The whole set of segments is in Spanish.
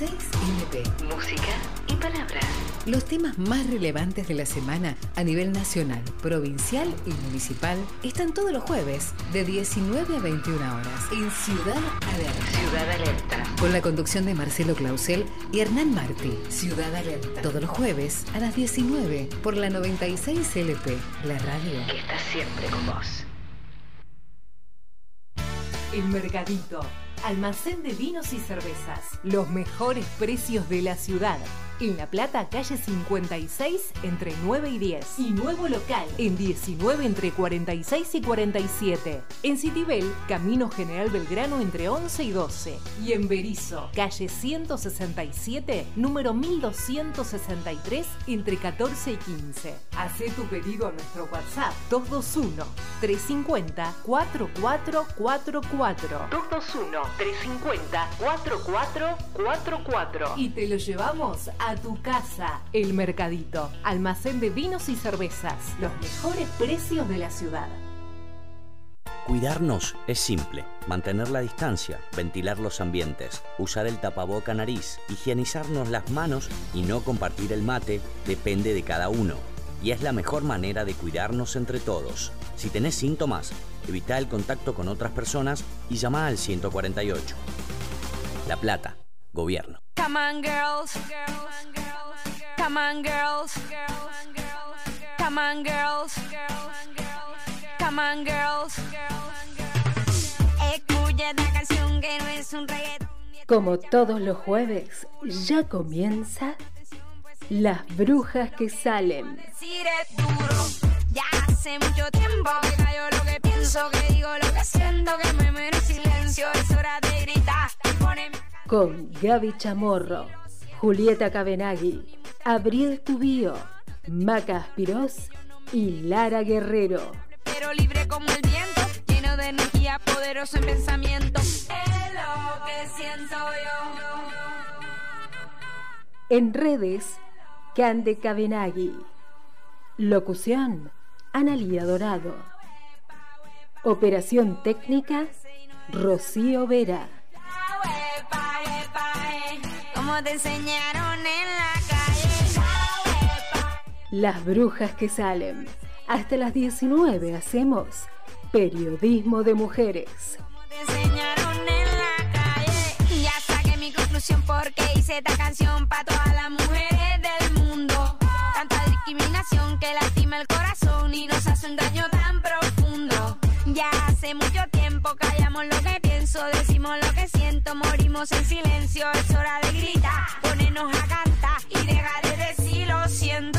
96 LP. Música y palabras. Los temas más relevantes de la semana a nivel nacional, provincial y municipal están todos los jueves de 19 a 21 horas en Ciudad Alerta. Ciudad Alerta. Con la conducción de Marcelo Clausel y Hernán Martí. Ciudad Alerta. Todos los jueves a las 19 por la 96 LP, la radio que está siempre con vos. El Mercadito, almacén de vinos y cervezas, los mejores precios de la ciudad. En La Plata, calle 56, entre 9 y 10. Y nuevo local, en 19, entre 46 y 47. En Citibel, Camino General Belgrano, entre 11 y 12. Y en Berizo, calle 167, número 1263, entre 14 y 15. Haz tu pedido a nuestro WhatsApp 221-350-4444. 221-350-4444. Y te lo llevamos a tu casa. El Mercadito, almacén de vinos y cervezas, los mejores precios de la ciudad. Cuidarnos es simple, mantener la distancia, ventilar los ambientes, usar el tapaboca nariz, higienizarnos las manos y no compartir el mate depende de cada uno. Y es la mejor manera de cuidarnos entre todos. Si tenés síntomas, evita el contacto con otras personas y llama al 148. La Plata, Gobierno. Come on, girls. Come on, girls. Come on, girls. Come on, girls. Escucha esta canción que no es un reggaetón. Como todos los jueves, ya comienza Las Brujas que Salen. Ya hace mucho tiempo que callo lo que pienso, que digo lo que siento, que me silencio. Es hora de gritar. Con Gaby Chamorro, Julieta Cabenagui, Abriel Tubío, Maca Aspirós y Lara Guerrero. Pero libre como el viento, lleno de energía, poderoso en pensamiento. Es lo que siento yo. En redes, Cande Cabenagui. Locución, Analía Dorado. Operación técnica, Rocío Vera. Como te enseñaron en la calle. Las brujas que salen. Hasta las 19 hacemos periodismo de mujeres. Te enseñaron en la calle. Ya saqué mi conclusión porque hice esta canción para todas las mujeres del mundo. Tanta discriminación que lastima el corazón y nos hace un daño tan profundo. Ya hace mucho tiempo callamos lo que decimos lo que siento, morimos en silencio. Es hora de gritar, ponernos a cantar y dejar de decir lo siento.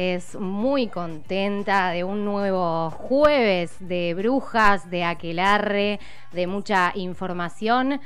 Es muy contenta de un nuevo jueves de brujas, de aquelarre, de mucha información.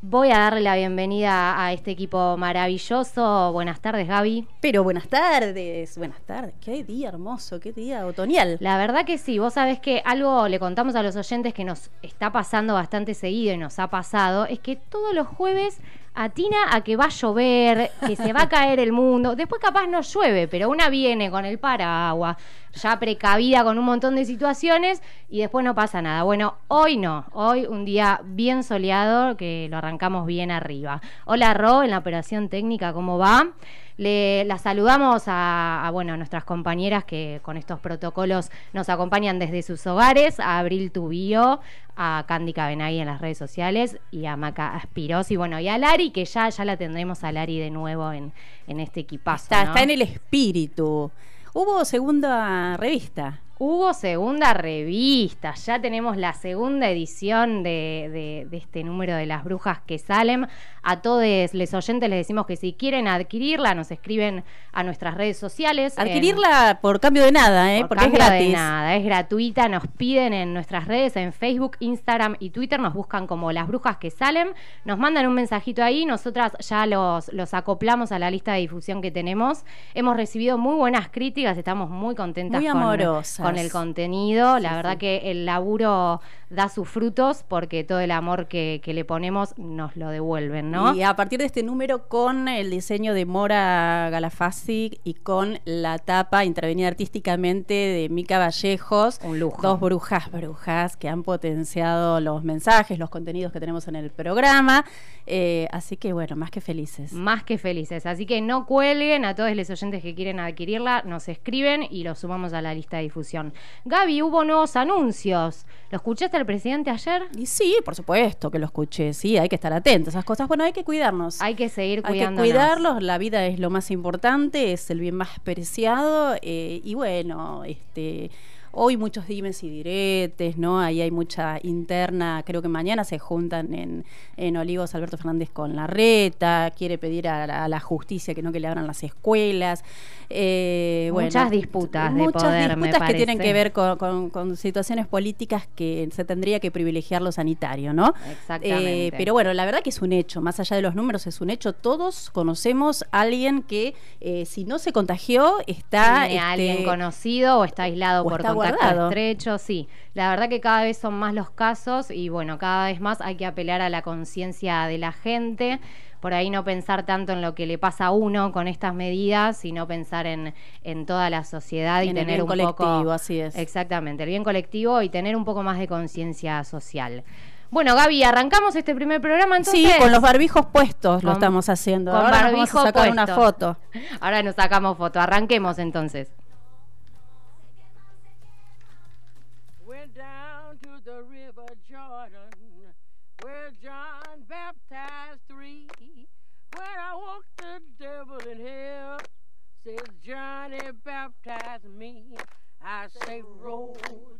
Voy a darle la bienvenida a este equipo maravilloso. Buenas tardes, Gaby. Pero buenas tardes, buenas tardes. Qué día hermoso, qué día otoñal. La verdad que sí, vos sabés que algo le contamos a los oyentes que nos está pasando bastante seguido y nos ha pasado, es que todos los jueves atina a que va a llover, que se va a caer el mundo. Después capaz no llueve, pero una viene con el paraguas, ya precavida con un montón de situaciones y después no pasa nada. Bueno, hoy no, hoy un día bien soleado que lo arrancamos bien arriba. Hola Ro, en la operación técnica, ¿cómo va? Le, la saludamos a, bueno, a nuestras compañeras que con estos protocolos nos acompañan desde sus hogares, a Abril Tubío, a Candy Cabenagui en las redes sociales y a Maca Aspiros y bueno, y a Lari, que ya, ya la tendremos a Lari de nuevo en, en este equipazo. Está, está en el espíritu. Hubo segunda revista. Hubo segunda revista, ya tenemos la segunda edición de, este número de las brujas que salen. A todos los oyentes les decimos que si quieren adquirirla, nos escriben a nuestras redes sociales. Adquirirla por cambio de nada, ¿eh? porque es gratis. de nada, es gratuita. Nos piden en nuestras redes, en Facebook, Instagram y Twitter, nos buscan como las brujas que salen. Nos mandan un mensajito ahí, nosotras ya los, los acoplamos a la lista de difusión que tenemos. Hemos recibido muy buenas críticas, estamos muy contentas muy con, con el contenido. La verdad que el laburo da sus frutos porque todo el amor que, le ponemos nos lo devuelven, ¿no? Y a partir de este número, con el diseño de Mora Galafasi y con la tapa intervenida artísticamente de Mica Vallejos, un lujo. Dos brujas, brujas que han potenciado los mensajes, los contenidos que tenemos en el programa. Eh, así que bueno, más que felices. Más que felices. Así que no cuelguen a todos los oyentes que quieren adquirirla, nos escriben y lo sumamos a la lista de difusión. Gaby, hubo nuevos anuncios. ¿Lo escuchaste el presidente ayer? Y sí, por supuesto que lo escuché. Sí, hay que estar atentos a esas cosas. Bueno, hay que cuidarnos. Hay que seguir cuidándonos. Hay que cuidarlos. La vida es lo más importante, es el bien más preciado. Eh, y bueno, este Hoy muchos dimes y diretes, ¿no? Ahí hay mucha interna, creo que mañana se juntan en, en Olivos Alberto Fernández con la reta, quiere pedir a la, justicia que no que le abran las escuelas. Eh, muchas disputas de muchas disputas que tienen que ver con, situaciones políticas que se tendría que privilegiar lo sanitario, ¿no? Exactamente. Eh, pero bueno, la verdad que es un hecho, más allá de los números, es un hecho. Todos conocemos a alguien que eh, si no se contagió está... Tiene alguien este, conocido o está aislado por estrecho, sí. La verdad que cada vez son más los casos y bueno, cada vez más hay que apelar a la conciencia de la gente. Por ahí no pensar tanto en lo que le pasa a uno con estas medidas, sino pensar en, en toda la sociedad y tener un colectivo, así es. Exactamente, el bien colectivo y tener un poco más de conciencia social. Bueno, Gaby, arrancamos este primer programa entonces. Sí, con los barbijos puestos lo estamos haciendo. Con Ahora barbijo vamos a sacar una foto. Ahora nos sacamos foto. Arranquemos entonces.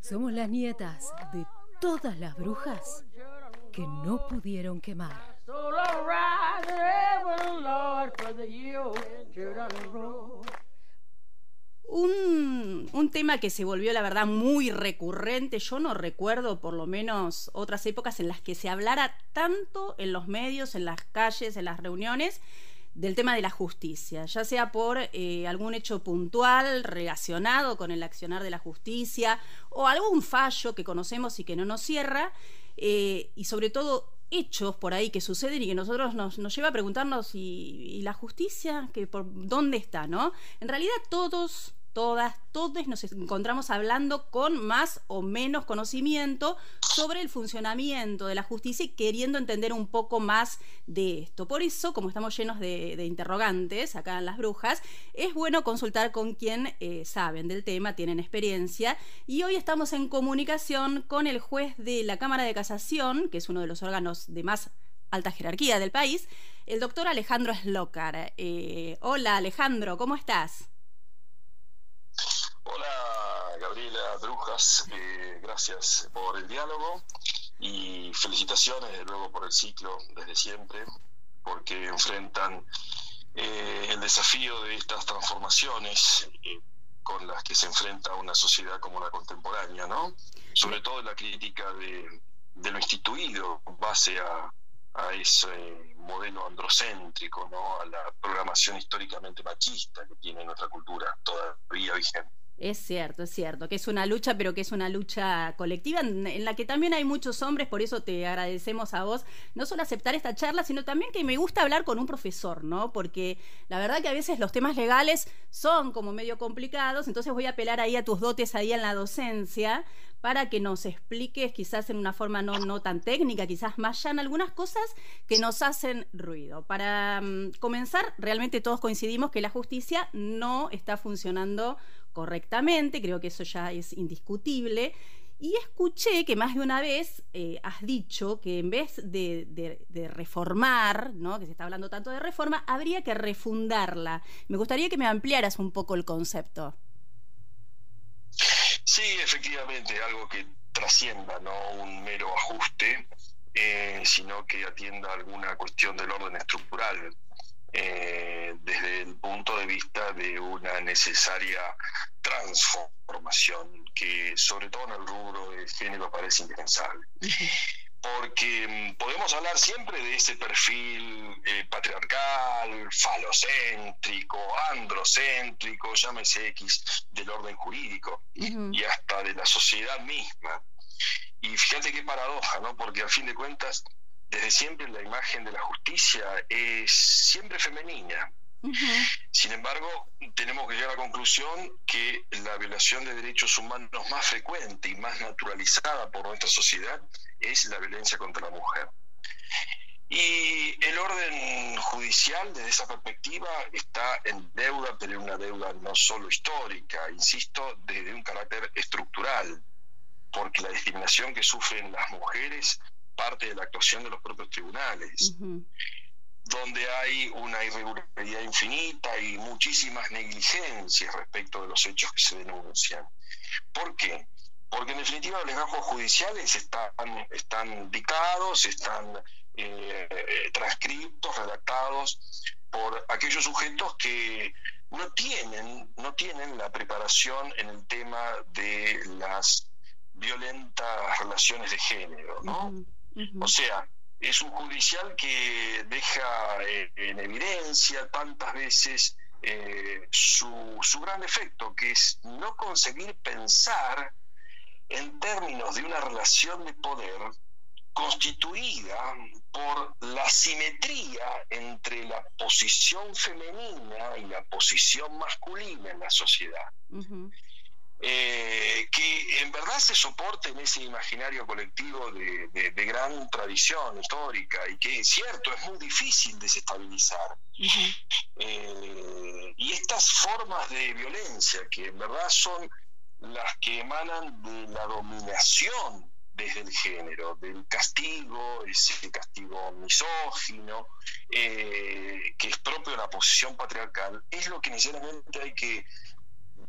Somos las nietas de todas las brujas que no pudieron quemar. Un, un, tema que se volvió, la verdad, muy recurrente. Yo no recuerdo, por lo menos, otras épocas en las que se hablara tanto en los medios, en las calles, en las reuniones, del tema de la justicia, ya sea por eh, algún hecho puntual relacionado con el accionar de la justicia o algún fallo que conocemos y que no nos cierra, eh, y sobre todo hechos por ahí que suceden y que nosotros nos, nos lleva a preguntarnos y, y la justicia, que por dónde está, ¿no? En realidad todos todas, todos nos encontramos hablando con más o menos conocimiento sobre el funcionamiento de la justicia y queriendo entender un poco más de esto. Por eso, como estamos llenos de, interrogantes acá en Las Brujas, es bueno consultar con quien eh, saben del tema, tienen experiencia. Y hoy estamos en comunicación con el juez de la Cámara de Casación, que es uno de los órganos de más alta jerarquía del país, el doctor Alejandro Slocar. Eh, hola Alejandro, ¿cómo estás? Hola Gabriela Brujas, eh, gracias por el diálogo y felicitaciones de luego por el ciclo desde siempre, porque enfrentan eh, el desafío de estas transformaciones eh, con las que se enfrenta una sociedad como la contemporánea, ¿no? Sobre todo la crítica de, lo instituido base a, a ese modelo androcéntrico, ¿no? a la programación históricamente machista que tiene nuestra cultura todavía vigente. Es cierto, es cierto, que es una lucha, pero que es una lucha colectiva en, la que también hay muchos hombres, por eso te agradecemos a vos, no solo aceptar esta charla, sino también que me gusta hablar con un profesor, ¿no? Porque la verdad que a veces los temas legales son como medio complicados, entonces voy a apelar ahí a tus dotes ahí en la docencia para que nos expliques quizás en una forma no, no tan técnica, quizás más llana, algunas cosas que nos hacen ruido. Para mm, comenzar, realmente todos coincidimos que la justicia no está funcionando correctamente, creo que eso ya es indiscutible. Y escuché que más de una vez eh, has dicho que en vez de, reformar, ¿no? que se está hablando tanto de reforma, habría que refundarla. Me gustaría que me ampliaras un poco el concepto. Sí, efectivamente, algo que trascienda, no un mero ajuste, eh, sino que atienda alguna cuestión del orden estructural eh, desde el punto de vista de una necesaria transformación que sobre todo en el rubro de género parece indispensable. porque mm, podemos hablar siempre de ese perfil eh, patriarcal, falocéntrico, androcéntrico, llámese X, del orden jurídico y hasta de la sociedad misma. Y fíjate qué paradoja, ¿no? Porque a fin de cuentas, desde siempre la imagen de la justicia es siempre femenina. Sin embargo, tenemos que llegar a la conclusión que la violación de derechos humanos más frecuente y más naturalizada por nuestra sociedad es la violencia contra la mujer. Y el orden judicial, desde esa perspectiva, está en deuda, pero una deuda no solo histórica, insisto, desde un carácter estructural, porque la discriminación que sufren las mujeres parte de la actuación de los propios tribunales donde hay una irregularidad infinita y muchísimas negligencias respecto de los hechos que se denuncian. ¿Por qué? Porque en definitiva los legajos judiciales están, están dictados, están eh, transcriptos, redactados por aquellos sujetos que no tienen, no tienen la preparación en el tema de las violentas relaciones de género, ¿no? O sea, es un judicial que deja eh, en evidencia tantas veces eh, su, su gran defecto, que es no conseguir pensar en términos de una relación de poder constituida por la simetría entre la posición femenina y la posición masculina en la sociedad. Eh, que en verdad se soporte en ese imaginario colectivo de, gran tradición histórica y que es cierto, es muy difícil desestabilizar. Eh, y estas formas de violencia, que en verdad son las que emanan de la dominación desde el género, del castigo, ese castigo misógino, eh, que es propio de la posición patriarcal, es lo que necesariamente hay que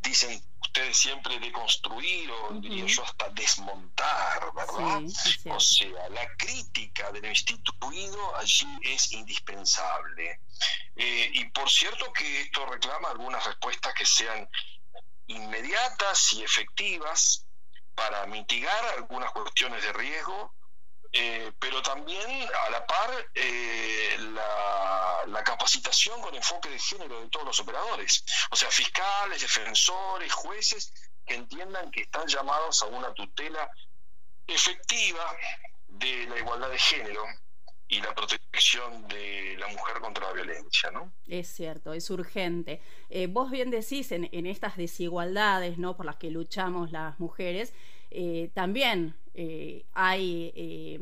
dicen ustedes siempre deconstruir o diría yo hasta desmontar, ¿verdad? o sea, la crítica de lo instituido allí es indispensable. Eh, y por cierto que esto reclama algunas respuestas que sean inmediatas y efectivas para mitigar algunas cuestiones de riesgo eh, pero también a la par eh, la, capacitación con enfoque de género de todos los operadores, o sea, fiscales, defensores, jueces, que entiendan que están llamados a una tutela efectiva de la igualdad de género y la protección de la mujer contra la violencia, ¿no? Es cierto, es urgente. Eh, vos bien decís en, en, estas desigualdades, ¿no? Por las que luchamos las mujeres, también eh, hay, eh,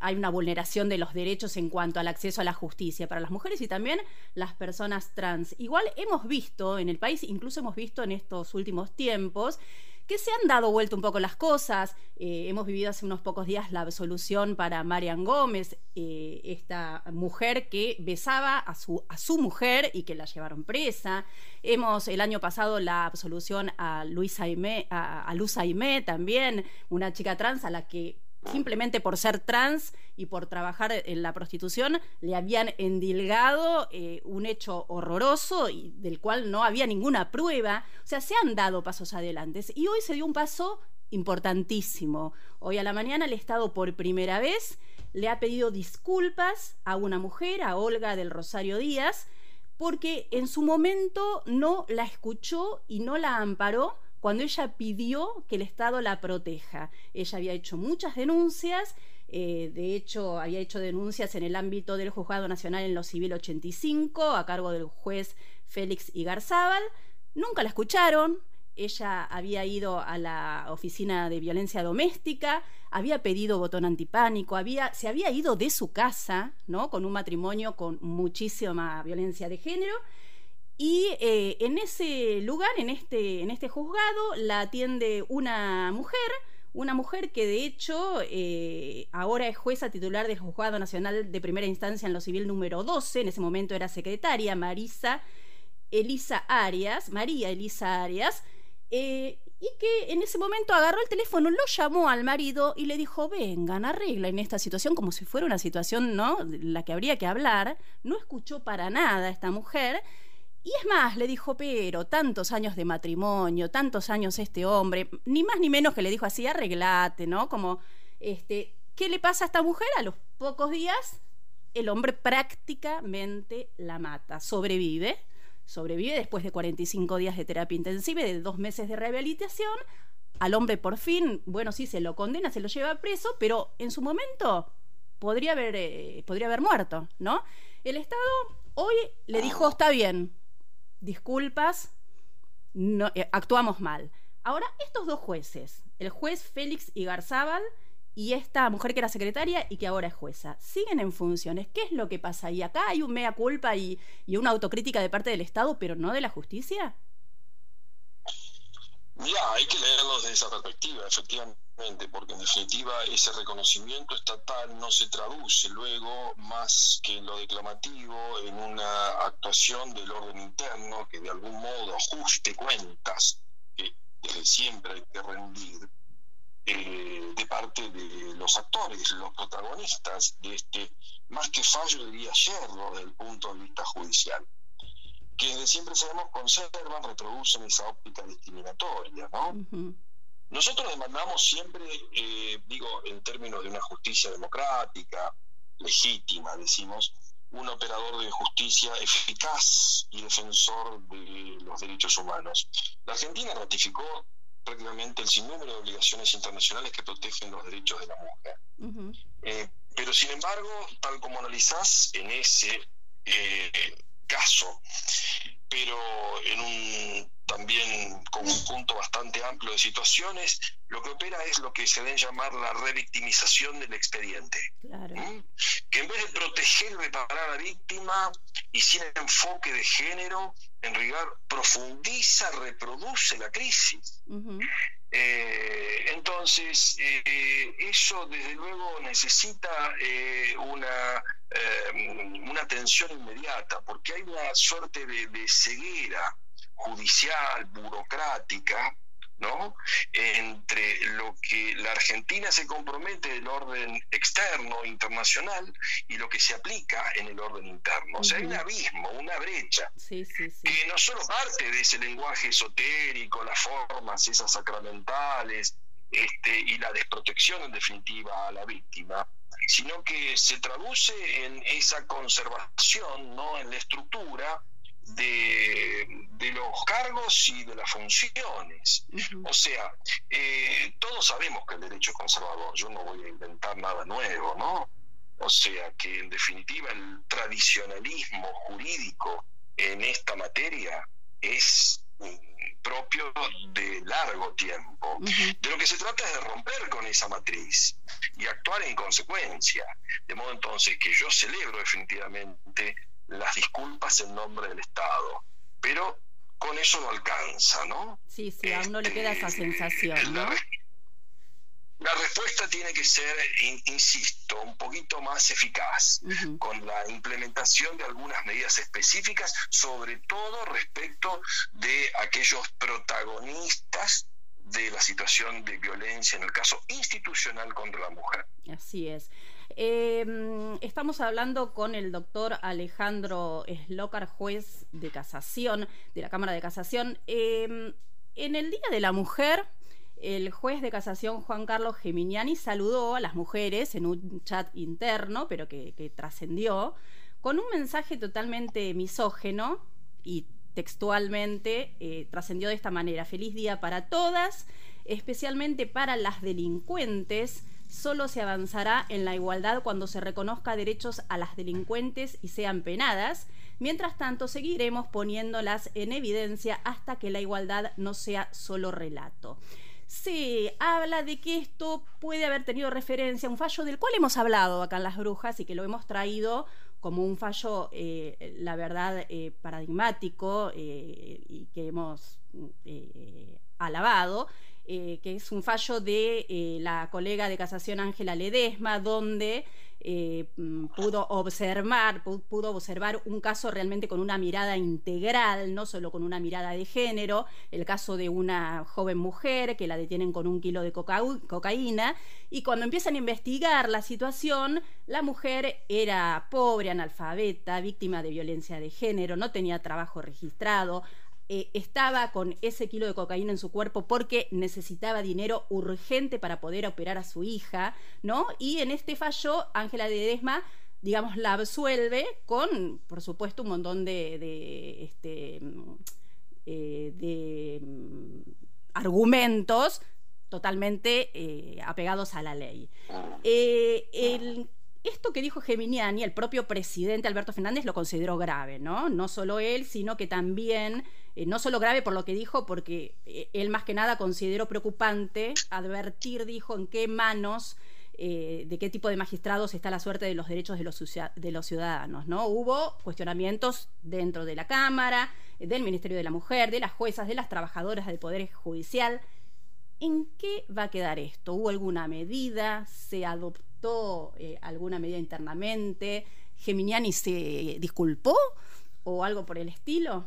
hay una vulneración de los derechos en cuanto al acceso a la justicia para las mujeres y también las personas trans. Igual hemos visto en el país, incluso hemos visto en estos últimos tiempos, que se han dado vuelta un poco las cosas. Eh, hemos vivido hace unos pocos días la absolución para Marian Gómez, eh, esta mujer que besaba a su, a su mujer y que la llevaron presa. Hemos el año pasado la absolución a Luis Aimé, a, a Luz también, una chica trans a la que simplemente por ser trans y por trabajar en la prostitución, le habían endilgado eh, un hecho horroroso y del cual no había ninguna prueba. O sea, se han dado pasos adelante. Y hoy se dio un paso importantísimo. Hoy a la mañana el Estado por primera vez le ha pedido disculpas a una mujer, a Olga del Rosario Díaz, porque en su momento no la escuchó y no la amparó cuando ella pidió que el Estado la proteja. Ella había hecho muchas denuncias, eh, de hecho había hecho denuncias en el ámbito del Juzgado Nacional en lo Civil 85 a cargo del juez Félix Igarzábal. Nunca la escucharon, ella había ido a la oficina de violencia doméstica, había pedido botón antipánico, había, se había ido de su casa, ¿no? Con un matrimonio con muchísima violencia de género y eh, en ese lugar, en este, en este juzgado, la atiende una mujer, una mujer que de hecho eh, ahora es jueza titular del Juzgado Nacional de Primera Instancia en lo Civil número 12, en ese momento era secretaria, Marisa Elisa Arias, María Elisa Arias, eh, y que en ese momento agarró el teléfono, lo llamó al marido y le dijo, vengan, arreglen esta situación como si fuera una situación, ¿no?, la que habría que hablar. No escuchó para nada esta mujer y es más, le dijo, pero tantos años de matrimonio, tantos años este hombre, ni más ni menos que le dijo así, arreglate, ¿no? Como, este, ¿Qué le pasa a esta mujer? A los pocos días, el hombre prácticamente la mata, sobrevive, sobrevive después de 45 días de terapia intensiva y de dos meses de rehabilitación. Al hombre por fin, bueno, sí, se lo condena, se lo lleva preso, pero en su momento podría haber, eh, podría haber muerto, ¿no? El Estado hoy le dijo, está bien, disculpas, no, eh, actuamos mal. Ahora, estos dos jueces, el juez Félix Igarzábal y esta mujer que era secretaria y que ahora es jueza, siguen en funciones. ¿Qué es lo que pasa? ¿Y acá hay un mea culpa y, y una autocrítica de parte del Estado, pero no de la justicia? Ya, hay que leerlo desde esa perspectiva, efectivamente, porque en definitiva ese reconocimiento estatal no se traduce luego más que en lo declamativo en una actuación del orden interno que de algún modo ajuste cuentas que desde siempre hay que rendir eh, de parte de los actores, los protagonistas de este, más que fallo diría yerro desde el punto de vista judicial que desde siempre sabemos conservan, reproducen esa óptica discriminatoria, ¿no? Nosotros demandamos siempre, eh, digo, en términos de una justicia democrática, legítima, decimos, un operador de justicia eficaz y defensor de los derechos humanos. La Argentina ratificó prácticamente el sinnúmero de obligaciones internacionales que protegen los derechos de la mujer. Eh, pero sin embargo, tal como analizás en ese eh, caso, pero en un también conjunto bastante amplio de situaciones, lo que opera es lo que se debe llamar la revictimización del expediente. ¿Mm? Que en vez de proteger y reparar a la víctima y sin enfoque de género, en realidad profundiza, reproduce la crisis. Eh, entonces, eh, eso desde luego necesita eh, una, una atención inmediata, porque hay una suerte de ceguera judicial, burocrática, ¿no? entre lo que la Argentina se compromete del orden externo, internacional, y lo que se aplica en el orden interno. O sea, hay un abismo, una brecha, que no solo parte de ese lenguaje esotérico, las formas esas sacramentales, este, y la desprotección en definitiva a la víctima, sino que se traduce en esa conservación, ¿no? en la estructura, de, los cargos y de las funciones. O sea, eh, todos sabemos que el derecho es conservador, yo no voy a inventar nada nuevo, ¿no? O sea, que en definitiva el tradicionalismo jurídico en esta materia es propio de largo tiempo. De lo que se trata es de romper con esa matriz y actuar en consecuencia. De modo entonces que yo celebro definitivamente las disculpas en nombre del Estado, pero con eso no alcanza, ¿no? Sí, sí, a uno le queda esa este, sensación, ¿no? La, respuesta tiene que ser, insisto, un poquito más eficaz, con la implementación de algunas medidas específicas, sobre todo respecto de aquellos protagonistas de la situación de violencia, en el caso institucional contra la mujer. Así es. Em, estamos hablando con el doctor Alejandro Slocar, juez de casación, de la Cámara de Casación. Em, en el Día de la Mujer, el juez de casación Juan Carlos Geminiani saludó a las mujeres en un chat interno, pero que, trascendió, con un mensaje totalmente misógeno y textualmente eh, trascendió de esta manera. Feliz día para todas, especialmente para las delincuentes solo se avanzará en la igualdad cuando se reconozca derechos a las delincuentes y sean penadas. Mientras tanto, seguiremos poniéndolas en evidencia hasta que la igualdad no sea solo relato. Se habla de que esto puede haber tenido referencia a un fallo del cual hemos hablado acá en Las Brujas y que lo hemos traído como un fallo, eh, la verdad, eh, paradigmático eh, y que hemos alabado, eh, que es un fallo de eh, la colega de casación Ángela Ledesma, donde eh, mm, pudo observar, pudo observar un caso realmente con una mirada integral, no solo con una mirada de género, el caso de una joven mujer que la detienen con un kilo de cocaína, y cuando empiezan a investigar la situación, la mujer era pobre, analfabeta, víctima de violencia de género, no tenía trabajo registrado, eh, estaba con ese kilo de cocaína en su cuerpo porque necesitaba dinero urgente para poder operar a su hija, ¿no? Y en este fallo, Ángela Ledesma digamos, la absuelve con, por supuesto, un montón de, este, eh, de argumentos totalmente eh, apegados a la ley. Eh, esto que dijo Geminiani, el propio presidente Alberto Fernández lo consideró grave, ¿no? No solo él, sino que también, no solo grave por lo que dijo, porque él más que nada consideró preocupante advertir, dijo, en qué manos eh, de qué tipo de magistrados está la suerte de los derechos de los, de los ciudadanos. ¿no? Hubo cuestionamientos dentro de la Cámara, del Ministerio de la Mujer, de las juezas, de las trabajadoras del Poder Judicial. ¿En qué va a quedar esto? ¿Hubo alguna medida? ¿Se adoptó eh, alguna medida internamente? ¿Geminiani se disculpó? ¿O algo por el estilo?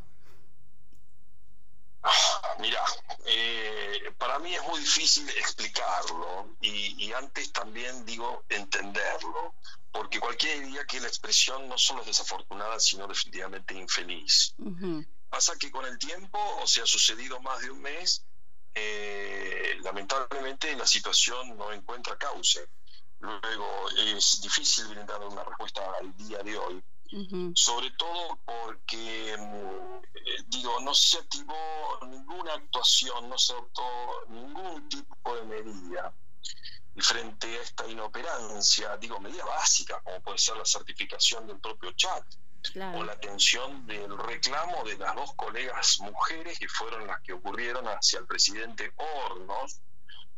Mira, eh, para mí es muy difícil explicarlo y, antes también digo entenderlo, porque cualquiera diría que la expresión no solo es desafortunada, sino definitivamente infeliz. Pasa que con el tiempo, o sea, ha sucedido más de un mes, eh, lamentablemente la situación no encuentra cauce. Luego es difícil brindar una respuesta al día de hoy sobre todo porque, mm, digo, no se activó ninguna actuación, no se adoptó ningún tipo de medida frente a esta inoperancia, digo, medida básica, como puede ser la certificación del propio chat. o la atención del reclamo de las dos colegas mujeres que fueron las que ocurrieron hacia el presidente Hornos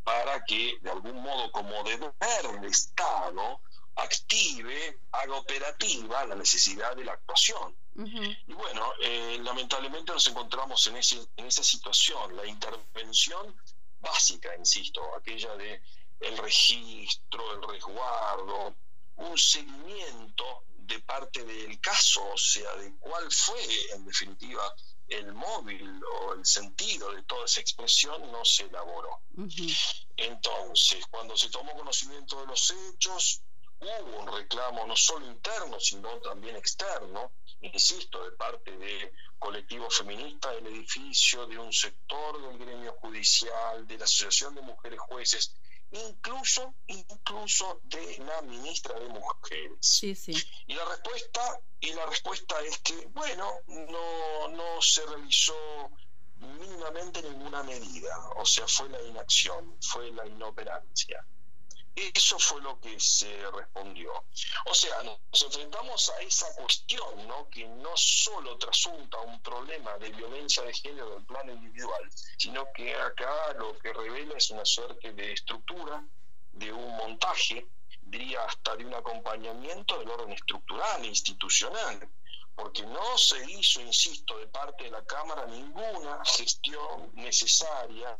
para que de algún modo como deber de Estado active, haga operativa la necesidad de la actuación. Y bueno, eh, lamentablemente nos encontramos en, ese, en esa situación, la intervención básica, insisto, aquella de el registro, el resguardo, un seguimiento de parte del caso, o sea, de cuál fue en definitiva el móvil o el sentido de toda esa expresión no se elaboró. Entonces, cuando se tomó conocimiento de los hechos, hubo un reclamo no solo interno, sino también externo, insisto, de parte de colectivos feministas del edificio, de un sector del gremio judicial, de la Asociación de Mujeres Jueces, incluso, incluso de la ministra de Mujeres. Sí, sí. Y la respuesta, y la respuesta es que, bueno, no, no se realizó mínimamente ninguna medida, o sea, fue la inacción, fue la inoperancia. Eso fue lo que se respondió. O sea, nos enfrentamos a esa cuestión, ¿no? Que no solo trasunta un problema de violencia de género en plano individual, sino que acá lo que revela es una suerte de estructura, de un montaje, diría hasta de un acompañamiento del orden estructural e institucional porque no se hizo, insisto, de parte de la Cámara ninguna gestión necesaria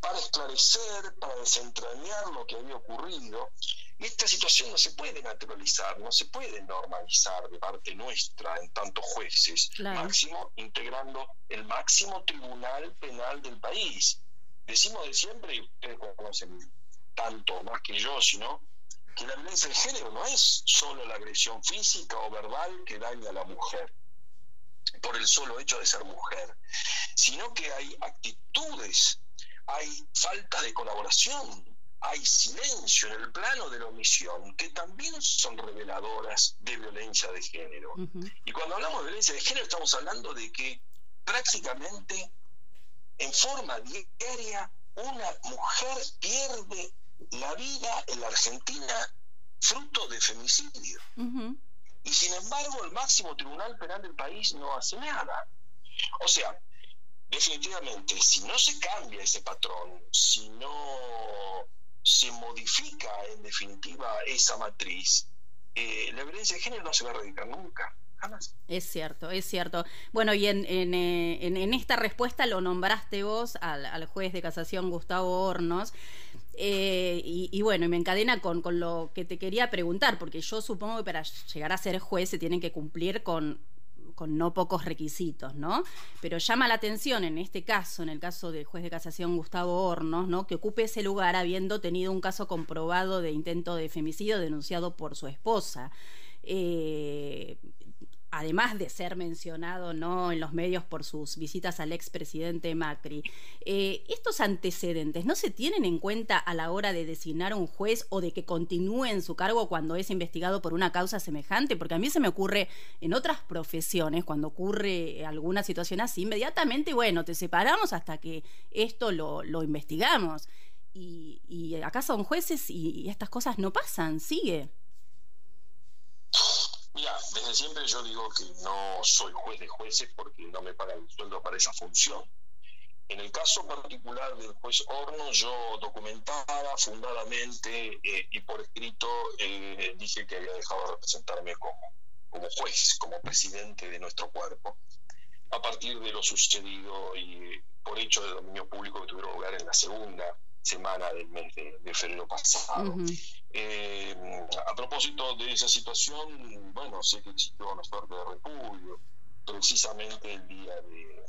para esclarecer, para desentrañar lo que había ocurrido. Y esta situación no se puede naturalizar, no se puede normalizar de parte nuestra en tantos jueces, máximo integrando el máximo tribunal penal del país. Decimos de siempre, y ustedes conocen tanto más que yo, sino que la violencia de género no es solo la agresión física o verbal que daña a la mujer por el solo hecho de ser mujer, sino que hay actitudes, hay falta de colaboración, hay silencio en el plano de la omisión que también son reveladoras de violencia de género. Y cuando hablamos de violencia de género estamos hablando de que prácticamente en forma diaria una mujer pierde la vida en la Argentina fruto de femicidio. Y sin embargo, el máximo tribunal penal del país no hace nada. O sea, definitivamente, si no se cambia ese patrón, si no se modifica en definitiva esa matriz, eh, la violencia de género no se va a erradicar nunca. Es cierto, es cierto. Bueno, y en, eh, en, esta respuesta lo nombraste vos al, juez de casación Gustavo Hornos. Eh, y, bueno, y me encadena con, con lo que te quería preguntar, porque yo supongo que para llegar a ser juez se tienen que cumplir con con no pocos requisitos, ¿no? Pero llama la atención en este caso, en el caso del juez de casación Gustavo Hornos, ¿no? Que ocupe ese lugar habiendo tenido un caso comprobado de intento de femicidio denunciado por su esposa. Eh, además de ser mencionado ¿no? en los medios por sus visitas al expresidente Macri, eh, estos antecedentes no se tienen en cuenta a la hora de designar a un juez o de que continúe en su cargo cuando es investigado por una causa semejante, porque a mí se me ocurre en otras profesiones, cuando ocurre alguna situación así, inmediatamente, bueno, te separamos hasta que esto lo, investigamos. Y, y acá son jueces y estas cosas no pasan, sigue. Mira, desde siempre yo digo que no soy juez de jueces porque no me pagan el sueldo para esa función. En el caso particular del juez Horno, yo documentada fundadamente eh, y por escrito eh, dije que había dejado de representarme como, como juez, como presidente de nuestro cuerpo, a partir de lo sucedido y por hecho de dominio público que tuvieron lugar en la segunda semana del mes de, febrero pasado. Eh, a propósito de esa situación, bueno, sé que existió una suerte de repudio, precisamente el Día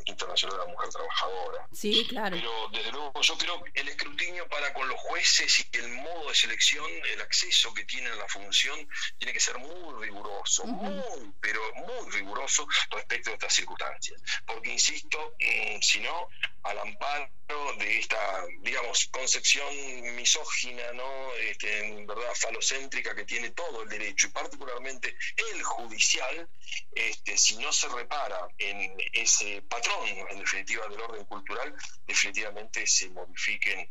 Internacional de la Mujer Trabajadora. Sí, claro. Pero desde luego yo creo que el escrutinio para con los jueces y el modo de selección, el acceso que tienen a la función, tiene que ser muy riguroso, muy, pero muy riguroso respecto a estas circunstancias. Porque, insisto, mm, si no, al amparo de esta, digamos, concepción misógina, ¿no? Este, en verdad falocéntrica que tiene todo el derecho y particularmente el judicial, este, si no se repara en ese patrón, en definitiva, del orden cultural, definitivamente se modifiquen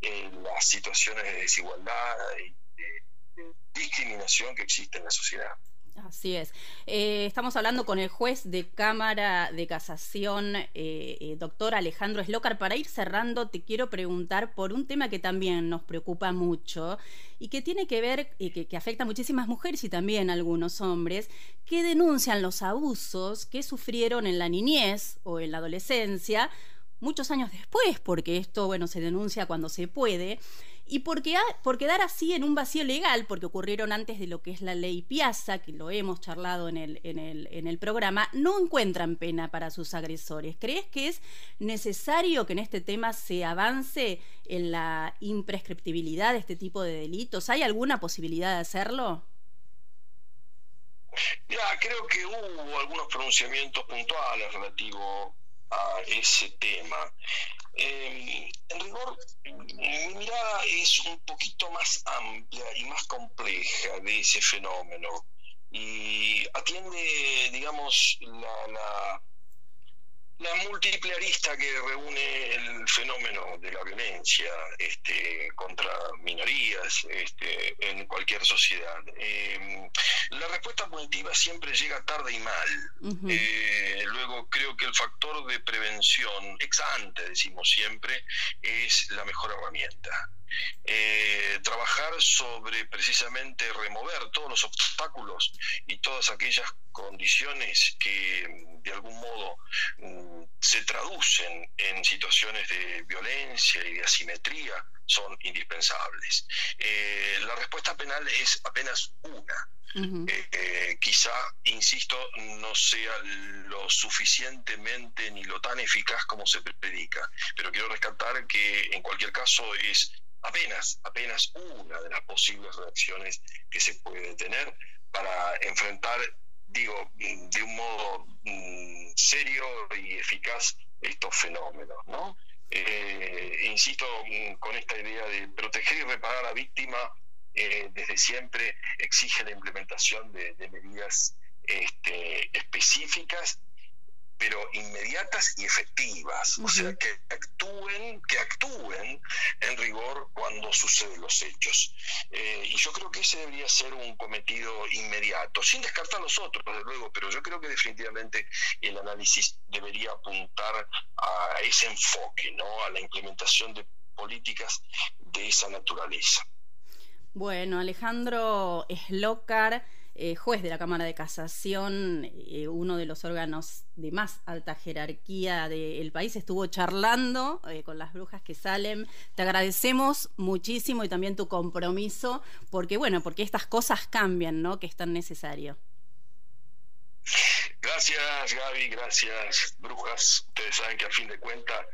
eh, las situaciones de desigualdad y de discriminación que existen en la sociedad. Así es. Eh, estamos hablando con el juez de Cámara de Casación, eh, eh, doctor Alejandro Eslocar. Para ir cerrando, te quiero preguntar por un tema que también nos preocupa mucho y que tiene que ver, y que, que afecta a muchísimas mujeres y también a algunos hombres, que denuncian los abusos que sufrieron en la niñez o en la adolescencia muchos años después, porque esto, bueno, se denuncia cuando se puede y por, por quedar así en un vacío legal, porque ocurrieron antes de lo que es la ley Piazza, que lo hemos charlado en el, programa, no encuentran pena para sus agresores. ¿Crees que es necesario que en este tema se avance en la imprescriptibilidad de este tipo de delitos? ¿Hay alguna posibilidad de hacerlo? Ya, creo que hubo algunos pronunciamientos puntuales relativos a ese tema. Eh, en rigor, mi mirada es un poquito más amplia y más compleja de ese fenómeno y atiende, digamos, la múltiple arista que reúne el fenómeno de la violencia este, contra minorías este, en cualquier sociedad. Eh, la respuesta punitiva siempre llega tarde y mal. Eh, luego creo que el factor de prevención, ex ante decimos siempre, es la mejor herramienta. Eh, trabajar sobre precisamente remover todos los obstáculos y todas aquellas condiciones que de algún modo mm, se traducen en situaciones de violencia y de asimetría son indispensables. Eh, la respuesta penal es apenas una. Eh, quizá, insisto, no sea lo suficientemente ni lo tan eficaz como se predica, pero quiero rescatar que en cualquier caso es apenas, apenas una de las posibles reacciones que se puede tener para enfrentar, digo, de un modo mm, serio y eficaz estos fenómenos, ¿no? Eh, insisto mm, con esta idea de proteger y reparar a la víctima eh, desde siempre exige la implementación de, medidas este, específicas pero inmediatas y efectivas, o sea, que actúen, que actúen en rigor cuando suceden los hechos. Eh, y yo creo que ese debería ser un cometido inmediato, sin descartar los otros, desde luego, pero yo creo que definitivamente el análisis debería apuntar a ese enfoque, ¿no? a la implementación de políticas de esa naturaleza. Bueno, Alejandro Slocar eh, juez de la Cámara de Casación, eh, uno de los órganos de más alta jerarquía del país, estuvo charlando eh, con las brujas que salen. Te agradecemos muchísimo y también tu compromiso, porque bueno, porque estas cosas cambian, ¿no? Que es tan necesario. Gracias Gaby, gracias Brujas. Ustedes saben que a fin de cuentas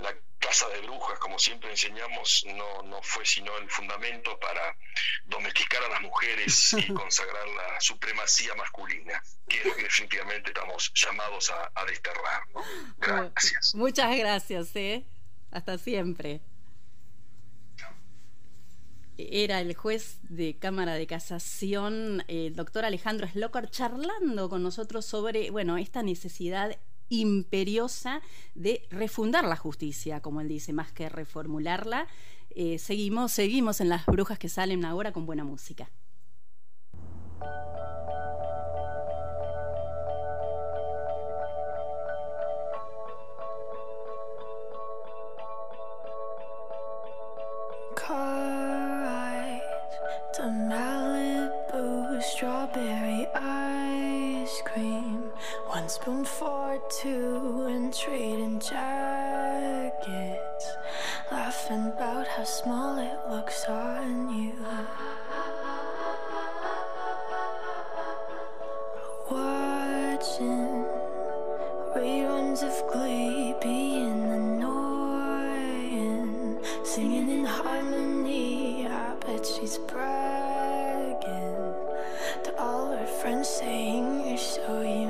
la casa de brujas, como siempre enseñamos, no, no fue sino el fundamento para domesticar a las mujeres y consagrar la supremacía masculina, que es lo que definitivamente estamos llamados a, desterrar. Gracias. Muchas gracias, ¿eh? Hasta siempre era el juez de Cámara de Casación, el doctor Alejandro Slocar, charlando con nosotros sobre, bueno, esta necesidad imperiosa de refundar la justicia, como él dice, más que reformularla. Eh, seguimos, seguimos en las brujas que salen ahora con buena música. Malibu strawberry ice cream. One spoon for two and trading jackets. Laughing about how small it looks on you. Watching reruns of Glee being annoying. Singing in harmony, I bet she's. Again the all her friends saying you're so unique.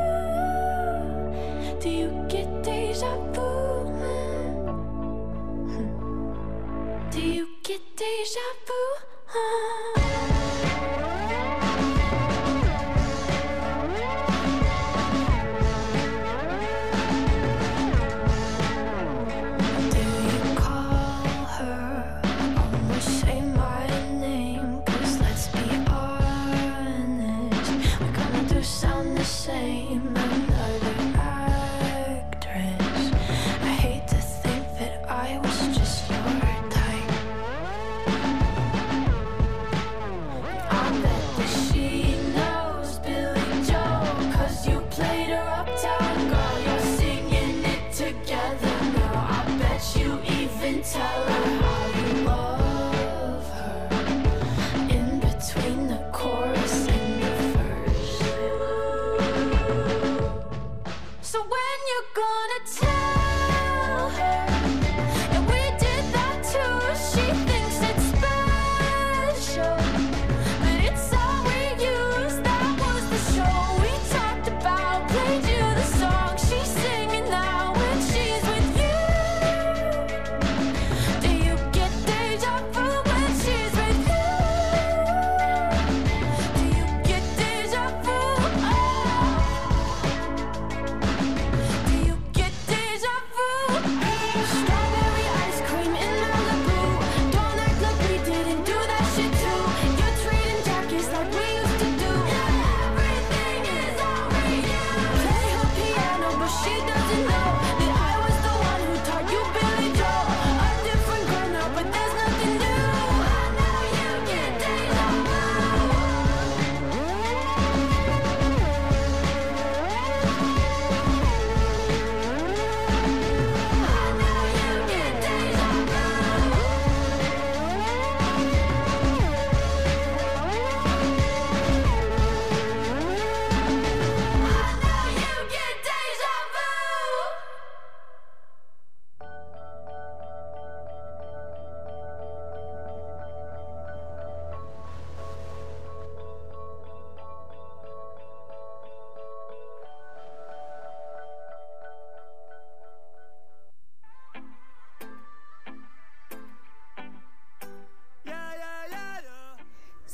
Deja vu? Do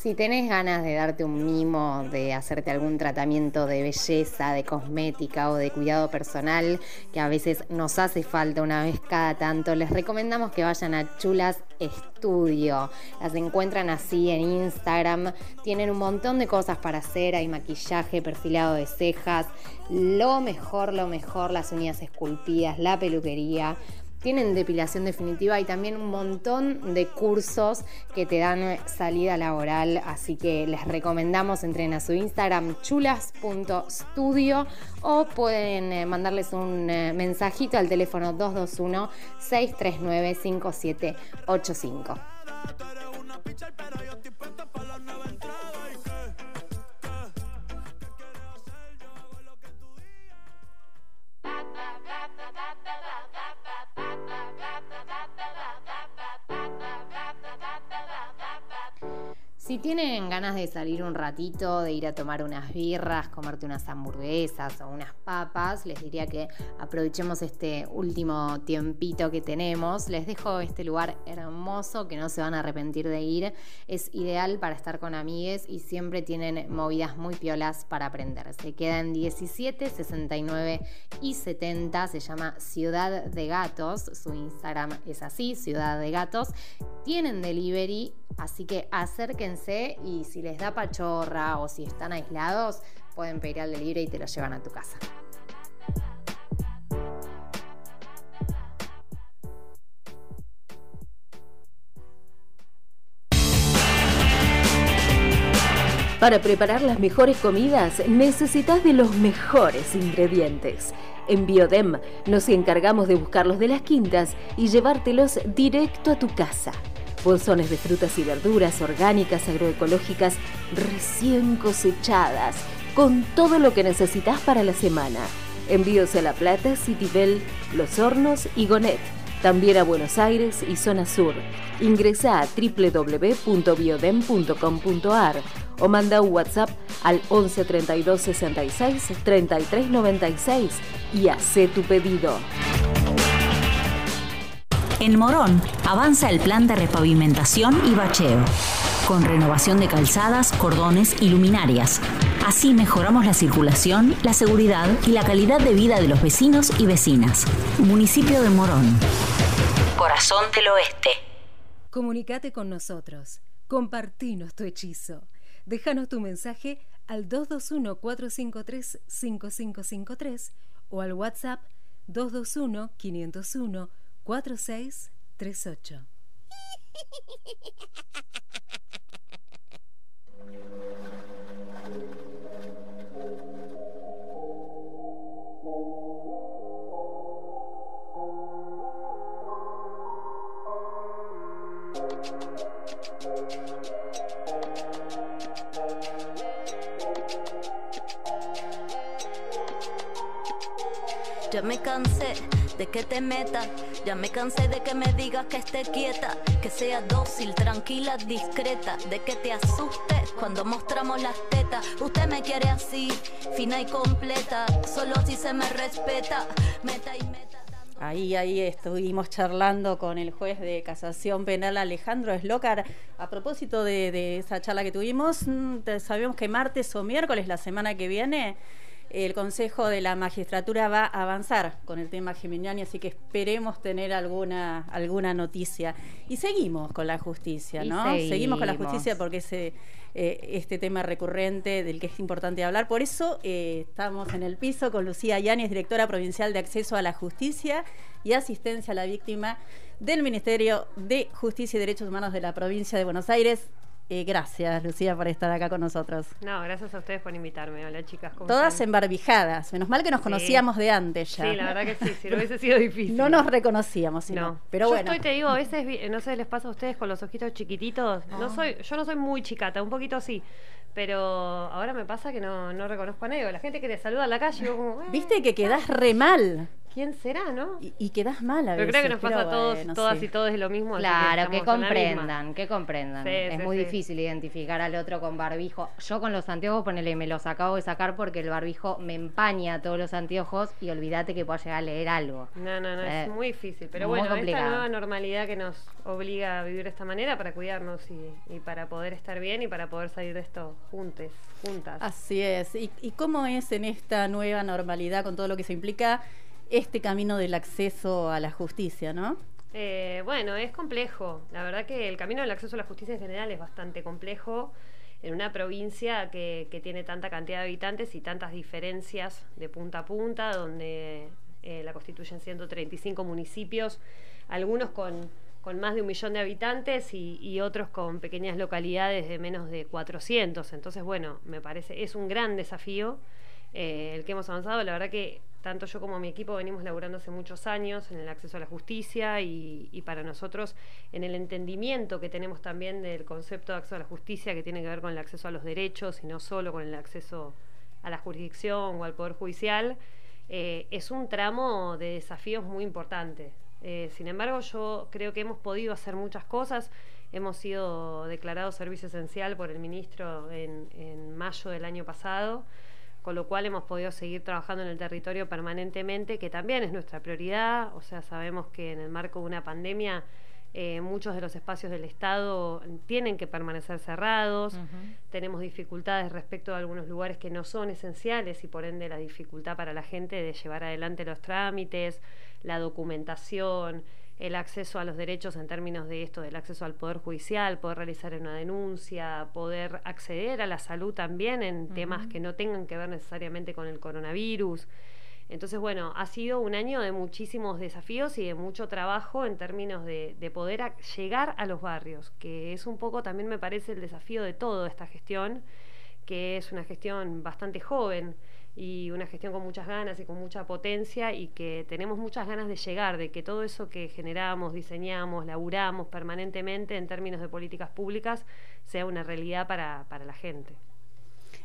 Si tenés ganas de darte un mimo, de hacerte algún tratamiento de belleza, de cosmética o de cuidado personal, que a veces nos hace falta una vez cada tanto, les recomendamos que vayan a Chulas Estudio. Las encuentran así en Instagram. Tienen un montón de cosas para hacer. Hay maquillaje, perfilado de cejas. Lo mejor, lo mejor, las uñas esculpidas, la peluquería tienen depilación definitiva y también un montón de cursos que te dan salida laboral, así que les recomendamos entren a su Instagram chulas.studio o pueden eh, mandarles un eh, mensajito al teléfono 221 639 5785. Si tienen ganas de salir un ratito, de ir a tomar unas birras, comerte unas hamburguesas o unas papas, les diría que aprovechemos este último tiempito que tenemos. Les dejo este lugar hermoso que no se van a arrepentir de ir. Es ideal para estar con amigues y siempre tienen movidas muy piolas para aprender. Se queda en 17, 69 y 70. Se llama Ciudad de Gatos. Su Instagram es así, Ciudad de Gatos. Tienen delivery, así que acérquense y si les da pachorra o si están aislados, pueden pedir al delivery y te lo llevan a tu casa. Para preparar las mejores comidas necesitas de los mejores ingredientes. En Biodem nos encargamos de buscarlos de las quintas y llevártelos directo a tu casa bolsones de frutas y verduras orgánicas, agroecológicas, recién cosechadas, con todo lo que necesitas para la semana. Envíos a La Plata, Citibel, Los Hornos y Gonet. También a Buenos Aires y Zona Sur. Ingresa a www.biodem.com.ar o manda un WhatsApp al 11 32 66 33 96 y hace tu pedido. En Morón avanza el plan de repavimentación y bacheo, con renovación de calzadas, cordones y luminarias. Así mejoramos la circulación, la seguridad y la calidad de vida de los vecinos y vecinas. Municipio de Morón. Corazón del Oeste. Comunicate con nosotros. Compartinos tu hechizo. Déjanos tu mensaje al 221-453-5553 o al WhatsApp 221 501 4638. Ya me cansé de que te metas. Ya me cansé de que me digas que esté quieta, que sea dócil, tranquila, discreta, de que te asustes cuando mostramos las tetas. Usted me quiere así, fina y completa, solo si se me respeta. Meta y meta. Ahí, ahí estuvimos charlando con el juez de casación penal Alejandro Eslocar a propósito de, de esa charla que tuvimos. mm, Sabemos que martes o miércoles la semana que viene el Consejo de la Magistratura va a avanzar con el tema Geminiani, así que esperemos tener alguna, alguna noticia. Y seguimos con la justicia, ¿no? seguimos. con la justicia porque es eh, este tema recurrente del que es importante hablar. Por eso eh, estamos en el piso con Lucía Yáñez, directora provincial de Acceso a la Justicia y Asistencia a la Víctima del Ministerio de Justicia y Derechos Humanos de la provincia de Buenos Aires. Eh, gracias, Lucía, por estar acá con nosotros. No, gracias a ustedes por invitarme. Hola, chicas. ¿cómo Todas están? embarbijadas. Menos mal que nos Sí. conocíamos de antes ya. Sí, la verdad que sí, si no hubiese sido difícil. No nos reconocíamos, sino. No. Pero yo bueno. estoy, te digo, a veces, no sé, les pasa a ustedes con los ojitos chiquititos. No soy, yo no soy muy chicata, un poquito sí. Pero ahora me pasa que no, no reconozco a nadie. La gente que te saluda en la calle, yo como, "Eh, Viste que quedás re mal. ¿Quién será, no? Y, y quedás mal a Pero veces. creo que nos pasa a todos, bueno, todas sí. y todos es lo mismo. Claro, que comprendan, que comprendan. Sí, es sí, muy sí. difícil identificar al otro con barbijo. Yo con los anteojos, ponele, me los acabo de sacar porque el barbijo me empaña todos los anteojos y olvídate que pueda llegar a leer algo. No, no, no, Eh, es muy difícil. Pero muy bueno, esta nueva normalidad que nos obliga a vivir de esta manera para cuidarnos y, y para poder estar bien y para poder salir de esto juntes, juntas. Así es. ¿Y, y cómo es en esta nueva normalidad con todo lo que se implica este camino del acceso a la justicia, no? Eh, bueno, es complejo. La verdad que el camino del acceso a la justicia en general es bastante complejo en una provincia que, tiene tanta cantidad de habitantes y tantas diferencias de punta a punta, donde eh, la constituyen 135 municipios, algunos con, con más de un millón de habitantes y, y otros con pequeñas localidades de menos de 400. Entonces, bueno, me parece, es un gran desafío eh, el que hemos avanzado. La verdad que tanto yo como mi equipo venimos laburando hace muchos años en el acceso a la justicia y, para nosotros en el entendimiento que tenemos también del concepto de acceso a la justicia que tiene que ver con el acceso a los derechos y no solo con el acceso a la jurisdicción o al poder judicial, eh, es un tramo de desafíos muy importante. Eh, sin embargo, yo creo que hemos podido hacer muchas cosas. Hemos sido declarados servicio esencial por el ministro en, en mayo del año pasado con lo cual hemos podido seguir trabajando en el territorio permanentemente, que también es nuestra prioridad. O sea, sabemos que en el marco de una pandemia eh, muchos de los espacios del Estado tienen que permanecer cerrados, tenemos dificultades respecto a algunos lugares que no son esenciales y por ende la dificultad para la gente de llevar adelante los trámites, la documentación, el acceso a los derechos en términos de esto, del acceso al Poder Judicial, poder realizar una denuncia, poder acceder a la salud también en temas que no tengan que ver necesariamente con el coronavirus. Entonces, bueno, ha sido un año de muchísimos desafíos y de mucho trabajo en términos de, de poder llegar a los barrios, que es un poco también me parece el desafío de toda esta gestión, que es una gestión bastante joven y una gestión con muchas ganas y con mucha potencia y que tenemos muchas ganas de llegar, de que todo eso que generamos, diseñamos, laburamos permanentemente en términos de políticas públicas sea una realidad para, para la gente.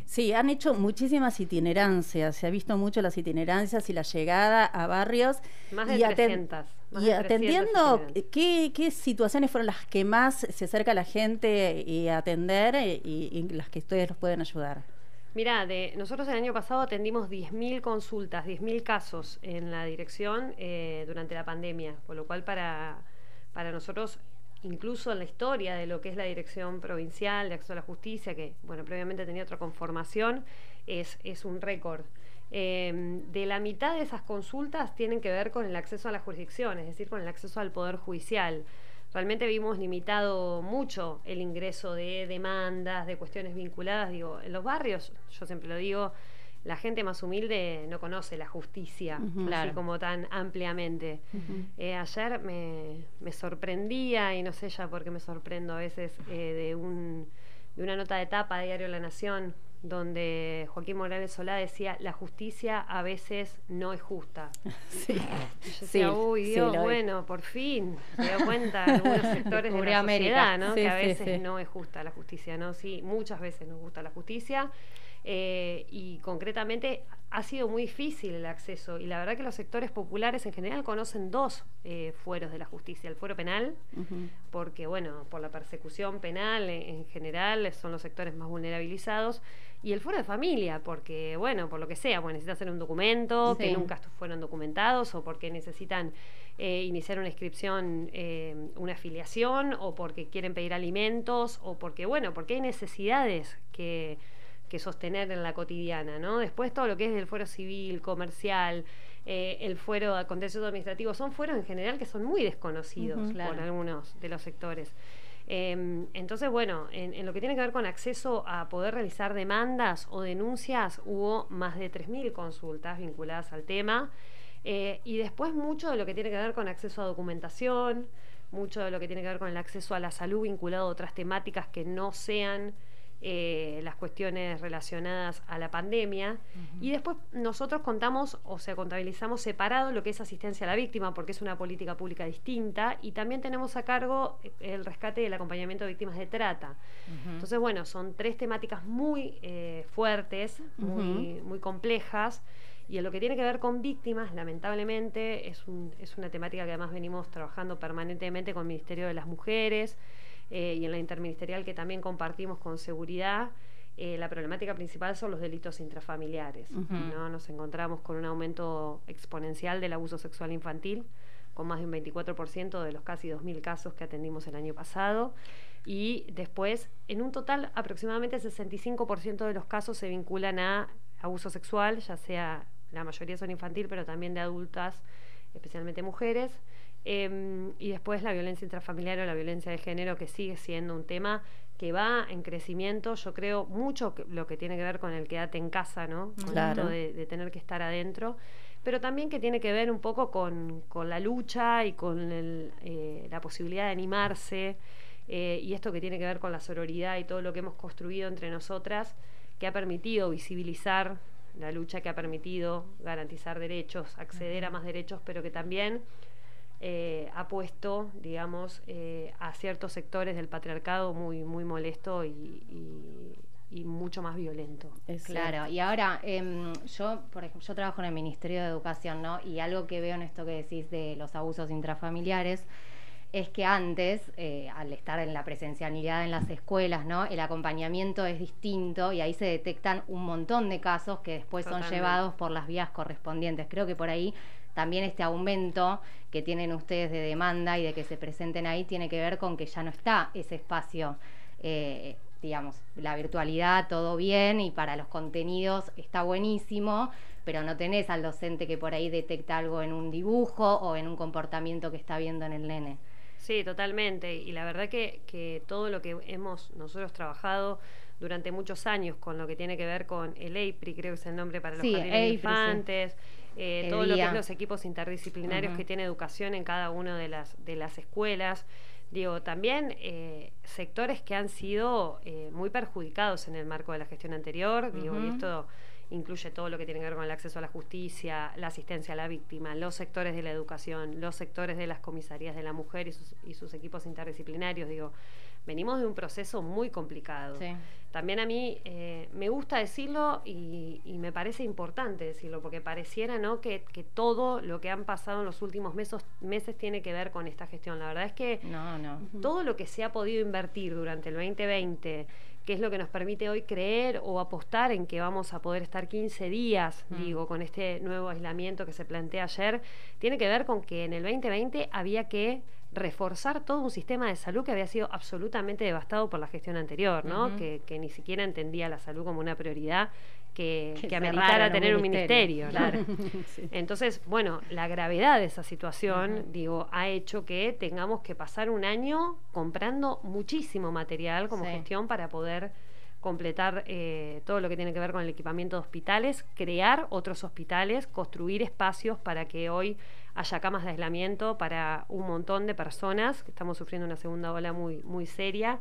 Sí, han hecho muchísimas itinerancias, se ha visto mucho las itinerancias y la llegada a barrios. Más de y aten- 300, más y de 300 atendiendo. ¿qué, ¿qué situaciones fueron las que más se acerca a la gente y a atender eh, y, y las que ustedes los pueden ayudar? Mira, nosotros el año pasado atendimos 10.000 consultas, 10.000 casos en la dirección eh, durante la pandemia, con lo cual para, para nosotros, incluso en la historia de lo que es la Dirección Provincial de Acceso a la Justicia, que bueno, previamente tenía otra conformación, es, es un récord. Eh, de la mitad de esas consultas tienen que ver con el acceso a la jurisdicción, es decir, con el acceso al Poder Judicial. Realmente vimos limitado mucho el ingreso de demandas, de cuestiones vinculadas. Digo, en los barrios, yo siempre lo digo, la gente más humilde no conoce la justicia, así Claro. como tan ampliamente. Eh, ayer me, me sorprendía, y no sé ya por qué me sorprendo a veces, eh, de, un, de una nota de tapa de Diario La Nación, donde Joaquín Morales Solá decía, la justicia a veces no es justa. Sí, Y yo sí, uy, Dios, bueno, por fin se dio cuenta algunos sectores de la América. sociedad, ¿no? Sí, que a veces no es justa la justicia, ¿no? Sí, muchas veces nos gusta la justicia. Eh, y concretamente ha sido muy difícil el acceso. Y la verdad que los sectores populares en general conocen dos eh, fueros de la justicia, el fuero penal, porque bueno, por la persecución penal en, en general son los sectores más vulnerabilizados, y el fuero de familia, porque bueno, por lo que sea, pues necesitan hacer un documento que nunca fueron documentados, o porque necesitan eh, iniciar una inscripción, eh, una afiliación, o porque quieren pedir alimentos, o porque bueno, porque hay necesidades que que sostener en la cotidiana, ¿no? Después todo lo que es del fuero civil, comercial, eh, el fuero contencioso administrativo, son fueros en general que son muy desconocidos por claro. algunos de los sectores. Eh, entonces, bueno, en, en lo que tiene que ver con acceso a poder realizar demandas o denuncias, hubo más de 3.000 consultas vinculadas al tema. Eh, y después mucho de lo que tiene que ver con acceso a documentación, mucho de lo que tiene que ver con el acceso a la salud vinculado a otras temáticas que no sean eh, las cuestiones relacionadas a la pandemia. Y después nosotros contamos, o sea, contabilizamos separado lo que es asistencia a la víctima, porque es una política pública distinta, y también tenemos a cargo eh, el rescate y el acompañamiento de víctimas de trata. Entonces, bueno, son tres temáticas muy eh, fuertes, muy, muy complejas. Y en lo que tiene que ver con víctimas, lamentablemente, es, un, es una temática que además venimos trabajando permanentemente con el Ministerio de las Mujeres eh, y en la interministerial que también compartimos con seguridad. Eh, la problemática principal son los delitos intrafamiliares. ¿no? Nos encontramos con un aumento exponencial del abuso sexual infantil, con más de un 24% de los casi 2.000 casos que atendimos el año pasado. Y después, en un total, aproximadamente el 65% de los casos se vinculan a abuso sexual, ya sea la mayoría son infantil, pero también de adultas, especialmente mujeres. Em, y después la violencia intrafamiliar o la violencia de género, que sigue siendo un tema que va en crecimiento. Yo creo mucho lo que tiene que ver con el quedate en casa, ¿no? Con Claro. de, de tener que estar adentro. Pero también que tiene que ver un poco con, con la lucha y con el, eh, la posibilidad de animarse. eh, y esto que tiene que ver con la sororidad y todo lo que hemos construido entre nosotras, que ha permitido visibilizar la lucha que ha permitido garantizar derechos, acceder a más derechos, pero que también eh, ha puesto, digamos, eh, a ciertos sectores del patriarcado muy, muy molesto y, y- y mucho más violento. Claro, y ahora em, yo, por ejemplo, yo trabajo en el Ministerio de Educación, ¿no? Y algo que veo en esto que decís de los abusos intrafamiliares es que antes, eh, al estar en la presencialidad en las escuelas, ¿no? El acompañamiento es distinto y ahí se detectan un montón de casos que después son llevados por las vías correspondientes. Creo que por ahí también este aumento que tienen ustedes de demanda y de que se presenten ahí tiene que ver con que ya no está ese espacio eh, digamos, la virtualidad, todo bien, y para los contenidos está buenísimo, pero no tenés al docente que por ahí detecta algo en un dibujo o en un comportamiento que está viendo en el nene. Sí, totalmente. Y la verdad que, que todo lo que hemos nosotros trabajado durante muchos años con lo que tiene que ver con el EIPRI, creo que es el nombre para los Sí, jardines sí. Eh, todo lo que es los equipos interdisciplinarios que tiene educación en cada una de las, de las escuelas. Digo, también eh, sectores que han sido eh, muy perjudicados en el marco de la gestión anterior, digo, y esto incluye todo lo que tiene que ver con el acceso a la justicia, la asistencia a la víctima, los sectores de la educación, los sectores de las comisarías de la mujer y sus, y sus equipos interdisciplinarios. Digo, venimos de un proceso muy complicado. Sí. También a mí eh, me gusta decirlo y, y me parece importante decirlo, porque pareciera ¿no? que, que todo lo que han pasado en los últimos meses, meses tiene que ver con esta gestión. La verdad es que No, no. todo lo que se ha podido invertir durante el 2020, que es lo que nos permite hoy creer o apostar en que vamos a poder estar 15 días, Mm. digo, con este nuevo aislamiento que se plantea ayer, tiene que ver con que en el 2020 había que reforzar todo un sistema de salud que había sido absolutamente devastado por la gestión anterior, ¿no? Que, que ni siquiera entendía la salud como una prioridad que, Que que ameritara tener un ministerio. ministerio. claro. Entonces, bueno, la gravedad de esa situación, digo, ha hecho que tengamos que pasar un año comprando muchísimo material como Sí. gestión para poder completar eh, todo lo que tiene que ver con el equipamiento de hospitales, crear otros hospitales, construir espacios para que hoy haya camas de aislamiento para un montón de personas, que estamos sufriendo una segunda ola muy, muy seria.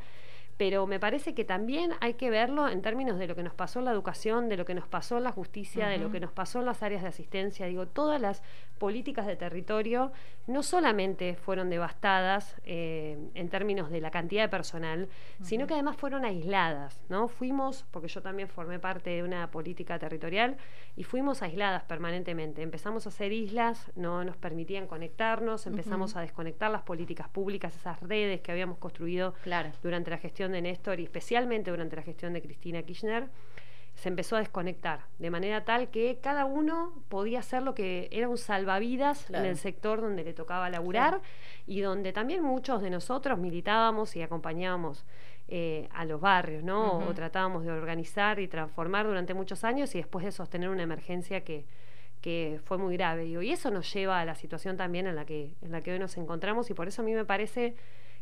Pero me parece que también hay que verlo en términos de lo que nos pasó en la educación, de lo que nos pasó en la justicia, de lo que nos pasó en las áreas de asistencia. Digo, todas las políticas de territorio no solamente fueron devastadas eh, en términos de la cantidad de personal, sino que además fueron aisladas, ¿no? Fuimos, porque yo también formé parte de una política territorial, y fuimos aisladas permanentemente. Empezamos a hacer islas, no nos permitían conectarnos, empezamos a desconectar las políticas públicas, esas redes que habíamos construido Claro. durante la gestión de Néstor y especialmente durante la gestión de Cristina Kirchner, se empezó a desconectar, de manera tal que cada uno podía hacer lo que era un salvavidas Claro. en el sector donde le tocaba laburar y donde también muchos de nosotros militábamos y acompañábamos eh, a los barrios, ¿no? O tratábamos de organizar y transformar durante muchos años y después de sostener una emergencia que, que fue muy grave. Digo, y eso nos lleva a la situación también en la que, en la que hoy nos encontramos y por eso a mí me parece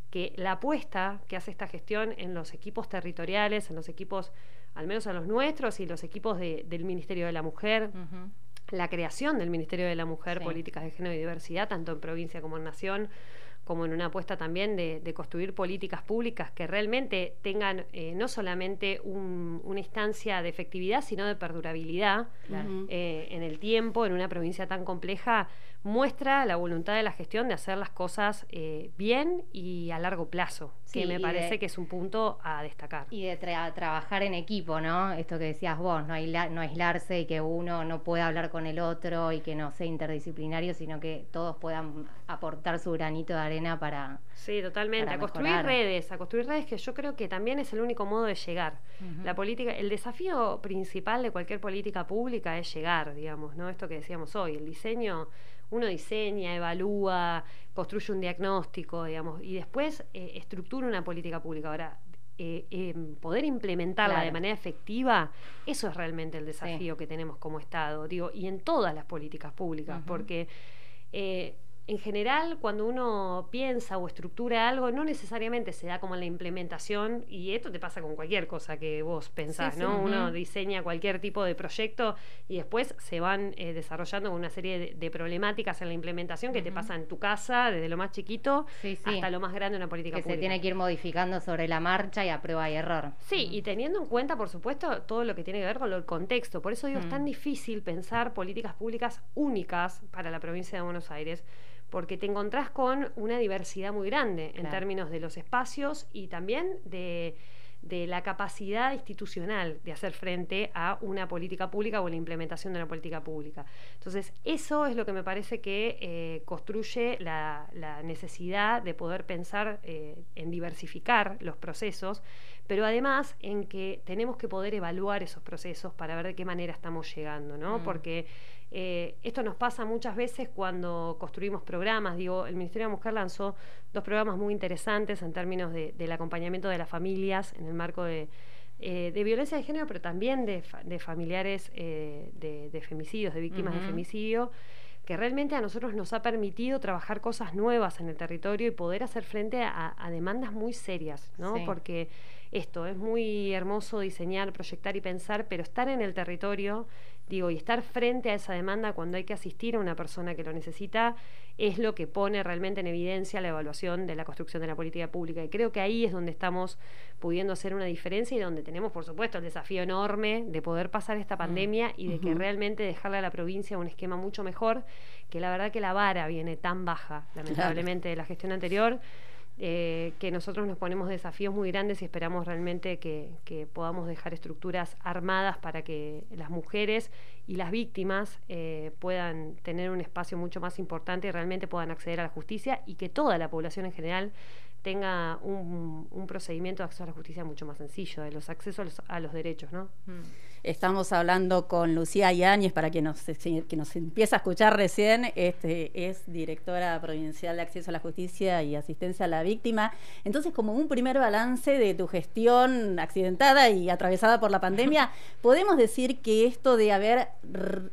que la apuesta que hace esta gestión en los equipos territoriales, en los equipos, al menos en los nuestros y los equipos de- del Ministerio de la Mujer, la creación del Ministerio de la Mujer, Sí. Políticas de Género y Diversidad, tanto en provincia como en nación, como en una apuesta también de, construir políticas públicas que realmente tengan eh, no solamente una instancia de efectividad, sino de perdurabilidad eh, en el tiempo, en una provincia tan compleja muestra la voluntad de la gestión de hacer las cosas eh, bien y a largo plazo, que me parece que es un punto a destacar. Y de trabajar en equipo, ¿no? Esto que decías vos, no, no aislarse y que uno no pueda hablar con el otro y que no sea interdisciplinario, sino que todos puedan aportar su granito de arena para... Sí, totalmente, a construir redes, a construir redes que yo creo que también es el único modo de llegar. La política, el desafío principal de cualquier política pública es llegar, digamos, ¿no? Esto que decíamos hoy, el diseño uno diseña, evalúa, construye un diagnóstico, digamos, y después eh, estructura una política pública. Ahora, eh, em, poder implementarla de manera efectiva, eso es realmente el desafío que tenemos como Estado, digo, y en todas las políticas públicas, porque eh, en general, cuando uno piensa o estructura algo, no necesariamente se da como la implementación, y esto te pasa con cualquier cosa que vos pensás, ¿no? Uno diseña cualquier tipo de proyecto y después se van eh, desarrollando una serie de, problemáticas en la implementación que te pasa en tu casa, desde lo más chiquito hasta lo más grande de una política que pública. se tiene que ir modificando sobre la marcha y a prueba y error. Sí, y teniendo en cuenta, por supuesto, todo lo que tiene que ver con el contexto. Por eso digo, es tan difícil pensar políticas públicas únicas para la provincia de Buenos Aires porque te encontrás con una diversidad muy grande en términos de los espacios y también de, la capacidad institucional de hacer frente a una política pública o la implementación de una política pública. Entonces, eso es lo que me parece que eh, construye la, necesidad de poder pensar eh, en diversificar los procesos, pero además en que tenemos que poder evaluar esos procesos para ver de qué manera estamos llegando, ¿no? Mm. Porque eh, esto nos pasa muchas veces cuando construimos programas. Digo, el Ministerio de la Mujer lanzó dos programas muy interesantes en términos del acompañamiento de las familias en el marco de, eh, violencia de género, pero también de, familiares eh, de, femicidios, de víctimas de femicidio que realmente a nosotros nos ha permitido trabajar cosas nuevas en el territorio y poder hacer frente a, demandas muy serias, ¿no? Porque esto es muy hermoso diseñar, proyectar y pensar, pero estar en el territorio Digo, y estar frente a esa demanda cuando hay que asistir a una persona que lo necesita es lo que pone realmente en evidencia la evaluación de la construcción de la política pública. Y creo que ahí es donde estamos pudiendo hacer una diferencia y donde tenemos, por supuesto, el desafío enorme de poder pasar esta mm. pandemia y de que realmente dejarle a la provincia un esquema mucho mejor, que la verdad que la vara viene tan baja, lamentablemente, de la gestión anterior. Eh, que nosotros nos ponemos desafíos muy grandes y esperamos realmente que, podamos dejar estructuras armadas para que las mujeres y las víctimas eh, puedan tener un espacio mucho más importante y realmente puedan acceder a la justicia y que toda la población en general tenga un, procedimiento de acceso a la justicia mucho más sencillo, de los accesos a los, derechos, ¿no? Mm. Estamos hablando con Lucía Yáñez, para quien nos, que nos empieza a escuchar recién, este, es directora provincial de acceso a la justicia y asistencia a la víctima. Entonces, como un primer balance de tu gestión accidentada y atravesada por la pandemia, podemos decir que esto de haber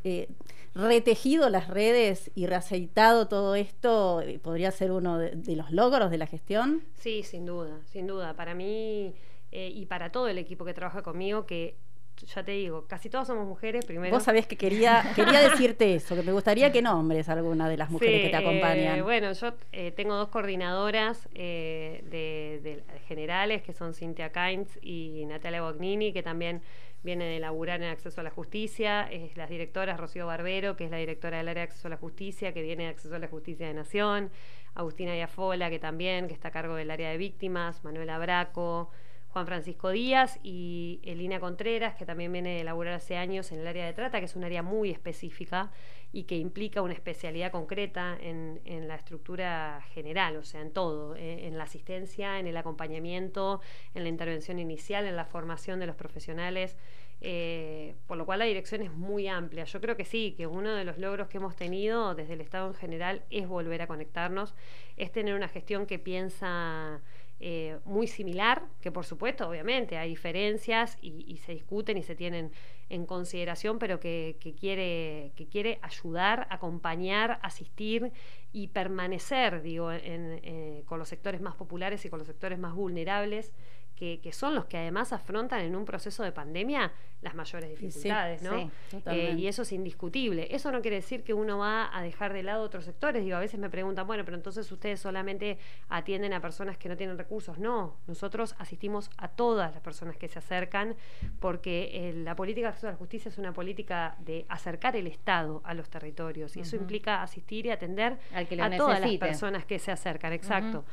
eh, retejido las redes y reaceitado todo esto eh, podría ser uno de, los logros de la gestión? Sí, sin duda, sin duda. Para mí eh, y para todo el equipo que trabaja conmigo, que ya te digo, casi todas somos mujeres primero. Vos sabés que quería, quería decirte eso, que me gustaría que nombres a alguna de las mujeres que te acompañan. Eh, bueno, yo eh, tengo dos coordinadoras eh, de, generales, que son Cintia Kainz y Natalia Bognini, que también viene de laburar en acceso a la justicia. Es la directora Rocío Barbero, que es la directora del área de acceso a la justicia, que viene de acceso a la justicia de Nación. Agustina Yafola, que también, que está a cargo del área de víctimas. Manuela Braco. Juan Francisco Díaz y Elina Contreras, que también viene de laburar hace años en el área de trata, que es un área muy específica y que implica una especialidad concreta en, la estructura general, o sea, en todo, eh, en la asistencia, en el acompañamiento, en la intervención inicial, en la formación de los profesionales. Eh, por lo cual la dirección es muy amplia. Yo creo que sí, que uno de los logros que hemos tenido desde el Estado en general es volver a conectarnos, es tener una gestión que piensa eh, muy similar, que por supuesto, obviamente, hay diferencias y, se discuten y se tienen en consideración, pero que, quiere, que quiere ayudar, acompañar, asistir y permanecer, digo, eh, con los sectores más populares y con los sectores más vulnerables que, son los que además afrontan en un proceso de pandemia las mayores dificultades, ¿no? Eh, y eso es indiscutible. Eso no quiere decir que uno va a dejar de lado otros sectores. Digo, a veces me preguntan, bueno, pero entonces ustedes solamente atienden a personas que no tienen recursos. No, nosotros asistimos a todas las personas que se acercan porque eh, la política de acceso a la justicia es una política de acercar el Estado a los territorios y eso implica asistir y atender a todas las personas que se acercan. Exacto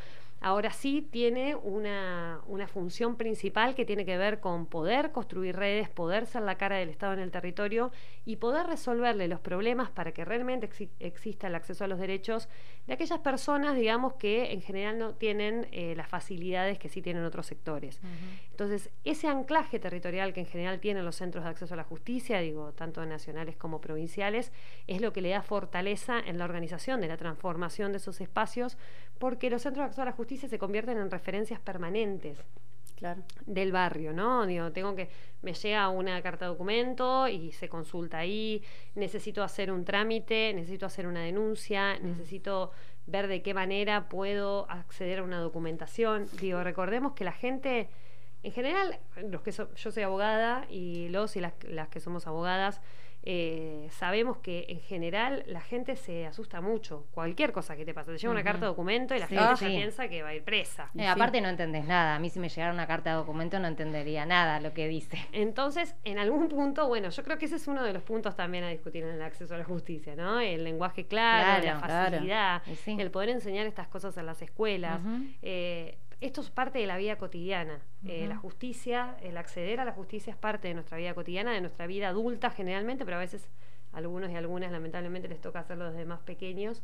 ahora sí tiene una, función principal que tiene que ver con poder construir redes, poder ser la cara del Estado en el territorio y poder resolverle los problemas para que realmente exista el acceso a los derechos de aquellas personas, digamos, que en general no tienen eh, las facilidades que sí tienen otros sectores. Entonces, ese anclaje territorial que en general tienen los centros de acceso a la justicia, digo, tanto nacionales como provinciales, es lo que le da fortaleza en la organización de la transformación de esos espacios, porque los centros de acceso a la justicia se convierten en referencias permanentes del barrio, ¿no? Digo, tengo que, me llega una carta de documento y se consulta ahí, necesito hacer un trámite, necesito hacer una denuncia, mm. necesito ver de qué manera puedo acceder a una documentación. Digo, recordemos que la gente, en general, los que yo soy abogada y los y las, las que somos abogadas, eh, sabemos que en general la gente se asusta mucho. Cualquier cosa que te pasa, te llega una carta de documento y la gente ya piensa que va a ir presa. Eh, aparte no entendés nada. A mí si me llegara una carta de documento no entendería nada lo que dice. Entonces, en algún punto, bueno, yo creo que ese es uno de los puntos también a discutir en el acceso a la justicia, ¿no? El lenguaje claro, la facilidad, el poder enseñar estas cosas en las escuelas esto es parte de la vida cotidiana. Eh, la justicia, el acceder a la justicia es parte de nuestra vida cotidiana, de nuestra vida adulta generalmente, pero a veces a algunos y algunas lamentablemente les toca hacerlo desde más pequeños,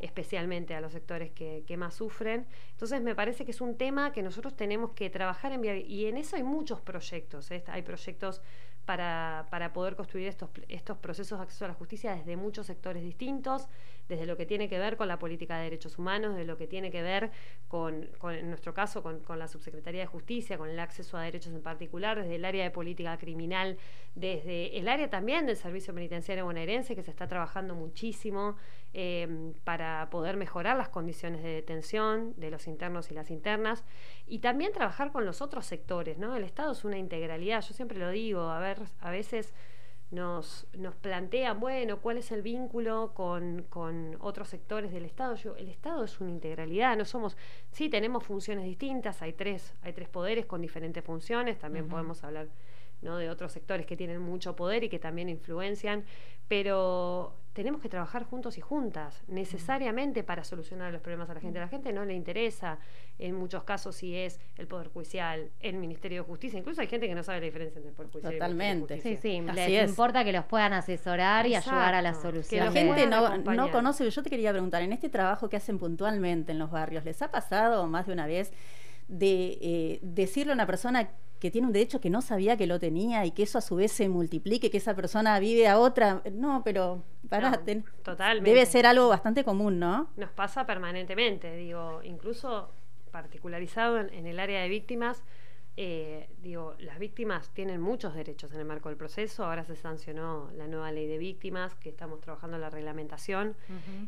especialmente a los sectores que, más sufren. Entonces me parece que es un tema que nosotros tenemos que trabajar en y en eso hay muchos proyectos. ¿eh? Hay proyectos para, para, poder construir estos, estos procesos de acceso a la justicia desde muchos sectores distintos desde lo que tiene que ver con la política de derechos humanos, de lo que tiene que ver con, en nuestro caso, con, la Subsecretaría de Justicia, con el acceso a derechos en particular, desde el área de política criminal, desde el área también del Servicio Penitenciario Bonaerense, que se está trabajando muchísimo em, para poder mejorar las condiciones de detención de los internos y las internas, y también trabajar con los otros sectores, ¿no? El Estado es una integralidad, yo siempre lo digo, a ver, a veces nos, nos plantean, bueno, cuál es el vínculo con, con, otros sectores del Estado. Yo, el Estado es una integralidad, no somos, sí tenemos funciones distintas, hay tres, hay tres poderes con diferentes funciones, también podemos hablar ¿no? de otros sectores que tienen mucho poder y que también influencian, pero tenemos que trabajar juntos y juntas, necesariamente para solucionar los problemas a la gente. A la gente no le interesa, en muchos casos, si es el Poder Judicial, el Ministerio de Justicia. Incluso hay gente que no sabe la diferencia entre el Poder Judicial Totalmente. y el Poder Sí, sí, les importa que los puedan asesorar y ayudar a la solución. la gente no, no conoce. Yo te quería preguntar, en este trabajo que hacen puntualmente en los barrios, ¿les ha pasado más de una vez de eh, decirle a una persona que tiene un derecho que no sabía que lo tenía y que eso a su vez se multiplique, que esa persona vive a otra. No, pero para, totalmente. debe ser algo bastante común, ¿no? Nos pasa permanentemente, digo, incluso particularizado en, el área de víctimas. Eh, digo, las víctimas tienen muchos derechos en el marco del proceso. Ahora se sancionó la nueva ley de víctimas, que estamos trabajando en la reglamentación,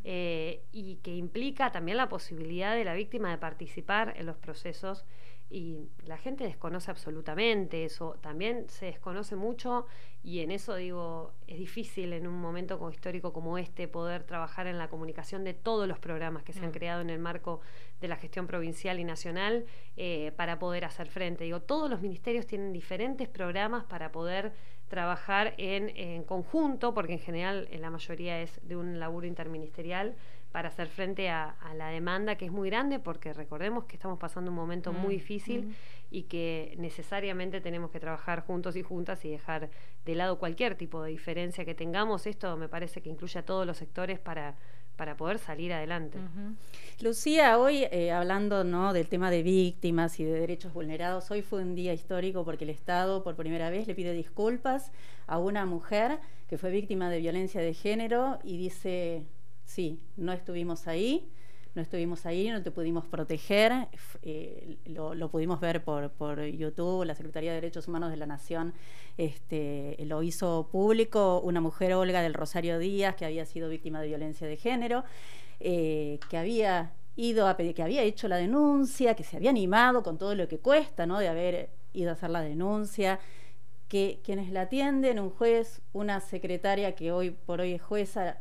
eh, y que implica también la posibilidad de la víctima de participar en los procesos y la gente desconoce absolutamente eso. También se desconoce mucho y en eso digo, es difícil en un momento histórico como este poder trabajar en la comunicación de todos los programas que se han mm. creado en el marco de la gestión provincial y nacional eh, para poder hacer frente. Digo, todos los ministerios tienen diferentes programas para poder trabajar en, conjunto, porque en general la mayoría es de un laburo interministerial, para hacer frente a, la demanda que es muy grande, porque recordemos que estamos pasando un momento muy mm, difícil mm. y que necesariamente tenemos que trabajar juntos y juntas y dejar de lado cualquier tipo de diferencia que tengamos. Esto me parece que incluye a todos los sectores para para poder salir adelante. Lucía, hoy eh, hablando ¿no? del tema de víctimas y de derechos vulnerados, hoy fue un día histórico porque el Estado por primera vez le pide disculpas a una mujer que fue víctima de violencia de género y dice sí, no estuvimos ahí, no estuvimos ahí, no te pudimos proteger, eh, lo, pudimos ver por, por, YouTube, la Secretaría de Derechos Humanos de la Nación este, lo hizo público, una mujer, Olga del Rosario Díaz, que había sido víctima de violencia de género, eh, que había ido a pedir, que había hecho la denuncia, que se había animado con todo lo que cuesta, ¿no? De haber ido a hacer la denuncia, que quienes la atienden, un juez, una secretaria que hoy por hoy es jueza,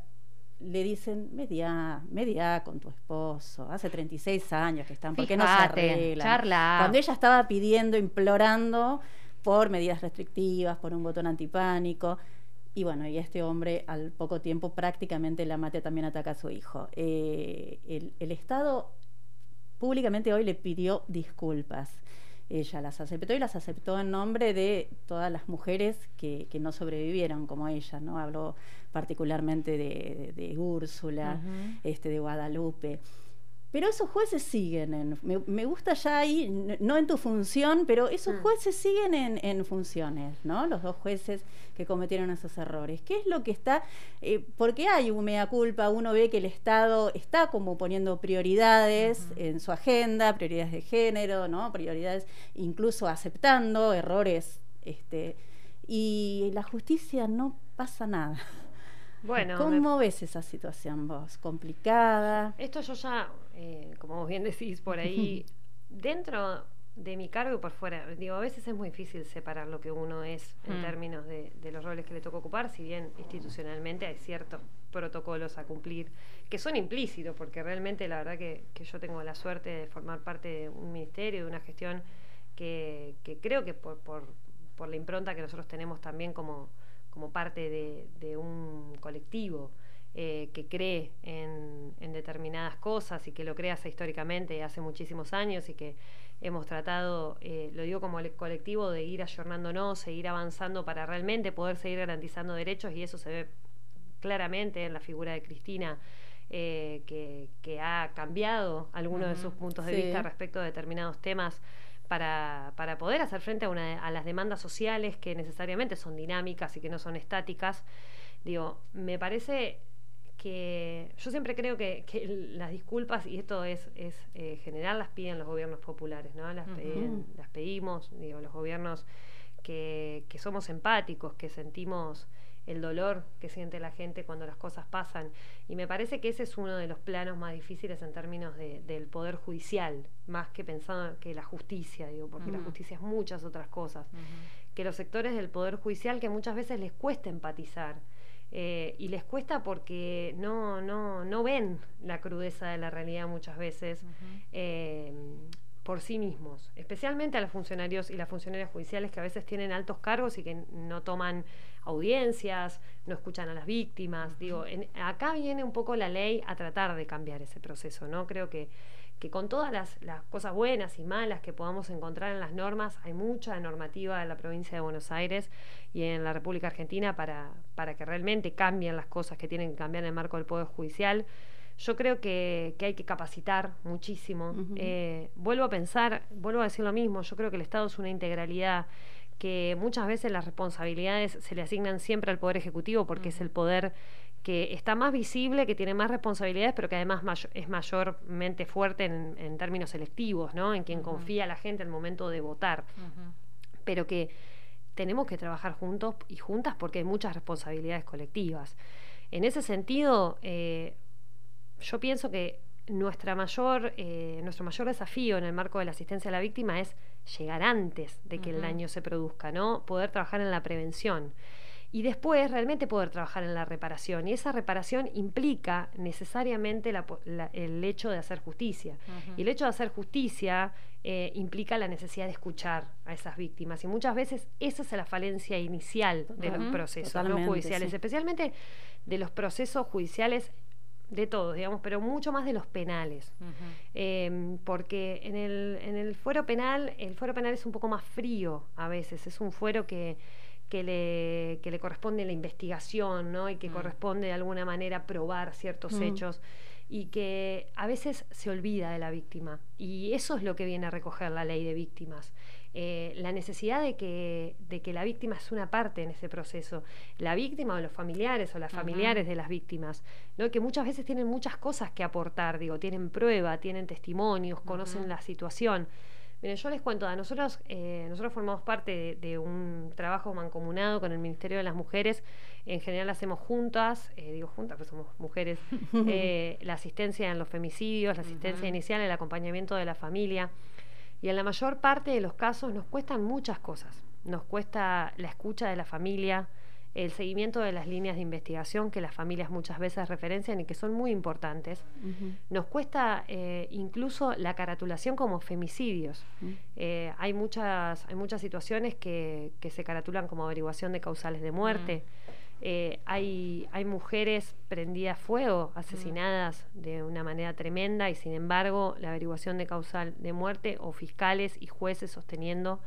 le dicen, media, media con tu esposo, hace 36 años que están, ¿por qué no se arreglan? charla. Cuando ella estaba pidiendo, implorando por medidas restrictivas, por un botón antipánico, y bueno, y este hombre al poco tiempo prácticamente la mate también ataca a su hijo. Eh, el, el Estado públicamente hoy le pidió disculpas ella las aceptó y las aceptó en nombre de todas las mujeres que, que no sobrevivieron como ella, ¿no? Habló particularmente de, de, Úrsula, este, de Guadalupe. Pero esos jueces siguen en, me, gusta ya ahí, no en tu función, pero esos mm. jueces siguen en, en, funciones, ¿no? Los dos jueces que cometieron esos errores. ¿Qué es lo que está? Eh, porque hay un mea culpa, uno ve que el Estado está como poniendo prioridades en su agenda, prioridades de género, ¿no? Prioridades, incluso aceptando errores, este, y la justicia no pasa nada. Bueno, ¿cómo ves esa situación vos? ¿Complicada? Esto yo ya, eh, como vos bien decís por ahí, dentro de mi cargo y por fuera, digo, a veces es muy difícil separar lo que uno es en mm. términos de, los roles que le toca ocupar, si bien institucionalmente hay ciertos protocolos a cumplir que son implícitos, porque realmente la verdad que, yo tengo la suerte de formar parte de un ministerio, de una gestión que, creo que por, por, por la impronta que nosotros tenemos también como como parte de, un colectivo eh, que cree en, determinadas cosas y que lo crea históricamente hace muchísimos años y que hemos tratado, eh, lo digo como colectivo, de ir ayornándonos, seguir avanzando para realmente poder seguir garantizando derechos y eso se ve claramente en la figura de Cristina. Eh, que, ha cambiado algunos de sus puntos de vista respecto a determinados temas para, para poder hacer frente a, una, a las demandas sociales que necesariamente son dinámicas y que no son estáticas. Digo, me parece que yo siempre creo que, las disculpas, y esto es, es eh, general, las piden los gobiernos populares, ¿no? Las, las pedimos, digo, los gobiernos que, que somos empáticos, que sentimos el dolor que siente la gente cuando las cosas pasan. Y me parece que ese es uno de los planos más difíciles en términos de, del poder judicial, más que pensando que la justicia, digo, porque la justicia es muchas otras cosas. Que los sectores del poder judicial que muchas veces les cuesta empatizar. Eh, y les cuesta porque no, no, no ven la crudeza de la realidad muchas veces eh, por sí mismos, especialmente a los funcionarios y las funcionarias judiciales que a veces tienen altos cargos y que no toman audiencias, no escuchan a las víctimas. Digo, acá viene un poco la ley a tratar de cambiar ese proceso, ¿no? Creo que, que con todas las, cosas buenas y malas que podamos encontrar en las normas, hay mucha normativa en la provincia de Buenos Aires y en la República Argentina para, para que realmente cambien las cosas que tienen que cambiar en el marco del Poder Judicial. Yo creo que, hay que capacitar muchísimo. Eh, vuelvo a pensar, vuelvo a decir lo mismo, yo creo que el Estado es una integralidad que muchas veces las responsabilidades se le asignan siempre al Poder Ejecutivo porque es el poder que está más visible, que tiene más responsabilidades, pero que además es mayormente fuerte en, términos selectivos, ¿no? En quien confía la gente al momento de votar. Pero que tenemos que trabajar juntos y juntas porque hay muchas responsabilidades colectivas. En ese sentido, eh, yo pienso que nuestra mayor, eh, nuestro mayor desafío en el marco de la asistencia a la víctima es llegar antes de que el daño se produzca, ¿no? Poder trabajar en la prevención. Y después realmente poder trabajar en la reparación. Y esa reparación implica necesariamente el hecho de hacer justicia. Y el hecho de hacer justicia eh, implica la necesidad de escuchar a esas víctimas. Y muchas veces esa es la falencia inicial de los procesos judiciales, especialmente de los procesos judiciales de todos, digamos, pero mucho más de los penales. Em, porque en el, en el fuero penal, el fuero penal es un poco más frío a veces, es un fuero que, que, le, que le corresponde la investigación, ¿no? Y que mm. corresponde de alguna manera probar ciertos mm. hechos y que a veces se olvida de la víctima. Y eso es lo que viene a recoger la ley de víctimas. Eh, la necesidad de que, de que la víctima es una parte en ese proceso. La víctima o los familiares o las familiares de las víctimas, ¿no? que muchas veces tienen muchas cosas que aportar, digo, tienen prueba, tienen testimonios, conocen la situación. Miren, yo les cuento, a nosotros, eh, nosotros formamos parte de, un trabajo mancomunado con el Ministerio de las Mujeres En general hacemos juntas, eh, digo juntas, pues somos mujeres, eh, la asistencia en los femicidios, la asistencia inicial, el acompañamiento de la familia. Y en la mayor parte de los casos nos cuestan muchas cosas. Nos cuesta la escucha de la familia, el seguimiento de las líneas de investigación que las familias muchas veces referencian y que son muy importantes. Nos cuesta eh, incluso la caratulación como femicidios. Eh, hay, muchas, hay muchas situaciones que, que, se caratulan como averiguación de causales de muerte. Eh, hay, hay mujeres prendidas fuego, asesinadas de una manera tremenda y sin embargo la averiguación de causal de muerte o fiscales y jueces sosteniendo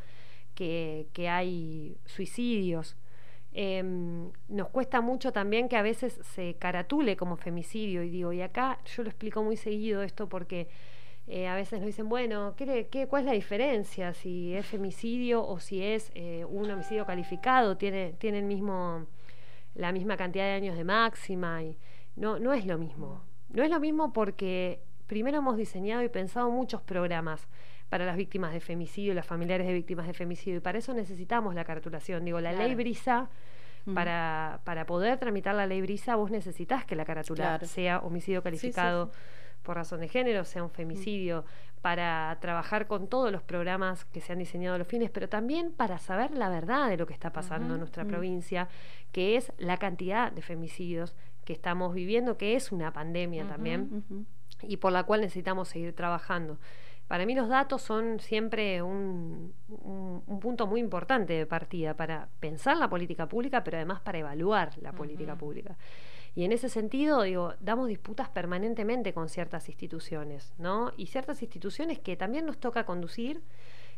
que, que hay suicidios. Em, nos cuesta mucho también que a veces se caratule como femicidio y digo, y acá yo lo explico muy seguido esto porque eh, a veces nos dicen, bueno, ¿qué, qué, cuál es la diferencia si es femicidio o si es eh, un homicidio calificado? Tiene, tiene el mismo, la misma cantidad de años de máxima y no, no es lo mismo. No es lo mismo porque primero hemos diseñado y pensado muchos programas para las víctimas de femicidio, las familiares de víctimas de femicidio. Y para eso necesitamos la cartulación. Digo, la ley Brisa, para, para poder tramitar la ley Brisa, vos necesitas que la carátula sea homicidio calificado por razón de género, sea un femicidio, para trabajar con todos los programas que se han diseñado a los fines, pero también para saber la verdad de lo que está pasando en nuestra provincia, que es la cantidad de femicidios que estamos viviendo, que es una pandemia también, y por la cual necesitamos seguir trabajando. Para mí los datos son siempre un, punto muy importante de partida para pensar la política pública, pero además para evaluar la política pública. Y en ese sentido, digo, damos disputas permanentemente con ciertas instituciones, ¿no? Y ciertas instituciones que también nos toca conducir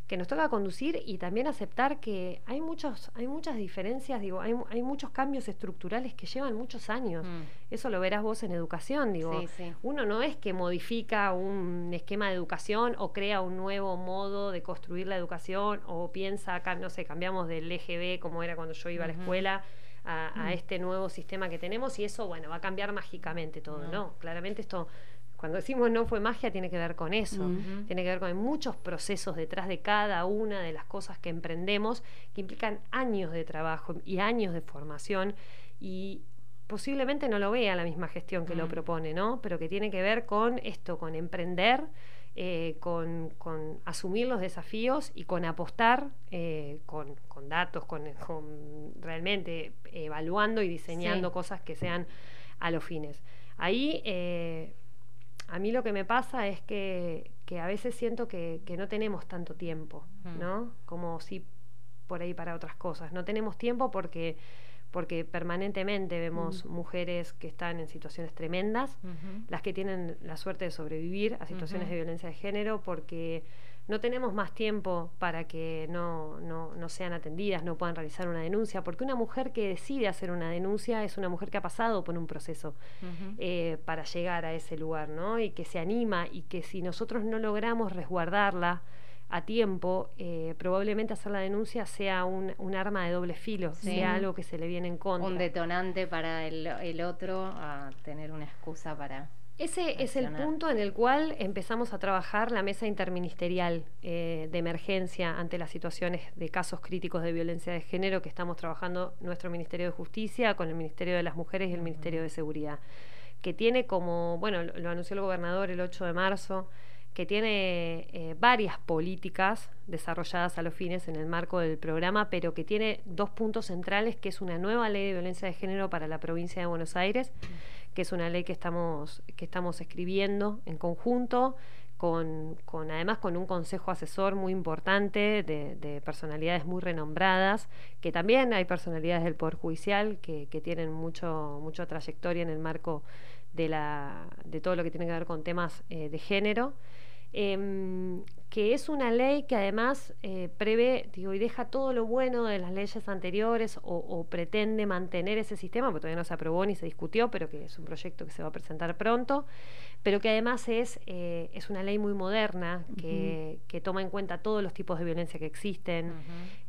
que nos toca conducir y también aceptar que hay muchos hay muchas diferencias digo hay, hay muchos cambios estructurales que llevan muchos años mm. eso lo verás vos en educación digo uno no es que modifica un esquema de educación o crea un nuevo modo de construir la educación o piensa no sé cambiamos del EGB como era cuando yo iba a la escuela a, mm. este nuevo sistema que tenemos y eso bueno va a cambiar mágicamente todo no claramente esto cuando decimos no fue magia, tiene que ver con eso. Tiene que ver con muchos procesos detrás de cada una de las cosas que emprendemos que implican años de trabajo y años de formación y posiblemente no lo vea la misma gestión que lo mm. propone, ¿no? Pero que tiene que ver con esto, con emprender, eh, con, asumir los desafíos y con apostar eh, con, datos, con, realmente evaluando y diseñando cosas que sean a los fines. Ahí eh, a mí lo que me pasa es que, que a veces siento que, que, no tenemos tanto tiempo, mm. ¿no? Como si por ahí para otras cosas. No tenemos tiempo porque porque permanentemente vemos mm. mujeres que están en situaciones tremendas, las que tienen la suerte de sobrevivir a situaciones de violencia de género, porque no tenemos más tiempo para que no, no, no, sean atendidas, no puedan realizar una denuncia, porque una mujer que decide hacer una denuncia es una mujer que ha pasado por un proceso eh, para llegar a ese lugar, ¿no? Y que se anima y que si nosotros no logramos resguardarla, a tiempo, eh, probablemente hacer la denuncia sea un, un arma de doble filo, sea algo que se le viene en contra. Un detonante para el, el otro a tener una excusa para ese es el punto en el cual empezamos a trabajar la mesa interministerial eh, de emergencia ante las situaciones de casos críticos de violencia de género que estamos trabajando nuestro Ministerio de Justicia con el Ministerio de las Mujeres y el Ministerio de Seguridad, que tiene como, bueno, lo, anunció el gobernador el 8 de marzo, que tiene eh, varias políticas desarrolladas a los fines en el marco del programa, pero que tiene dos puntos centrales, que es una nueva ley de violencia de género para la provincia de Buenos Aires que es una ley que estamos, que estamos escribiendo en conjunto, con, con además con un consejo asesor muy importante de, personalidades muy renombradas, que también hay personalidades del Poder Judicial que, que tienen mucho, mucha trayectoria en el marco de, la, de todo lo que tiene que ver con temas eh, de género. Em, que es una ley que además eh, prevé, digo, y deja todo lo bueno de las leyes anteriores o, pretende mantener ese sistema, porque todavía no se aprobó ni se discutió, pero que es un proyecto que se va a presentar pronto, pero que además es, eh, es una ley muy moderna, que, que, toma en cuenta todos los tipos de violencia que existen,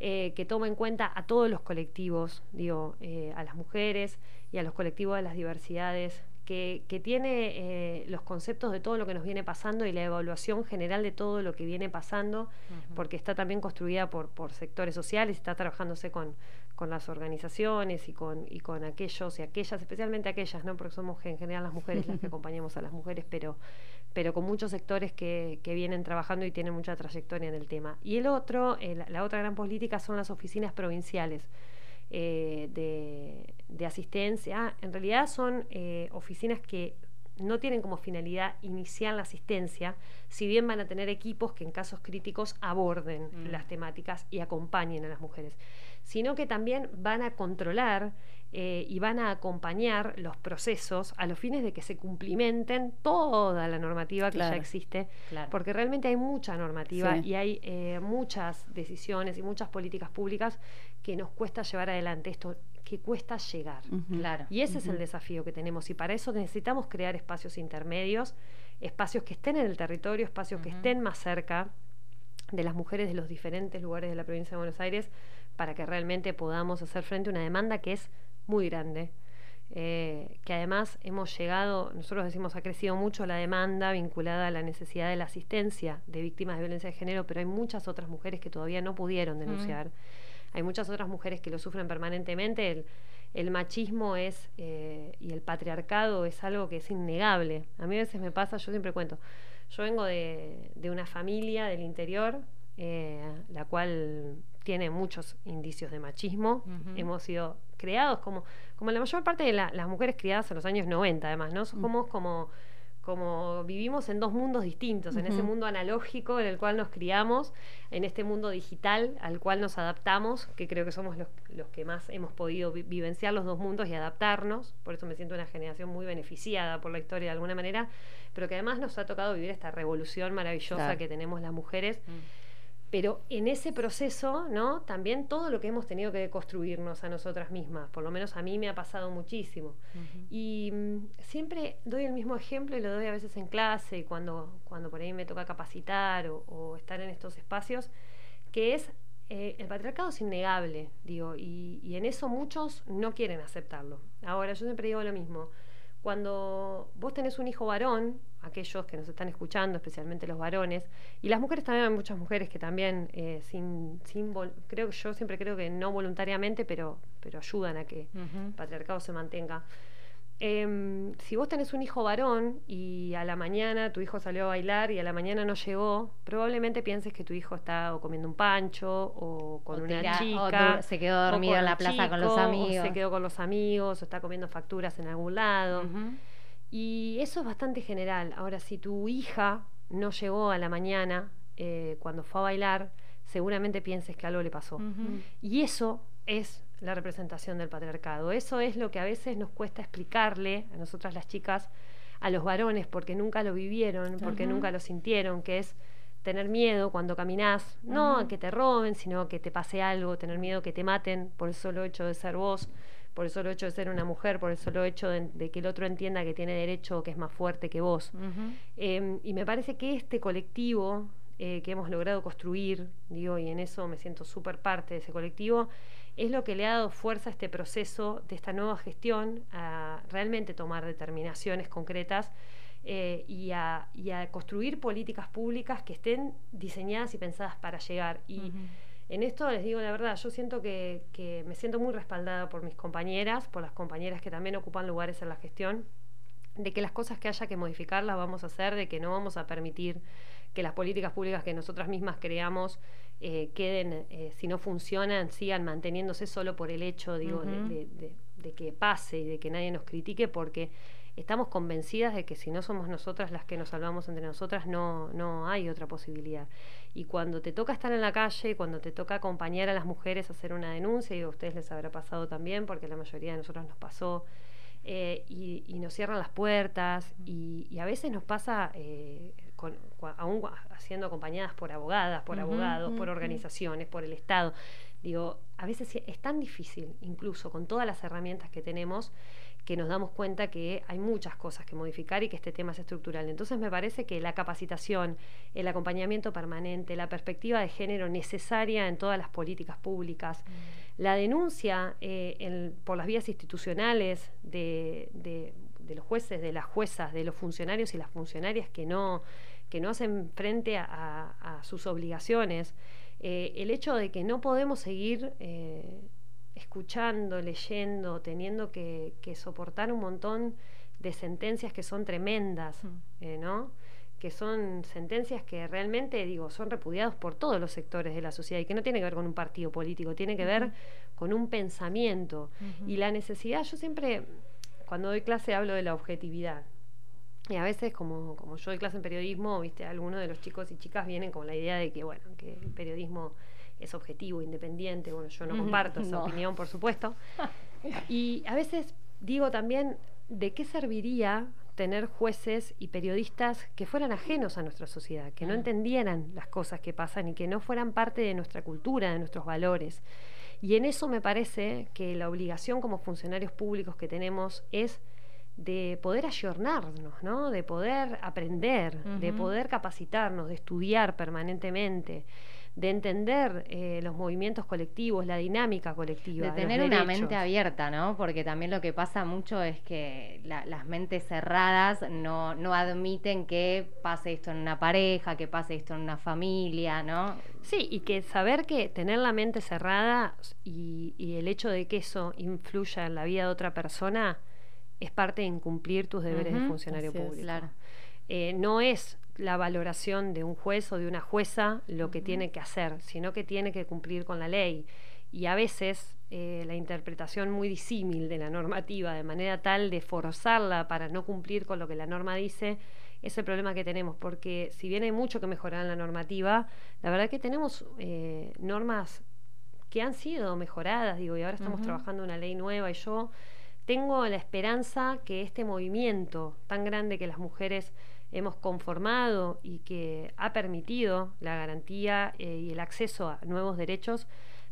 eh, que toma en cuenta a todos los colectivos, digo, a las mujeres y a los colectivos de las diversidades que, tiene eh, los conceptos de todo lo que nos viene pasando y la evaluación general de todo lo que viene pasando, porque está también construida por, por sectores sociales, está trabajándose con, con las organizaciones y con, y con aquellos y aquellas, especialmente aquellas, ¿no? porque somos en general las mujeres las que acompañamos a las mujeres, pero, pero con muchos sectores que, que vienen trabajando y tienen mucha trayectoria en el tema. Y el otro, eh, la, otra gran política son las oficinas provinciales. Eh, de, de, asistencia. En realidad son eh, oficinas que no tienen como finalidad iniciar la asistencia, si bien van a tener equipos que en casos críticos aborden mm. las temáticas y acompañen a las mujeres, sino que también van a controlar eh, y van a acompañar los procesos a los fines de que se cumplimenten toda la normativa que ya existe, porque realmente hay mucha normativa y hay eh, muchas decisiones y muchas políticas públicas que nos cuesta llevar adelante esto que cuesta llegar. claro. Y ese es el desafío que tenemos y para eso necesitamos crear espacios intermedios, espacios que estén en el territorio, espacios que estén más cerca de las mujeres de los diferentes lugares de la provincia de Buenos Aires para que realmente podamos hacer frente a una demanda que es muy grande. Eh, que además hemos llegado, nosotros decimos, ha crecido mucho la demanda vinculada a la necesidad de la asistencia de víctimas de violencia de género, pero hay muchas otras mujeres que todavía no pudieron denunciar. Hay muchas otras mujeres que lo sufren permanentemente. El, machismo es eh, y el patriarcado es algo que es innegable. A mí a veces me pasa, yo siempre cuento, yo vengo de, de una familia del interior, eh, la cual tiene muchos indicios de machismo. Hemos sido creados como, como la mayor parte de las mujeres criadas en los años 90, además, ¿no? Somos como, como vivimos en dos mundos distintos, en ese mundo analógico en el cual nos criamos, en este mundo digital al cual nos adaptamos, que creo que somos los, los que más hemos podido vivenciar los dos mundos y adaptarnos, por eso me siento una generación muy beneficiada por la historia de alguna manera, pero que además nos ha tocado vivir esta revolución maravillosa que tenemos las mujeres. Mm. Pero en ese proceso, ¿no? También todo lo que hemos tenido que construirnos a nosotras mismas, por lo menos a mí me ha pasado muchísimo. Y mm, siempre doy el mismo ejemplo y lo doy a veces en clase, cuando, cuando por ahí me toca capacitar o, estar en estos espacios, que es eh, el patriarcado es innegable, digo, y, y en eso muchos no quieren aceptarlo. Ahora, yo siempre digo lo mismo, cuando vos tenés un hijo varón, aquellos que nos están escuchando, especialmente los varones, y las mujeres también hay muchas mujeres que también, eh, sin, sin creo yo siempre creo que no voluntariamente, pero, pero ayudan a que el patriarcado se mantenga. Em, si vos tenés un hijo varón y a la mañana tu hijo salió a bailar y a la mañana no llegó, probablemente pienses que tu hijo está o comiendo un pancho o con una chica. O se quedó dormido en la plaza con los amigos. O se quedó con los amigos o está comiendo facturas en algún lado. Y eso es bastante general. Ahora, si tu hija no llegó a la mañana eh, cuando fue a bailar, seguramente pienses que algo le pasó. Y eso es la representación del patriarcado. Eso es lo que a veces nos cuesta explicarle a nosotras las chicas, a los varones, porque nunca lo vivieron, porque nunca lo sintieron, que es tener miedo cuando caminas, no a que te roben, sino a que te pase algo, tener miedo que te maten por el solo hecho de ser vos, por el solo hecho de ser una mujer, por el solo hecho de, que el otro entienda que tiene derecho, que es más fuerte que vos. Em, y me parece que este colectivo eh, que hemos logrado construir, digo, y en eso me siento súper parte de ese colectivo, es lo que le ha dado fuerza a este proceso de esta nueva gestión, a realmente tomar determinaciones concretas eh, y, a, construir políticas públicas que estén diseñadas y pensadas para llegar. Y en esto les digo la verdad, yo siento que, que me siento muy respaldada por mis compañeras, por las compañeras que también ocupan lugares en la gestión, de que las cosas que haya que modificar las vamos a hacer, de que no vamos a permitir que las políticas públicas que nosotras mismas creamos eh, queden, eh, si no funcionan, sigan manteniéndose solo por el hecho, digo, de, que pase y de que nadie nos critique, porque estamos convencidas de que si no somos nosotras las que nos salvamos entre nosotras, no, no hay otra posibilidad. Y cuando te toca estar en la calle, cuando te toca acompañar a las mujeres a hacer una denuncia, y a ustedes les habrá pasado también, porque la mayoría de nosotros nos pasó, eh, y, nos cierran las puertas, y, a veces nos pasa aún siendo acompañadas por abogadas, por abogados, por organizaciones, por el Estado. Digo, a veces es tan difícil, incluso con todas las herramientas que tenemos, que nos damos cuenta que hay muchas cosas que modificar y que este tema es estructural. Entonces me parece que la capacitación, el acompañamiento permanente, la perspectiva de género necesaria en todas las políticas públicas, mm. la denuncia eh, por las vías institucionales de, de los jueces, de las juezas, de los funcionarios y las funcionarias que no, que no hacen frente a, sus obligaciones, eh, el hecho de que no podemos seguir eh, escuchando, leyendo, teniendo que, que soportar un montón de sentencias que son tremendas, eh, ¿no? que son sentencias que realmente, digo, son repudiados por todos los sectores de la sociedad y que no tiene que ver con un partido político, tiene que ver con un pensamiento. Y la necesidad, yo siempre, cuando doy clase, hablo de la objetividad. Y a veces, como, como yo doy clase en periodismo, viste, algunos de los chicos y chicas vienen con la idea de que, bueno, que el periodismo es objetivo, independiente. Bueno, yo no comparto esa opinión, por supuesto. Y a veces digo también, ¿de qué serviría tener jueces y periodistas que fueran ajenos a nuestra sociedad, que no entendieran las cosas que pasan y que no fueran parte de nuestra cultura, de nuestros valores. Y en eso me parece que la obligación como funcionarios públicos que tenemos es de poder ayornarnos, ¿no? de poder aprender, de poder capacitarnos, de estudiar permanentemente de entender eh, los movimientos colectivos, la dinámica colectiva. De tener una mente abierta, ¿no? Porque también lo que pasa mucho es que las mentes cerradas no, no admiten que pase esto en una pareja, que pase esto en una familia, ¿no? Sí, y que saber que tener la mente cerrada y, el hecho de que eso influya en la vida de otra persona es parte de incumplir tus deberes de funcionario público. claro. Eh, no es la valoración de un juez o de una jueza lo que tiene que hacer, sino que tiene que cumplir con la ley. Y a veces eh, la interpretación muy disímil de la normativa, de manera tal de forzarla para no cumplir con lo que la norma dice, es el problema que tenemos, porque si bien hay mucho que mejorar en la normativa, la verdad que tenemos eh, normas que han sido mejoradas, digo, y ahora estamos trabajando una ley nueva y yo tengo la esperanza que este movimiento tan grande que las mujeres hemos conformado y que ha permitido la garantía eh, y el acceso a nuevos derechos,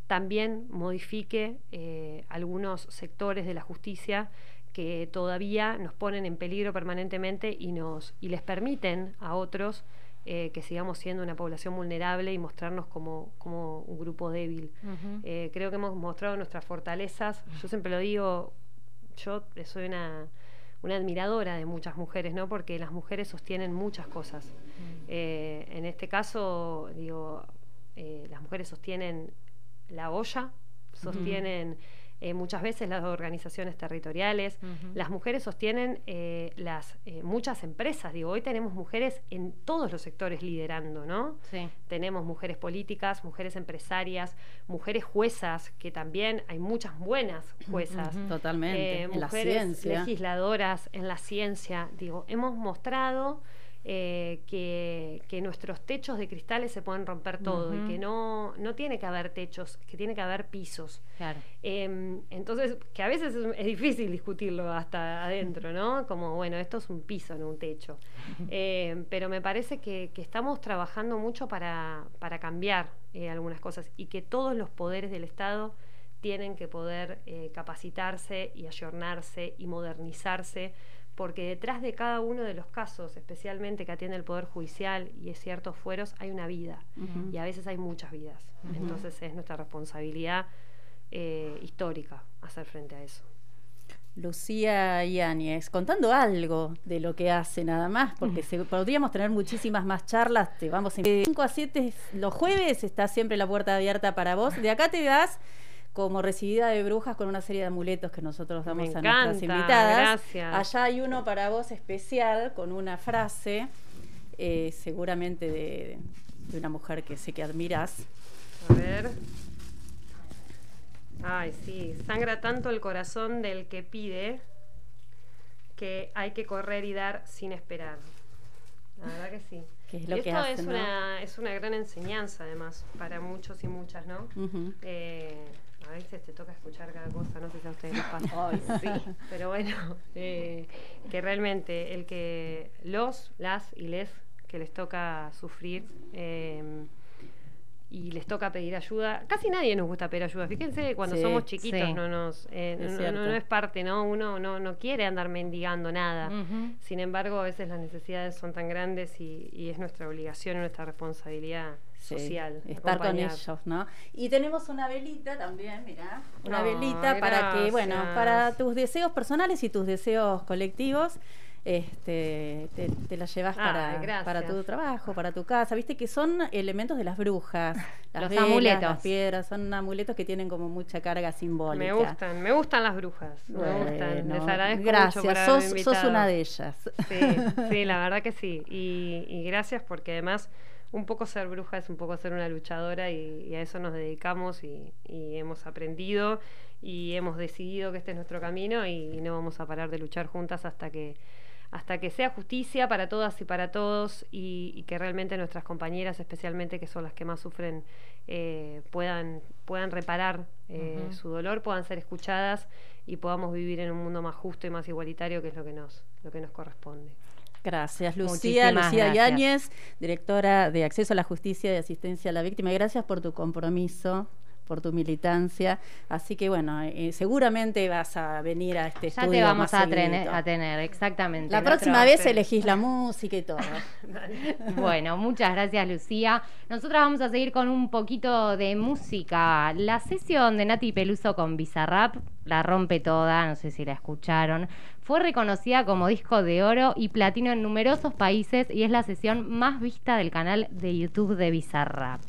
también modifique eh, algunos sectores de la justicia que todavía nos ponen en peligro permanentemente y, nos, y les permiten a otros eh, que sigamos siendo una población vulnerable y mostrarnos como, como un grupo débil. creo que hemos mostrado nuestras fortalezas. Yo siempre lo digo, yo soy una una admiradora de muchas mujeres, ¿no? Porque las mujeres sostienen muchas cosas. Mm. Eh, en este caso, digo, eh, las mujeres sostienen la olla, sostienen eh, muchas veces las organizaciones territoriales. Las mujeres sostienen eh, las eh, muchas empresas. Digo, hoy tenemos mujeres en todos los sectores liderando, ¿no? Sí. Tenemos mujeres políticas, mujeres empresarias, mujeres juezas, que también hay muchas buenas juezas. Totalmente. en mujeres legisladoras en la ciencia. Digo, hemos mostrado eh, que, nuestros techos de cristales se pueden romper todo y que no, no tiene que haber techos, que tiene que haber pisos. Em, entonces, que a veces es, difícil discutirlo hasta adentro, ¿no? Como, bueno, esto es un piso, no un techo. Em, pero me parece que, estamos trabajando mucho para, para cambiar eh, algunas cosas y que todos los poderes del Estado tienen que poder eh, capacitarse y ayornarse y modernizarse porque detrás de cada uno de los casos, especialmente que atiende el Poder Judicial y es ciertos fueros, hay una vida y a veces hay muchas vidas. Entonces es nuestra responsabilidad eh, histórica hacer frente a eso. Lucía Yáñez, contando algo de lo que hace nada más, porque podríamos tener muchísimas más charlas. Te vamos de 5 a 7 los jueves, está siempre la puerta abierta para vos. De acá te das como recibida de brujas con una serie de amuletos que nosotros damos a nuestras invitadas. Gracias. Allá hay uno para vos especial con una frase, eh, seguramente de, una mujer que sé que admiras. A ver. Ay, sí, sangra tanto el corazón del que pide que hay que correr y dar sin esperar. La verdad que sí. Que es lo esto que es, una, es una gran enseñanza, además, para muchos y muchas, ¿no? A veces te toca escuchar cada cosa, no sé si a ustedes les pasa. sí. Pero bueno, eh, que realmente el que los, las y les que les toca sufrir eh, y les toca pedir ayuda. Casi nadie nos gusta pedir ayuda. Fíjense, cuando somos chiquitos no nos eh, no, es parte, ¿no? Uno no, no quiere andar mendigando nada. Sin embargo, a veces las necesidades son tan grandes y, y es nuestra obligación, nuestra responsabilidad social. Estar con ellos, ¿no? Y tenemos una velita también, mira, una velita para que, bueno, para tus deseos personales y tus deseos colectivos. Este, te, la llevas para, para tu trabajo, para tu casa. Viste que son elementos de las brujas. Las Los amuletos. Las piedras, son amuletos que tienen como mucha carga simbólica. Me gustan, me gustan las brujas. Me gustan. Les agradezco gracias, mucho sos, una de ellas. Sí, sí, la verdad que sí. Y, y gracias porque además un poco ser bruja es un poco ser una luchadora y, a eso nos dedicamos y, hemos aprendido y hemos decidido que este es nuestro camino y, no vamos a parar de luchar juntas hasta que hasta que sea justicia para todas y para todos y, que realmente nuestras compañeras, especialmente que son las que más sufren, eh, puedan, puedan reparar eh, su dolor, puedan ser escuchadas y podamos vivir en un mundo más justo y más igualitario, que es lo que nos, lo que nos corresponde. Gracias, Lucía. Lucía Yáñez, directora de Acceso a la Justicia y Asistencia a la Víctima. Gracias por tu compromiso por tu militancia. Así que bueno, eh, seguramente vas a venir a este estudio. Ya te vamos a, tener, a tener, exactamente. La próxima vez elegís la música y todo. bueno, muchas gracias Lucía. Nosotras vamos a seguir con un poquito de música. La sesión de Nati Peluso con Bizarrap la rompe toda, no sé si la escucharon. Fue reconocida como disco de oro y platino en numerosos países y es la sesión más vista del canal de YouTube de Bizarrap.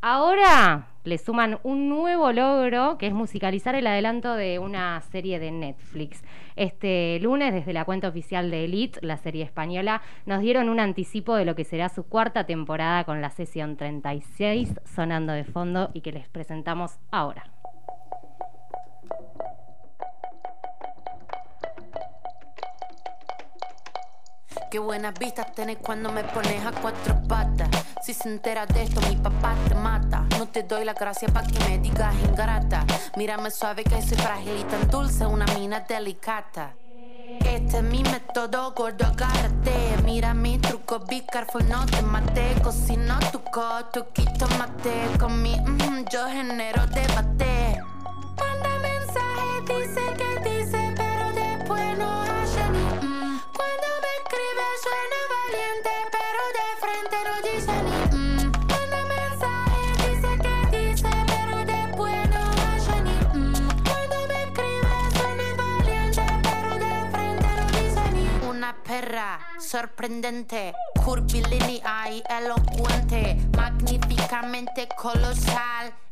Ahora le suman un nuevo logro que es musicalizar el adelanto de una serie de Netflix. Este lunes, desde la cuenta oficial de Elite, la serie española, nos dieron un anticipo de lo que será su cuarta temporada con la sesión 36 sonando de fondo y que les presentamos ahora. Qué buenas vistas tenés cuando me pones a cuatro patas. Si se entera de esto, mi papá te mata. No te doy la gracia pa' que me digas ingrata. Mírame suave que soy frágil y tan dulce, una mina delicata. Este es mi método, gordo, agárrate. Mira mi truco, be careful, no te mate. Cocino tu co, tu quito mate. Con mi mm, yo genero debate. Manda mensaje, dice que dice, pero después no sorprendente, curvilínea y elocuente, magníficamente colosal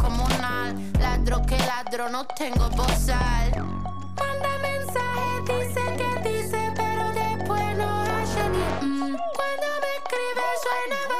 comunal. Ladro que ladro, no tengo bozal. Manda mensaje, dice que dice, pero después no hace ni mm. Cuando me escribe suena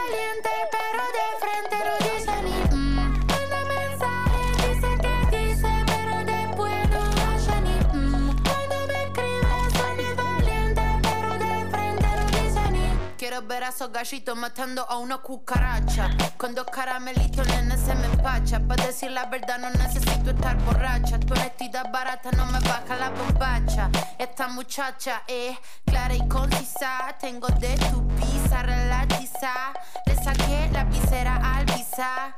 ni Quiero ver a esos gallitos matando a una cucaracha. Con dos caramelitos, nene, se me empacha. Para decir la verdad, no necesito estar borracha. Tu honestidad barata no me baja la bombacha. Esta muchacha es clara y concisa. Tengo de tu pizza relatiza. Le saqué la visera al visa.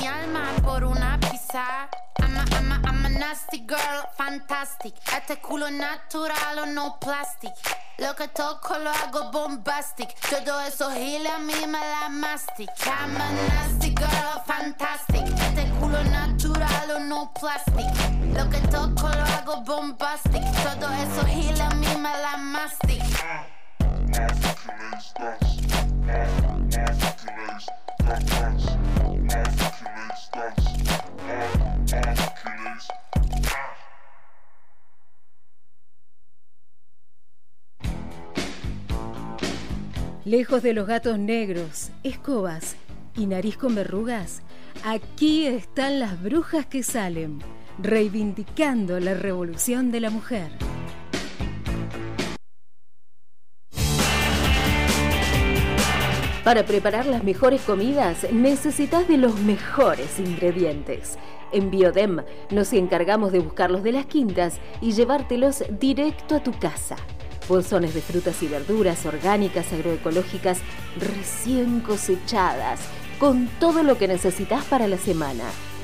Mi alma por una pizza. I'm a, I'm a, I'm a nasty girl, fantastic. Este culo natural o no plastic. Lo que toco lo hago bombastic. Todo eso giles a mí me la mastic. I'm a nasty girl, fantastic. Este culo natural o no plastic. Lo que toco lo hago bombastic. Todo eso giles a mí me la mastic. Lejos de los gatos negros, escobas y nariz con verrugas, aquí están las brujas que salen, reivindicando la revolución de la mujer. Para preparar las mejores comidas necesitas de los mejores ingredientes. En Biodem nos encargamos de buscarlos de las quintas y llevártelos directo a tu casa. bolsones de frutas y verduras orgánicas, agroecológicas, recién cosechadas, con todo lo que necesitas para la semana.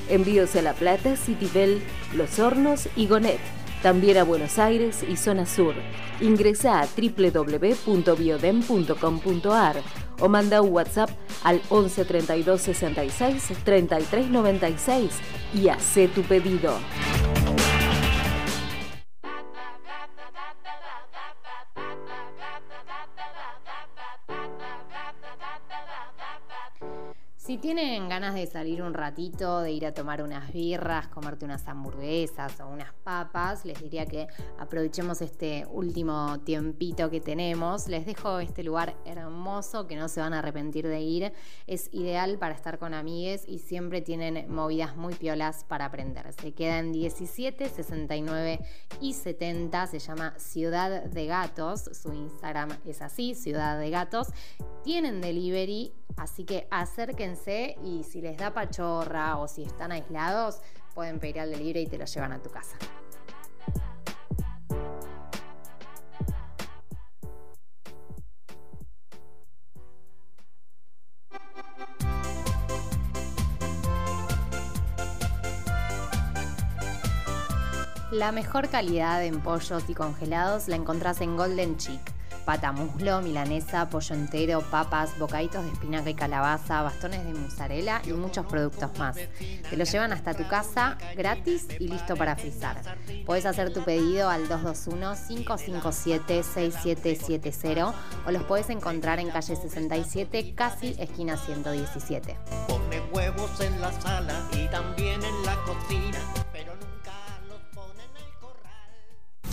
Envíos a La Plata, Citibel, Los Hornos y Gonet. También a Buenos Aires y Zona Sur. Ingresa a www.biodem.com.ar o manda un WhatsApp al 11 32 66 33 96 y hace tu pedido. Si tienen ganas de salir un ratito, de ir a tomar unas birras, comerte unas hamburguesas o unas papas, les diría que aprovechemos este último tiempito que tenemos. Les dejo este lugar hermoso que no se van a arrepentir de ir. Es ideal para estar con amigues y siempre tienen movidas muy piolas para aprender. Se queda en 17, 69 y 70. Se llama Ciudad de Gatos. Su Instagram es así, Ciudad de Gatos. Tienen delivery, así que acérquense y si les da pachorra o si están aislados, pueden pedir al delivery y te lo llevan a tu casa. La mejor calidad en pollos y congelados la encontrás en Golden Chick patamuslo, milanesa, pollo entero, papas, bocaditos de espinaca y calabaza, bastones de mozzarella y muchos productos más. Te lo llevan hasta tu casa gratis y listo para frizar. Puedes hacer tu pedido al 221-557-6770 o los puedes encontrar en calle 67, casi esquina 117. Pone huevos en la sala y también en la cocina.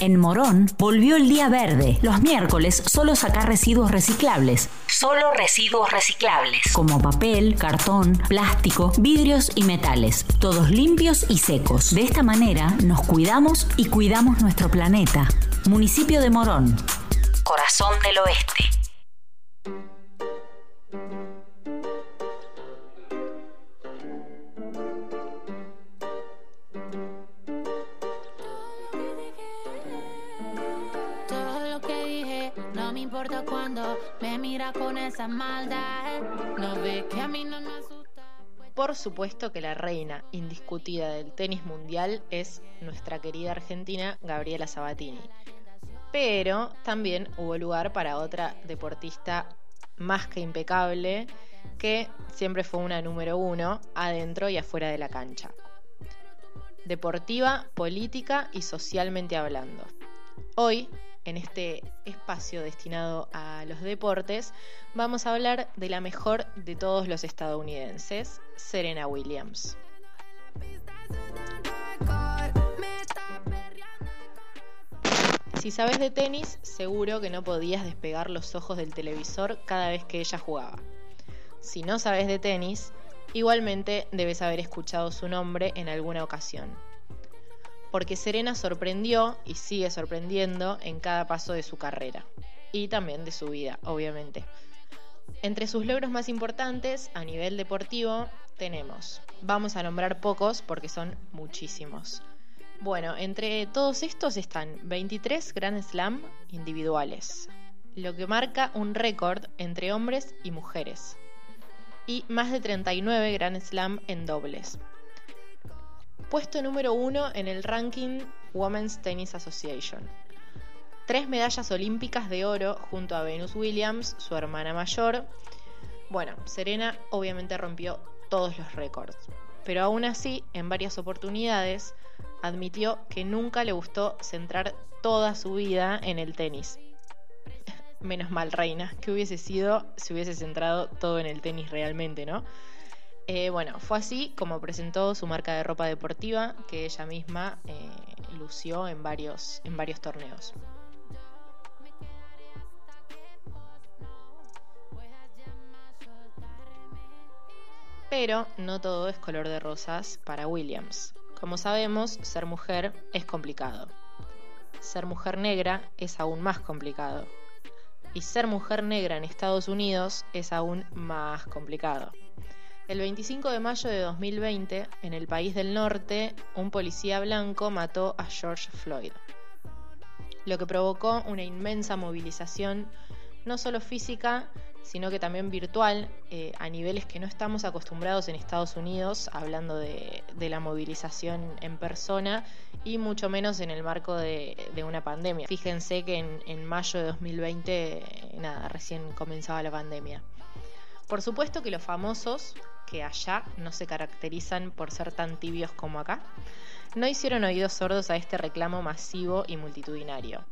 En Morón volvió el día verde. Los miércoles solo sacar residuos reciclables. Solo residuos reciclables. Como papel, cartón, plástico, vidrios y metales. Todos limpios y secos. De esta manera nos cuidamos y cuidamos nuestro planeta. Municipio de Morón. Corazón del Oeste. Cuando me mira con esa maldad. No ve que a mí no me asusta. Por supuesto que la reina indiscutida del tenis mundial es nuestra querida argentina Gabriela Sabatini. Pero también hubo lugar para otra deportista más que impecable, que siempre fue una número uno adentro y afuera de la cancha. Deportiva, política y socialmente hablando. Hoy en este espacio destinado a los deportes, vamos a hablar de la mejor de todos los estadounidenses, Serena Williams. Si sabes de tenis, seguro que no podías despegar los ojos del televisor cada vez que ella jugaba. Si no sabes de tenis, igualmente debes haber escuchado su nombre en alguna ocasión porque Serena sorprendió y sigue sorprendiendo en cada paso de su carrera y también de su vida, obviamente. Entre sus logros más importantes a nivel deportivo tenemos, vamos a nombrar pocos porque son muchísimos. Bueno, entre todos estos están 23 Grand Slam individuales, lo que marca un récord entre hombres y mujeres, y más de 39 Grand Slam en dobles, puesto número uno en el ranking Women's Tennis Association. Tres medallas olímpicas de oro junto a Venus Williams, su hermana mayor. Bueno, Serena obviamente rompió todos los récords, pero aún así, en varias oportunidades, admitió que nunca le gustó centrar toda su vida en el tenis. Menos mal, reina, que hubiese sido si hubiese centrado todo en el tenis realmente, ¿no? Eh, bueno, fue así como presentó su marca de ropa deportiva que ella misma eh, lució en varios, en varios torneos. Pero no todo es color de rosas para Williams. Como sabemos, ser mujer es complicado. Ser mujer negra es aún más complicado. Y ser mujer negra en Estados Unidos es aún más complicado. El 25 de mayo de 2020, en el país del norte, un policía blanco mató a George Floyd. lo que provocó una inmensa movilización, no solo física, sino que también virtual, eh, a niveles que no estamos acostumbrados en Estados Unidos, hablando de, la movilización en persona y mucho menos en el marco de, una pandemia. Fíjense que en, en, mayo de 2020, nada, recién comenzaba la pandemia. Por supuesto que los famosos, que allá no se caracterizan por ser tan tibios como acá, no hicieron oídos sordos a este reclamo masivo y multitudinario.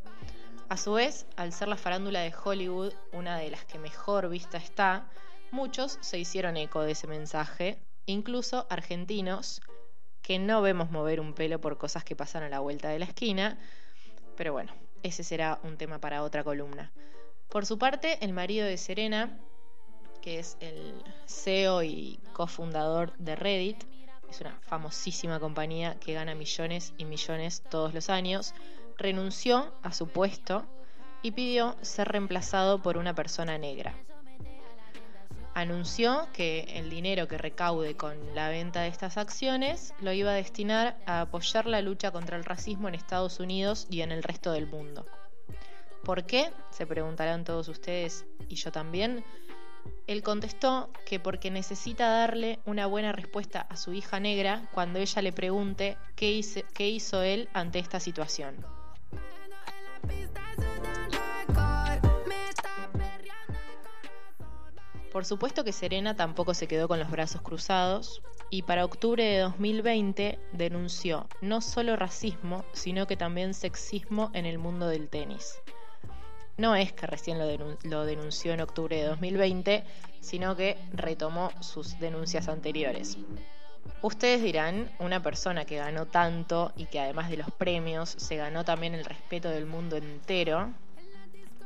A su vez, al ser la farándula de Hollywood una de las que mejor vista está, muchos se hicieron eco de ese mensaje, incluso argentinos, que no vemos mover un pelo por cosas que pasan a la vuelta de la esquina, pero bueno, ese será un tema para otra columna. Por su parte, el marido de Serena, que es el CEO y cofundador de Reddit, es una famosísima compañía que gana millones y millones todos los años, renunció a su puesto y pidió ser reemplazado por una persona negra. Anunció que el dinero que recaude con la venta de estas acciones lo iba a destinar a apoyar la lucha contra el racismo en Estados Unidos y en el resto del mundo. ¿Por qué? Se preguntarán todos ustedes y yo también. Él contestó que porque necesita darle una buena respuesta a su hija negra cuando ella le pregunte qué hizo, qué hizo él ante esta situación. Por supuesto que Serena tampoco se quedó con los brazos cruzados y para octubre de 2020 denunció no solo racismo, sino que también sexismo en el mundo del tenis. No es que recién lo, denunció en octubre de 2020, sino que retomó sus denuncias anteriores. Ustedes dirán, una persona que ganó tanto y que además de los premios se ganó también el respeto del mundo entero,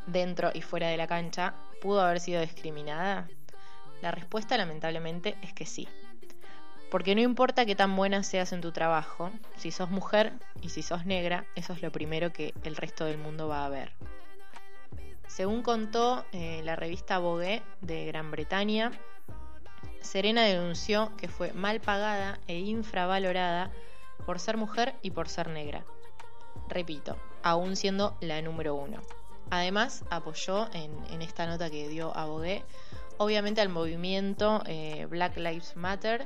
dentro y fuera de la cancha, ¿pudo haber sido discriminada? La respuesta lamentablemente es que sí. Porque no importa qué tan buena seas en tu trabajo, si sos mujer y si sos negra, eso es lo primero que el resto del mundo va a ver. Según contó eh, la revista Vogue de Gran Bretaña, Serena denunció que fue mal pagada e infravalorada por ser mujer y por ser negra. Repito, aún siendo la número uno. Además, apoyó en, esta nota que dio a Vogue, obviamente al movimiento eh, Black Lives Matter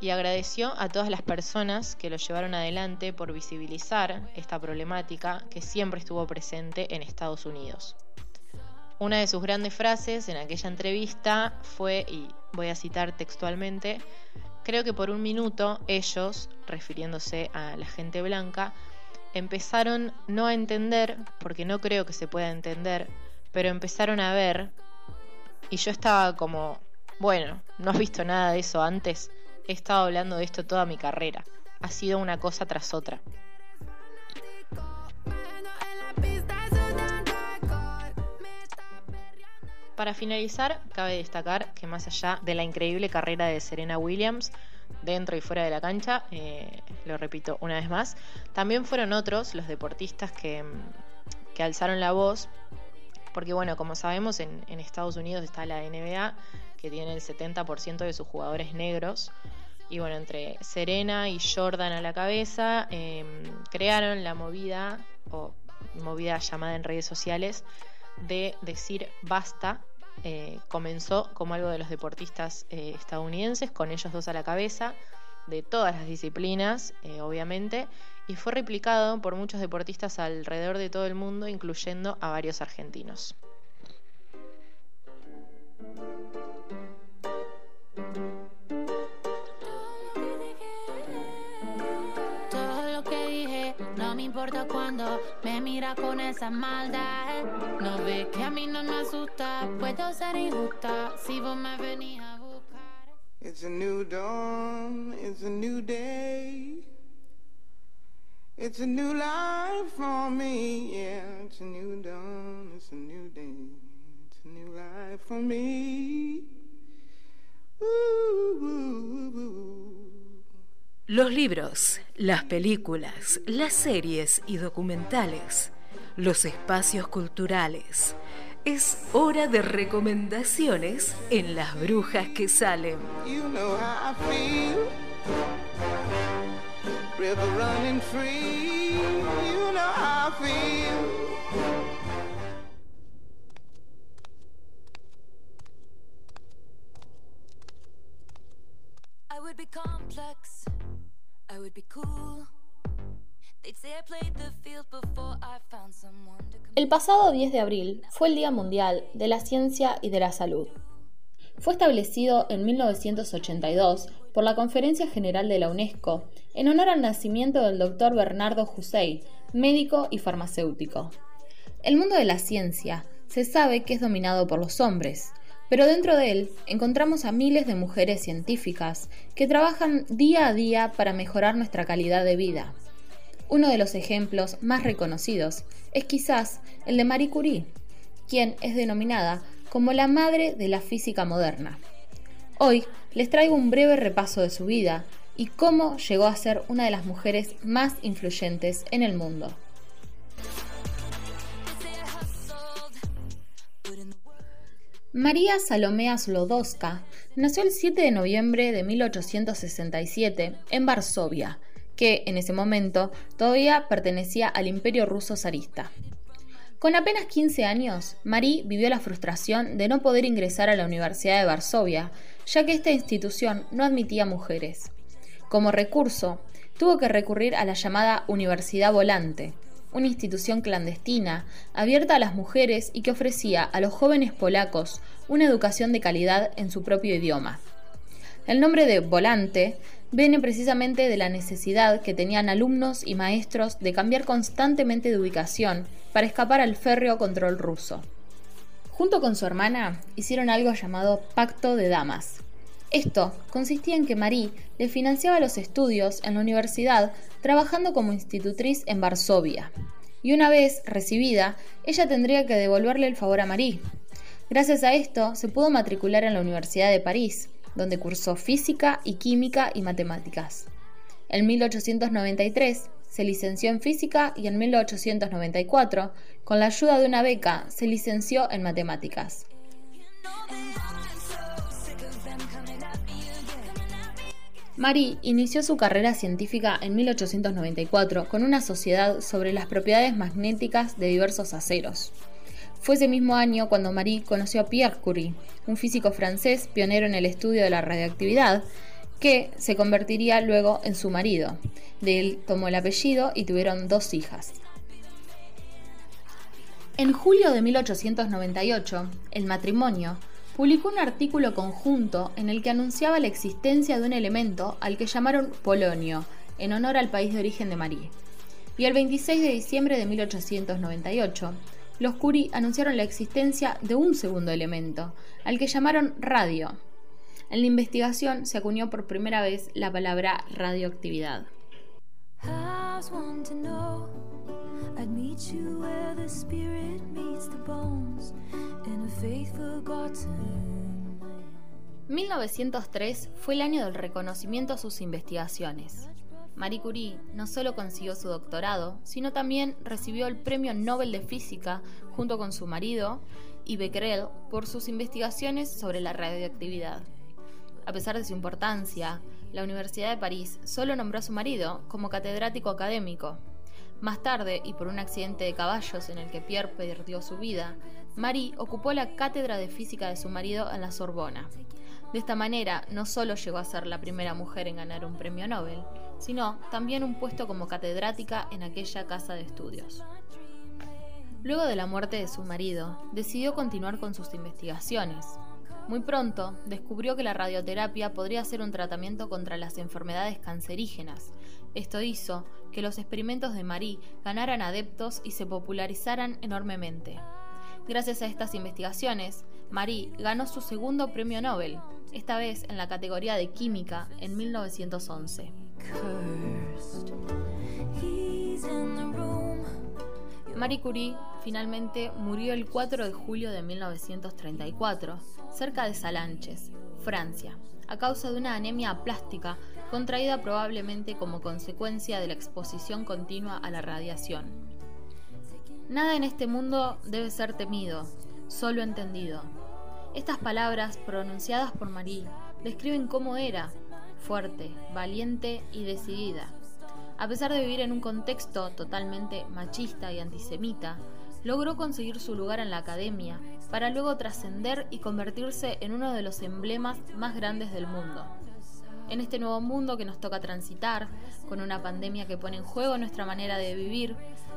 y agradeció a todas las personas que lo llevaron adelante por visibilizar esta problemática que siempre estuvo presente en Estados Unidos. Una de sus grandes frases en aquella entrevista fue, y voy a citar textualmente, creo que por un minuto ellos, refiriéndose a la gente blanca, empezaron no a entender, porque no creo que se pueda entender, pero empezaron a ver, y yo estaba como, bueno, no has visto nada de eso antes, he estado hablando de esto toda mi carrera, ha sido una cosa tras otra. Para finalizar, cabe destacar que más allá de la increíble carrera de Serena Williams, dentro y fuera de la cancha, eh, lo repito una vez más, también fueron otros los deportistas que, alzaron la voz, porque bueno, como sabemos, en, Estados Unidos está la NBA, que tiene el 70% de sus jugadores negros, y bueno, entre Serena y Jordan a la cabeza, em, crearon la movida, o movida llamada en redes sociales, de decir basta. Eh, comenzó como algo de los deportistas eh, estadounidenses, con ellos dos a la cabeza, de todas las disciplinas, eh, obviamente, y fue replicado por muchos deportistas alrededor de todo el mundo, incluyendo a varios argentinos. Me importa cuando me mira con esa maldad. No que a mí no me asusta, puedo ser injusta si vos me venís a buscar. It's a new dawn, it's a new day. It's a new life for me, yeah. It's a new dawn, it's a new day. It's a new life for me. Ooh, ooh, ooh, los libros, las películas, las series y documentales, los espacios culturales. Es hora de recomendaciones en Las Brujas que Salen. river running free. You know how I feel. I would be complex, El pasado 10 de abril fue el Día Mundial de la Ciencia y de la Salud. Fue establecido en 1982 por la Conferencia General de la UNESCO en honor al nacimiento del Dr. Bernardo Hussein, médico y farmacéutico. El mundo de la ciencia se sabe que es dominado por los hombres, pero dentro de él encontramos a miles de mujeres científicas que trabajan día a día para mejorar nuestra calidad de vida. Uno de los ejemplos más reconocidos es quizás el de Marie Curie, quien es denominada como la madre de la física moderna. Hoy les traigo un breve repaso de su vida y cómo llegó a ser una de las mujeres más influyentes en el mundo. María Salomea Slodowska nació el 7 de noviembre de 1867 en Varsovia, que en ese momento todavía pertenecía al imperio ruso zarista. Con apenas 15 años, Marie vivió la frustración de no poder ingresar a la Universidad de Varsovia, ya que esta institución no admitía mujeres. Como recurso, tuvo que recurrir a la llamada Universidad Volante, una institución clandestina, abierta a las mujeres y que ofrecía a los jóvenes polacos una educación de calidad en su propio idioma. El nombre de Volante viene precisamente de la necesidad que tenían alumnos y maestros de cambiar constantemente de ubicación para escapar al férreo control ruso. Junto con su hermana hicieron algo llamado Pacto de Damas. Esto consistía en que Marie le financiaba los estudios en la universidad trabajando como institutriz en Varsovia. Y una vez recibida, ella tendría que devolverle el favor a Marie. Gracias a esto, se pudo matricular en la Universidad de París, donde cursó física y química y matemáticas. En 1893 se licenció en física y en 1894, con la ayuda de una beca, se licenció en matemáticas. Marie inició su carrera científica en 1894 con una sociedad sobre las propiedades magnéticas de diversos aceros. Fue ese mismo año cuando Marie conoció a Pierre Curie, un físico francés pionero en el estudio de la radioactividad, que se convertiría luego en su marido. De él tomó el apellido y tuvieron dos hijas. En julio de 1898, el matrimonio publicó un artículo conjunto en el que anunciaba la existencia de un elemento al que llamaron polonio, en honor al país de origen de Marie. Y el 26 de diciembre de 1898, los Curie anunciaron la existencia de un segundo elemento, al que llamaron radio. En la investigación se acuñó por primera vez la palabra radioactividad. ...1903 fue el año del reconocimiento a sus investigaciones. Marie Curie no solo consiguió su doctorado, sino también recibió el Premio Nobel de Física junto con su marido y Becquerel por sus investigaciones sobre la radioactividad. A pesar de su importancia, la Universidad de París solo nombró a su marido como catedrático académico. Más tarde, y por un accidente de caballos en el que Pierre perdió su vida, Marie ocupó la cátedra de física de su marido en la Sorbona. De esta manera, no solo llegó a ser la primera mujer en ganar un premio Nobel, sino también un puesto como catedrática en aquella casa de estudios. Luego de la muerte de su marido, decidió continuar con sus investigaciones. Muy pronto descubrió que la radioterapia podría ser un tratamiento contra las enfermedades cancerígenas. Esto hizo que los experimentos de Marie ganaran adeptos y se popularizaran enormemente. Gracias a estas investigaciones, Marie ganó su segundo premio Nobel, esta vez en la categoría de química en 1911. Marie Curie finalmente murió el 4 de julio de 1934, cerca de Salanches, Francia, a causa de una anemia plástica contraída probablemente como consecuencia de la exposición continua a la radiación. Nada en este mundo debe ser temido, solo entendido. Estas palabras pronunciadas por Marie describen cómo era, fuerte, valiente y decidida. A pesar de vivir en un contexto totalmente machista y antisemita, logró conseguir su lugar en la academia para luego trascender y convertirse en uno de los emblemas más grandes del mundo. En este nuevo mundo que nos toca transitar, con una pandemia que pone en juego nuestra manera de vivir,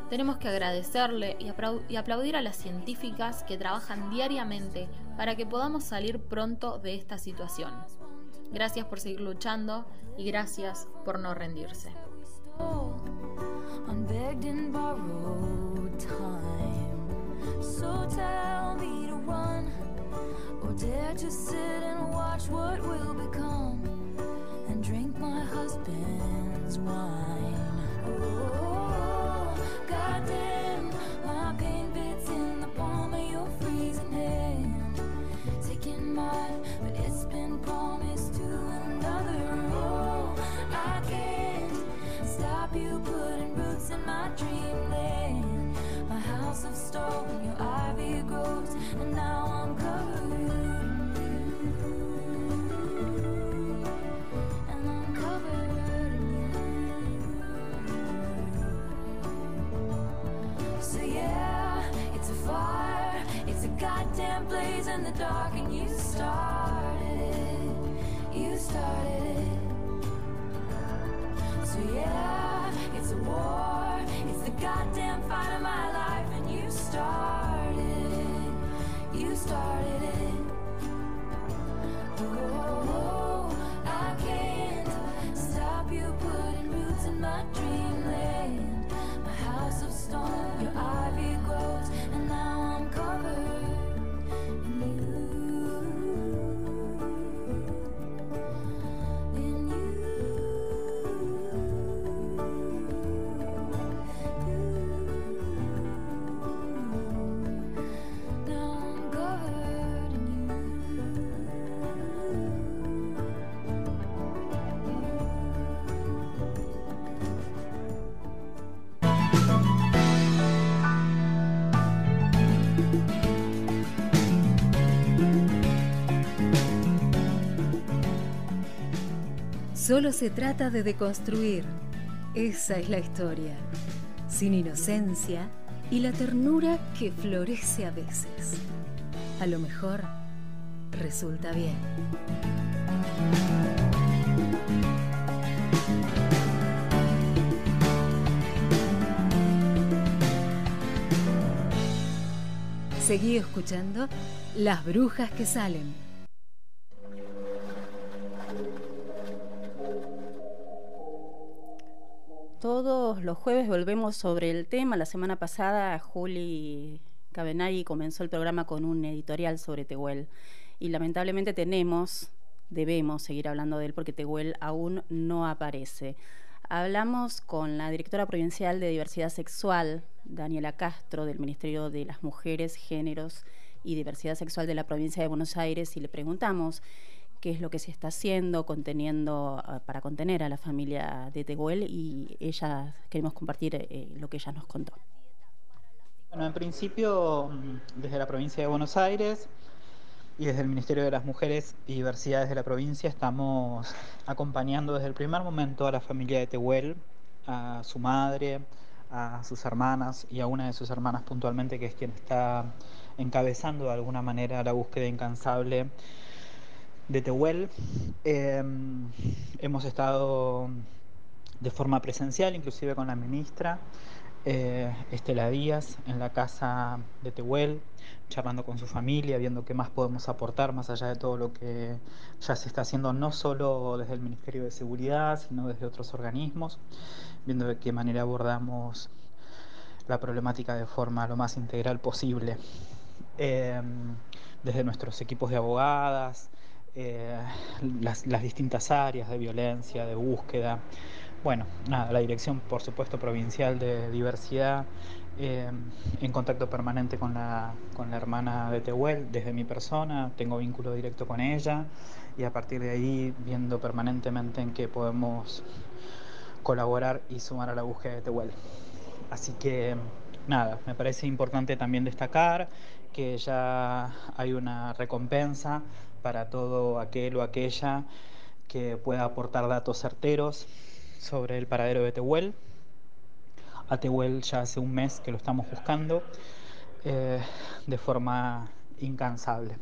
tenemos que agradecerle y, aplaudir a las científicas que trabajan diariamente para que podamos salir pronto de esta situación. Gracias por seguir luchando y gracias por no rendirse. My pain in the palm of your freezing hand. Taking mine, but it's been promised to another. Oh, I can't stop you putting roots in my dreamland. My house of stone, your ivy grows, and now I'm covered So yeah, it's a fire, it's a goddamn blaze in the dark, and you started it. You started it. So yeah, it's a war. It's the goddamn fight of my life, and you started it. You started it. Oh, I can't stop you putting roots in my dreamland. Of stone, your ivy grows, and now I'm covered Solo se trata de deconstruir. Esa es la historia. Sin inocencia y la ternura que florece a veces. A lo mejor resulta bien. Seguí escuchando Las Brujas que Salen. Todos los jueves volvemos sobre el tema. La semana pasada Juli Cabenagui comenzó el programa con un editorial sobre Tehuel y lamentablemente tenemos, debemos seguir hablando de él porque Tehuel aún no aparece. Hablamos con la directora provincial de diversidad sexual, Daniela Castro, del Ministerio de las Mujeres, Géneros y Diversidad Sexual de la provincia de Buenos Aires y le preguntamos qué es lo que se está haciendo conteniendo ah, para contener a la familia de Tehuel y ella queremos compartir eh, lo que ella nos contó. Bueno, en principio, mm, desde la provincia de Buenos Aires y desde el Ministerio de las Mujeres y Diversidades de la provincia estamos acompañando desde el primer momento a la familia de Tehuel, a su madre, a sus hermanas y a una de sus hermanas puntualmente, que es quien está encabezando de alguna manera la búsqueda incansable de Tehuel. Eh, hemos estado de forma presencial, inclusive con la ministra eh, Estela Díaz, en la casa de Tehuel, charlando con su familia, viendo qué más podemos aportar más allá de todo lo que ya se está haciendo, no solo desde el Ministerio de Seguridad, sino desde otros organismos, viendo de qué manera abordamos la problemática de forma lo más integral posible. Eh, desde nuestros equipos de abogadas, eh, las, distintas áreas de violencia, de búsqueda. Bueno, nada, la dirección, por supuesto, provincial de diversidad, eh, en contacto permanente con la, con la hermana de Tehuel, desde mi persona, tengo vínculo directo con ella y a partir de ahí viendo permanentemente en qué podemos colaborar y sumar a la búsqueda de Tehuel. Así que nada, me parece importante también destacar que ya hay una recompensa para todo aquel o aquella que pueda aportar datos certeros sobre el paradero de Tehuel. A Tehuel ya hace un mes que lo estamos buscando eh, de forma incansable.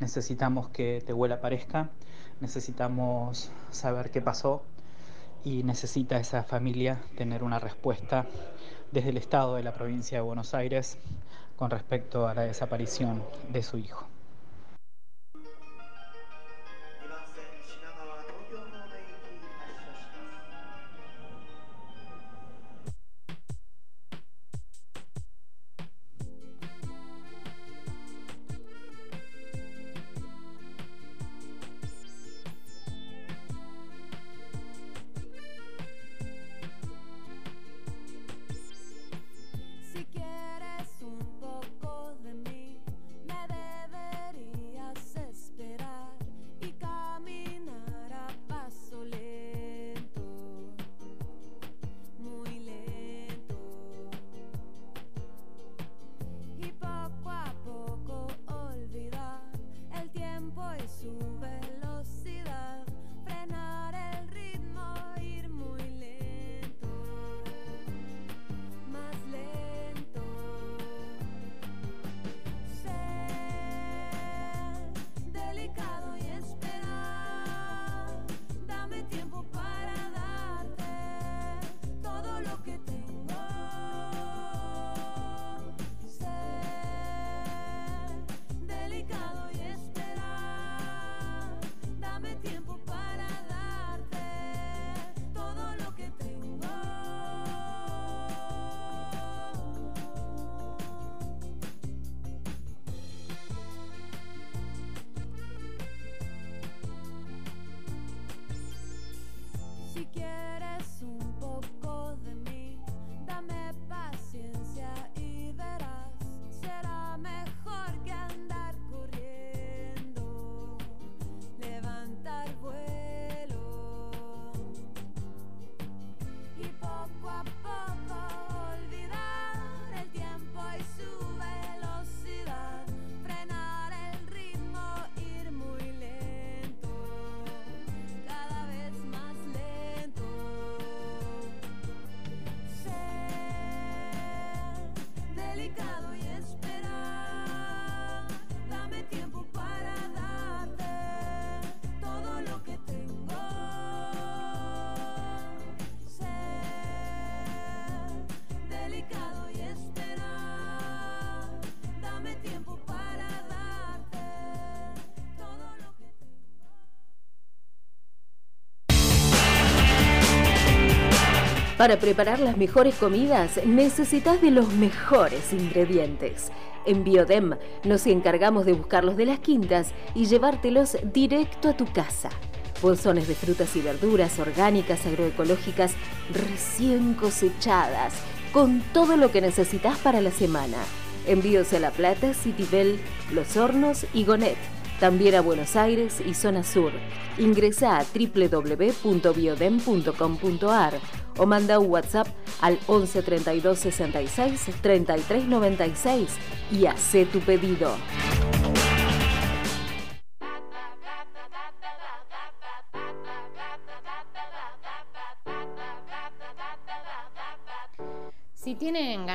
Necesitamos que Tehuel aparezca, necesitamos saber qué pasó y necesita esa familia tener una respuesta desde el Estado de la provincia de Buenos Aires con respecto a la desaparición de su hijo. Para preparar las mejores comidas necesitas de los mejores ingredientes. En Biodem nos encargamos de buscarlos de las quintas y llevártelos directo a tu casa. Bolsones de frutas y verduras orgánicas, agroecológicas, recién cosechadas, con todo lo que necesitas para la semana. Envíos a La Plata, Citibel, Los Hornos y Gonet. También a Buenos Aires y Zona Sur. Ingresa a www.biodem.com.ar o manda un WhatsApp al 11 32 66 33 96 y hace tu pedido.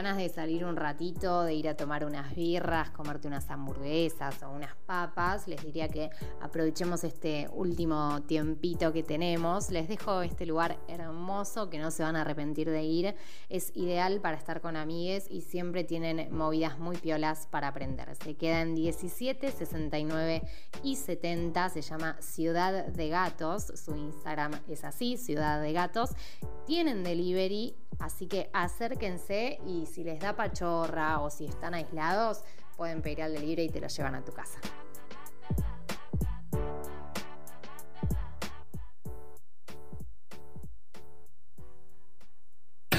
Ganas de salir un ratito, de ir a tomar unas birras, comerte unas hamburguesas o unas papas, les diría que aprovechemos este último tiempito que tenemos. Les dejo este lugar hermoso que no se van a arrepentir de ir. Es ideal para estar con amigues y siempre tienen movidas muy piolas para aprender. Se queda en 17, 69 y 70. Se llama Ciudad de Gatos. Su Instagram es así, Ciudad de Gatos. Tienen delivery, así que acérquense y si les da pachorra o si están aislados, pueden pedir al delivery y te lo llevan a tu casa.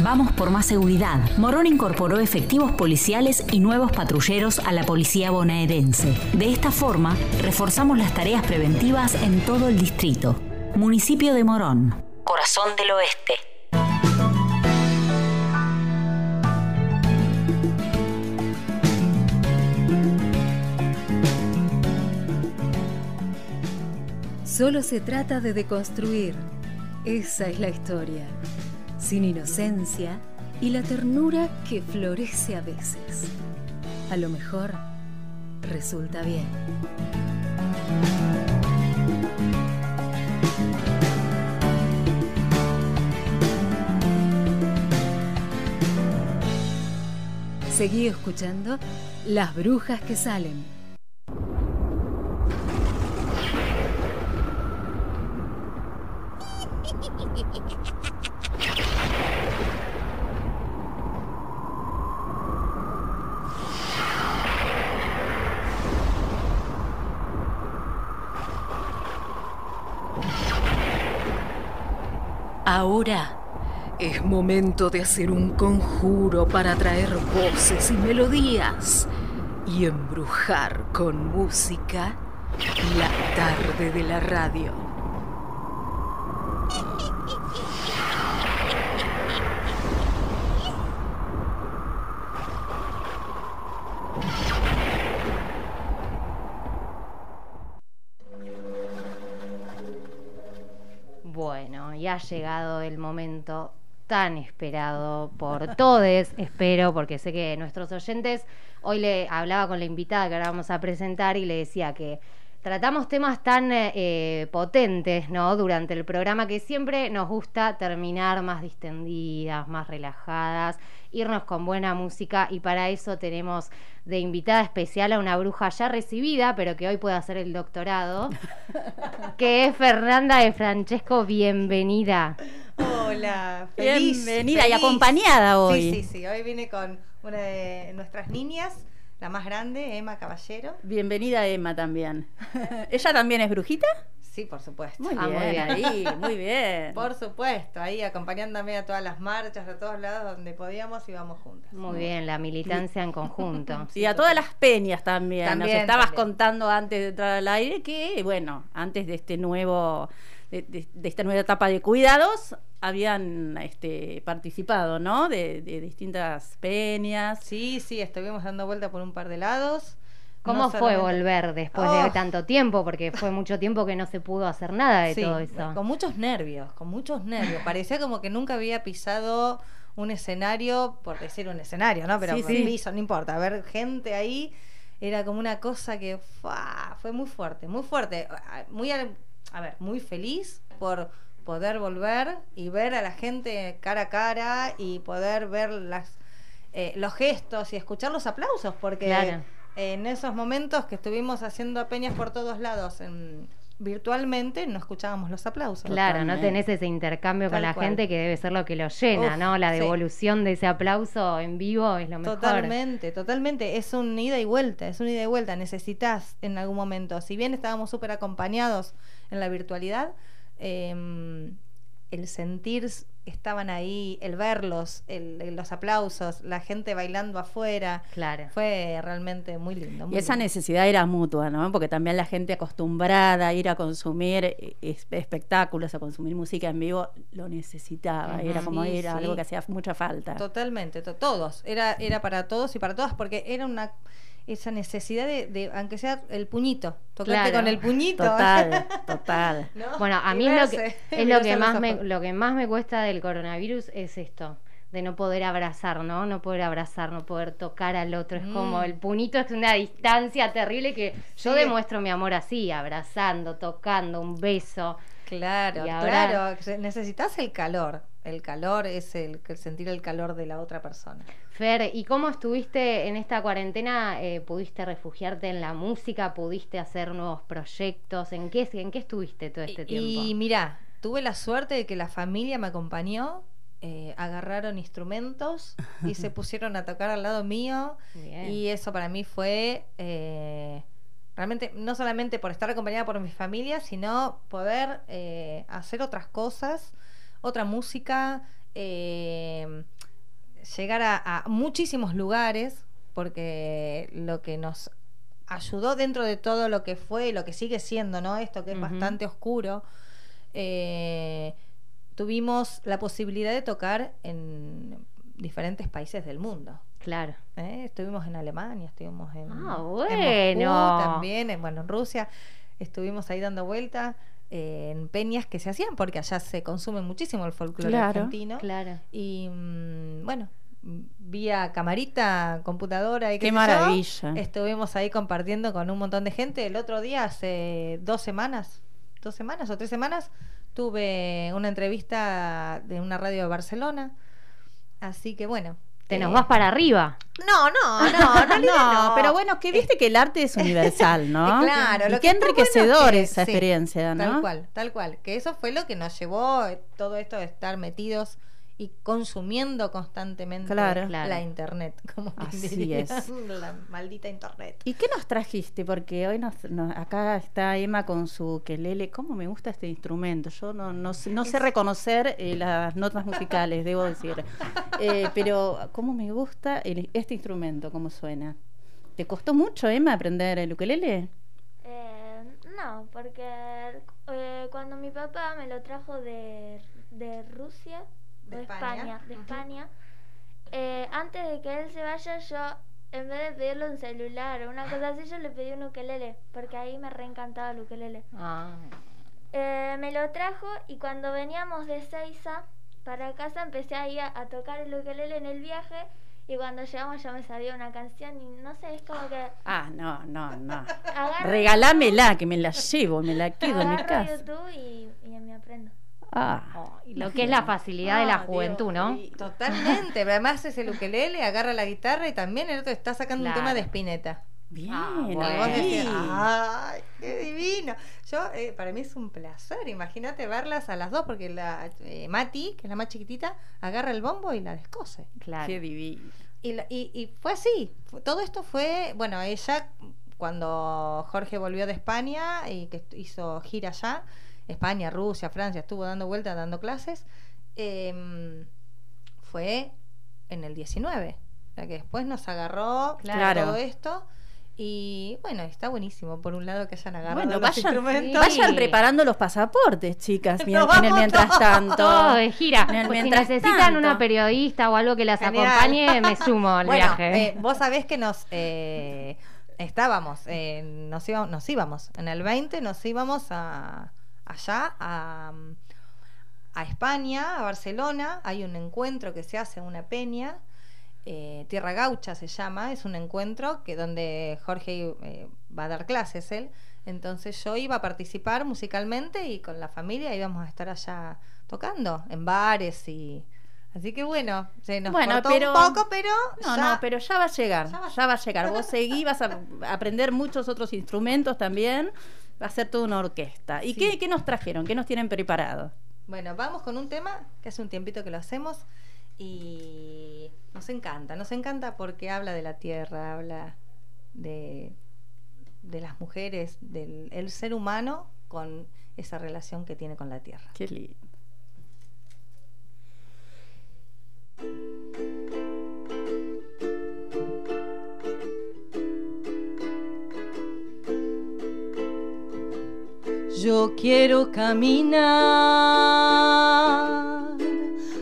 Vamos por más seguridad. Morón incorporó efectivos policiales y nuevos patrulleros a la policía bonaerense. De esta forma, reforzamos las tareas preventivas en todo el distrito. Municipio de Morón. Corazón del Oeste. Solo se trata de deconstruir, Esa es la historia, sin inocencia y la ternura que florece a veces. A lo mejor resulta bien. Seguí escuchando Las Brujas que Salen. Ahora es momento de hacer un conjuro para traer voces y melodías y embrujar con música la tarde de la radio. Bueno, y ha llegado el momento tan esperado por todos, espero, porque sé que nuestros oyentes, hoy le hablaba con la invitada que ahora vamos a presentar y le decía que tratamos temas tan eh, potentes, ¿no? Durante el programa que siempre nos gusta terminar más distendidas, más relajadas, irnos con buena música y para eso tenemos de invitada especial a una bruja ya recibida, pero que hoy puede hacer el doctorado, que es Fernanda de Francesco, bienvenida. Hola, feliz. Bienvenida y feliz. acompañada hoy. Sí, sí, sí. Hoy vine con una de nuestras niñas, la más grande, Emma Caballero. Bienvenida Emma también. ¿Ella también es brujita? Sí, por supuesto. Muy bien, ahí, muy bien. Por supuesto, ahí acompañándome a todas las marchas, a todos lados donde podíamos íbamos juntas. Muy bien, la militancia en conjunto. Y a todas las peñas también. También, Nos estabas también. contando antes de entrar al aire que, bueno, antes de este nuevo, de, de- de esta nueva etapa de cuidados, habían este, participado, ¿no? De, de distintas peñas. Sí, sí, estuvimos dando vuelta por un par de lados. ¿Cómo No fue solamente- volver después Oh. de tanto tiempo? Porque fue mucho tiempo que no se pudo hacer nada de Sí, todo eso. Con muchos nervios, con muchos nervios. Parecía como que nunca había pisado un escenario, por decir un escenario, ¿no? Pero Sí, sí. piso, no importa. Ver gente ahí era como una cosa que ¡fua! fue muy fuerte, muy fuerte. Muy, al- a ver, muy feliz por poder volver y ver a la gente cara a cara y poder ver las eh, los gestos y escuchar los aplausos, porque Claro. en esos momentos que estuvimos haciendo peñas por todos lados en- virtualmente no escuchábamos los aplausos. Claro, no tenés ese intercambio con la cual. gente que debe ser lo que lo llena, Uf, ¿no? La sí. devolución de ese aplauso en vivo es lo mejor. Totalmente, totalmente. Es un ida y vuelta, es un ida y vuelta. Necesitas en algún momento, si bien estábamos súper acompañados en la virtualidad, eh, el sentir que estaban ahí, el verlos, el- el- los aplausos, la gente bailando afuera, claro. fue realmente muy lindo. muy Y esa lindo. necesidad era mutua, ¿no? Porque también la gente acostumbrada a ir a consumir eh, es- espectáculos, a consumir música en vivo, lo necesitaba. Era como Sí, era sí. algo que hacía mucha falta. Totalmente, to- todos. Era, era para todos y para todas, porque era una esa necesidad de, de aunque sea el puñito, tocarte Claro. con el puñito. Total, total. ¿No? Bueno, a mí es lo que, es lo que más me, lo que más me cuesta del coronavirus es esto, de no poder abrazar, ¿no? No poder abrazar, no poder tocar al otro. Es como Mm. el puñito es una distancia terrible que yo Sí. demuestro mi amor así, abrazando, tocando, un beso. Claro, ahora- claro. Necesitas el calor. El calor es el, el sentir el calor de la otra persona. Fer, ¿y cómo estuviste en esta cuarentena? Eh, ¿Pudiste refugiarte en la música? ¿Pudiste hacer nuevos proyectos? ¿En qué, en qué estuviste todo este tiempo? Y mira, tuve la suerte de que la familia me acompañó, eh, agarraron instrumentos y se pusieron a tocar al lado mío. Bien. Y eso para mí fue eh, realmente, no solamente por estar acompañada por mi familia, sino poder eh, hacer otras cosas, otra música, eh, llegar a, a muchísimos lugares, porque lo que nos ayudó dentro de todo lo que fue y lo que sigue siendo, ¿no? Esto que es bastante oscuro. eh, tuvimos la posibilidad de tocar en diferentes países del mundo. Claro. ¿eh? Estuvimos en Alemania, estuvimos en, Ah, en bueno. Moscú también, en, bueno, en Rusia. Estuvimos ahí dando vuelta. Eh, en peñas que se hacían, porque allá se consume muchísimo el folclore Claro, argentino. Claro. Y mm, bueno, vía camarita, computadora y qué, Qué yo, maravilla. estuvimos ahí compartiendo con un montón de gente. El otro día, hace dos semanas, dos semanas o tres semanas, tuve una entrevista de una radio de Barcelona. Así que bueno. Te nos eh, vas para arriba. No, no, no, No, no. pero bueno, que viste que el arte es universal, ¿no? Eh, Claro, y lo qué que bueno enriquecedor que- esa sí, experiencia, ¿no? Tal cual, tal cual. Que eso fue lo que nos llevó eh, todo esto de estar metidos y consumiendo constantemente Claro. la internet, como quien Así diría. es. la maldita internet. ¿Y qué nos trajiste? Porque hoy nos, nos- acá está Emma con su quelele. ¿Cómo me gusta este instrumento? Yo no, no, sé- no sé reconocer eh, las notas musicales, debo decir. Eh, pero ¿cómo me gusta el- este instrumento? ¿Cómo suena? ¿Te costó mucho, Emma, aprender el ukelele? Eh, no, porque eh, cuando mi papá me lo trajo de, de Rusia, De de, España, España, de. España, eh, antes de que él se vaya, yo en vez de pedirle un celular o una cosa así, yo le pedí un ukelele, porque ahí me reencantaba el ukelele. Ah. Eh, me lo trajo y cuando veníamos de Seiza para casa empecé ahí a, a tocar el ukelele en el viaje y cuando llegamos ya me sabía una canción y no sé, es como que Ah, no, no, no. Regalámela, que me la llevo, me la quedo en mi casa. YouTube y, y me aprendo. Ah, Lo que es la facilidad de la Ah, juventud, ¿no? Totalmente. pero Además es el ukelele, agarra la guitarra y también el otro está sacando Claro. un tema de Spinetta. Bien, Y vos decís, ¡ay, qué divino! Yo, eh, para mí es un placer, imagínate verlas a las dos, porque la eh, Mati, que es la más chiquitita, agarra el bombo y la descose. Claro. Qué divino. Y, la- y, y fue así. Todo esto fue, bueno, ella cuando Jorge volvió de España y que hizo gira allá, España, Rusia, Francia, estuvo dando vueltas, dando clases, em, fue en el 19. O sea que después nos agarró Claro. todo esto. Y bueno, está buenísimo por un lado que hayan agarrado Bueno, los vayan, instrumentos. vayan preparando los pasaportes, chicas, mien- Nos en el vamos mientras tanto. Todo de gira. En el Pues si mientras necesitan tanto. una periodista o algo que las Genial. acompañe, me sumo al bueno, viaje. eh, vos sabés que nos eh, estábamos, eh, nos, íbamos, nos íbamos, en el 20 nos íbamos a, allá a, a España, a Barcelona, hay un encuentro que se hace en una peña, eh, Tierra Gaucha se llama, es un encuentro que donde Jorge eh, va a dar clases él, entonces yo iba a participar musicalmente y con la familia íbamos a estar allá tocando en bares y así que bueno, se nos Bueno, cortó pero- un poco, pero No, ya- no, pero ya va a llegar, ya va a llegar. Vos seguí, vas a aprender muchos otros instrumentos también. Va a ser toda una orquesta. ¿Y Sí. qué, qué nos trajeron? ¿Qué nos tienen preparado? Bueno, vamos con un tema que hace un tiempito que lo hacemos y nos encanta, nos encanta porque habla de la tierra, habla de, de las mujeres, del el ser humano con esa relación que tiene con la tierra. Qué lindo. Yo quiero caminar